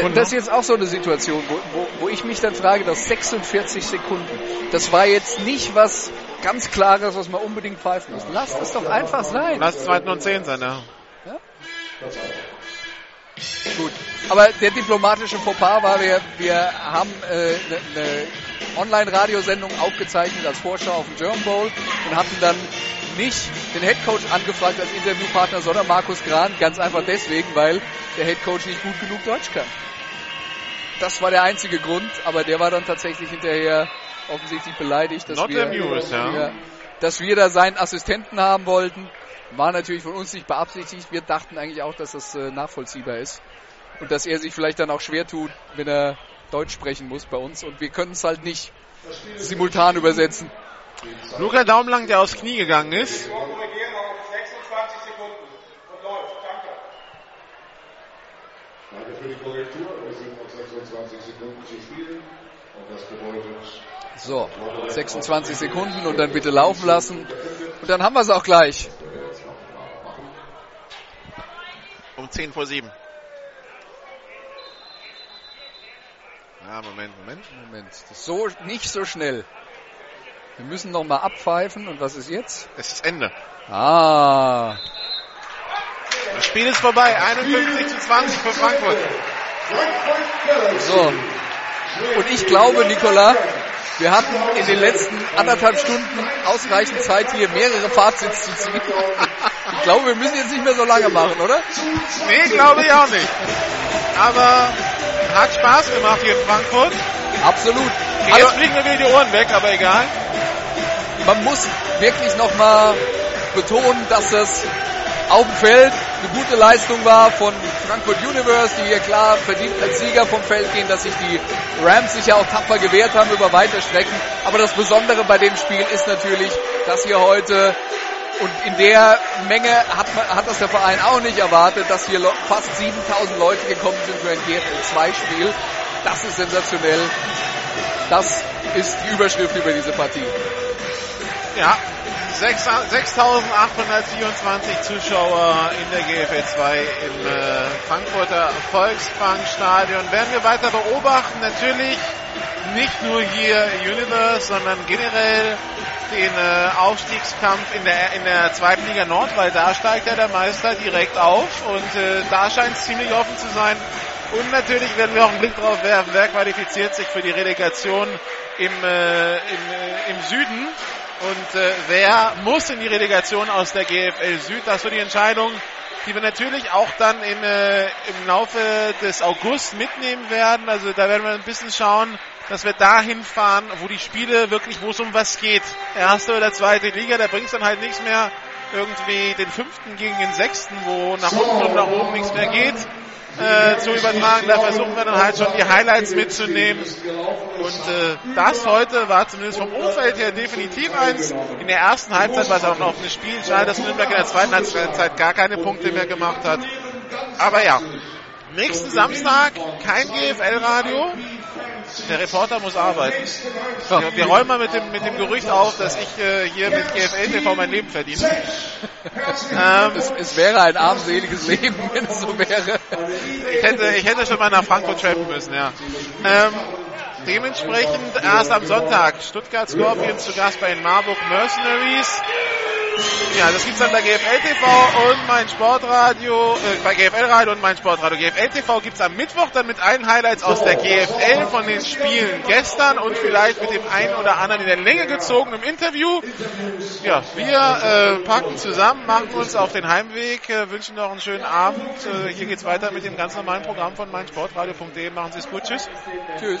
Sekunden. Das ist jetzt auch so eine Situation, wo, wo, wo ich mich dann frage, dass 46 Sekunden, das war jetzt nicht was ganz Klares, was man unbedingt pfeifen muss. Lasst es doch einfach sein. Lass es 2 und 10 sein, ja. ja? Gut. Aber der diplomatische Fauxpas war, wir, wir haben eine äh, ne, ne Online-Radiosendung aufgezeichnet als Vorschau auf den German Bowl und hatten dann nicht den Headcoach angefragt als Interviewpartner, sondern Markus Gran. Ganz einfach deswegen, weil der Headcoach nicht gut genug Deutsch kann. Das war der einzige Grund, aber der war dann tatsächlich hinterher offensichtlich beleidigt, dass, wir, amused, ja. dass wir da seinen Assistenten haben wollten. War natürlich von uns nicht beabsichtigt. Wir dachten eigentlich auch, dass das äh, nachvollziehbar ist. Und dass er sich vielleicht dann auch schwer tut, wenn er Deutsch sprechen muss bei uns. Und wir können es halt nicht simultan übersetzen. Luca Daumenlang, der aufs Knie gegangen ist. Danke für die Korrektur. Wir sind noch 26 Sekunden zu spielen. Und das bedeutet. So, 26 Sekunden und dann bitte laufen lassen. Und dann haben wir es auch gleich. Um 10 vor 7. Ja, Moment, Moment. Moment. So, nicht so schnell. Wir müssen noch mal abpfeifen. Und was ist jetzt? Es ist Ende. Ah. Das Spiel ist vorbei. 51 zu 20 für Frankfurt. So. Und ich glaube, Nicola, wir hatten in den letzten anderthalb Stunden ausreichend Zeit, hier mehrere Fazits zu ziehen. Ich glaube, wir müssen jetzt nicht mehr so lange machen, oder? Nee, glaube ich auch nicht. Aber hat Spaß gemacht hier in Frankfurt. Absolut. Jetzt also, fliegen mir wieder die Ohren weg, aber egal man muss wirklich nochmal betonen, dass das auf dem Feld eine gute Leistung war von Frankfurt Universe, die hier klar verdient als Sieger vom Feld gehen, dass sich die Rams sich ja auch tapfer gewehrt haben über weite Strecken. Aber das Besondere bei dem Spiel ist natürlich, dass hier heute und in der Menge hat, hat das der Verein auch nicht erwartet, dass hier fast 7000 Leute gekommen sind für ein GFL-2-Spiel. Das ist sensationell. Das ist die Überschrift über diese Partie. Ja, 6.824 Zuschauer in der GFL 2 im äh, Frankfurter Volksbankstadion. Werden wir weiter beobachten, natürlich nicht nur hier Universe, sondern generell den äh, Aufstiegskampf in der, in der zweiten Liga Nord, weil da steigt ja der Meister direkt auf und äh, da scheint es ziemlich offen zu sein. Und natürlich werden wir auch einen Blick drauf werfen, wer qualifiziert sich für die Relegation im, äh, im, äh, im Süden und äh, wer muss in die Relegation aus der GFL Süd? Das wird die Entscheidung, die wir natürlich auch dann im, äh, im Laufe des August mitnehmen werden. Also da werden wir ein bisschen schauen, dass wir dahin fahren, wo die Spiele wirklich, wo es um was geht. Erste oder zweite Liga, da bringt es dann halt nichts mehr irgendwie den fünften gegen den sechsten, wo nach unten und nach oben nichts mehr geht äh, zu übertragen. Da versuchen wir dann halt schon die Highlights mitzunehmen. Und äh, das heute war zumindest vom Umfeld her definitiv eins. In der ersten Halbzeit war es auch noch ein Spiel. Schade, dass Nürnberg in der zweiten Halbzeit gar keine Punkte mehr gemacht hat. Aber ja, Nächsten Samstag kein GFL-Radio. Der Reporter muss arbeiten. Wir, wir räumen mal mit dem, mit dem Gerücht auf, dass ich äh, hier mit GFL TV mein Leben verdiene. ähm, es, es, wäre ein armseliges Leben, wenn es so wäre. Ich hätte, ich hätte schon mal nach Frankfurt trappen müssen, ja. Ähm, dementsprechend erst am Sonntag Stuttgart Scorpions zu Gast bei den Marburg Mercenaries. Ja, das gibt's dann bei GFL TV und mein Sportradio, äh, bei GFL Radio und mein Sportradio. GFL TV gibt's am Mittwoch dann mit allen Highlights aus der GFL von den Spielen gestern und vielleicht mit dem einen oder anderen in der Länge gezogenen Interview. Ja, wir äh, packen zusammen, machen uns auf den Heimweg, äh, wünschen noch einen schönen Abend. Äh, hier geht's weiter mit dem ganz normalen Programm von meinsportradio.de. Machen Sie es gut. Tschüss. Tschüss.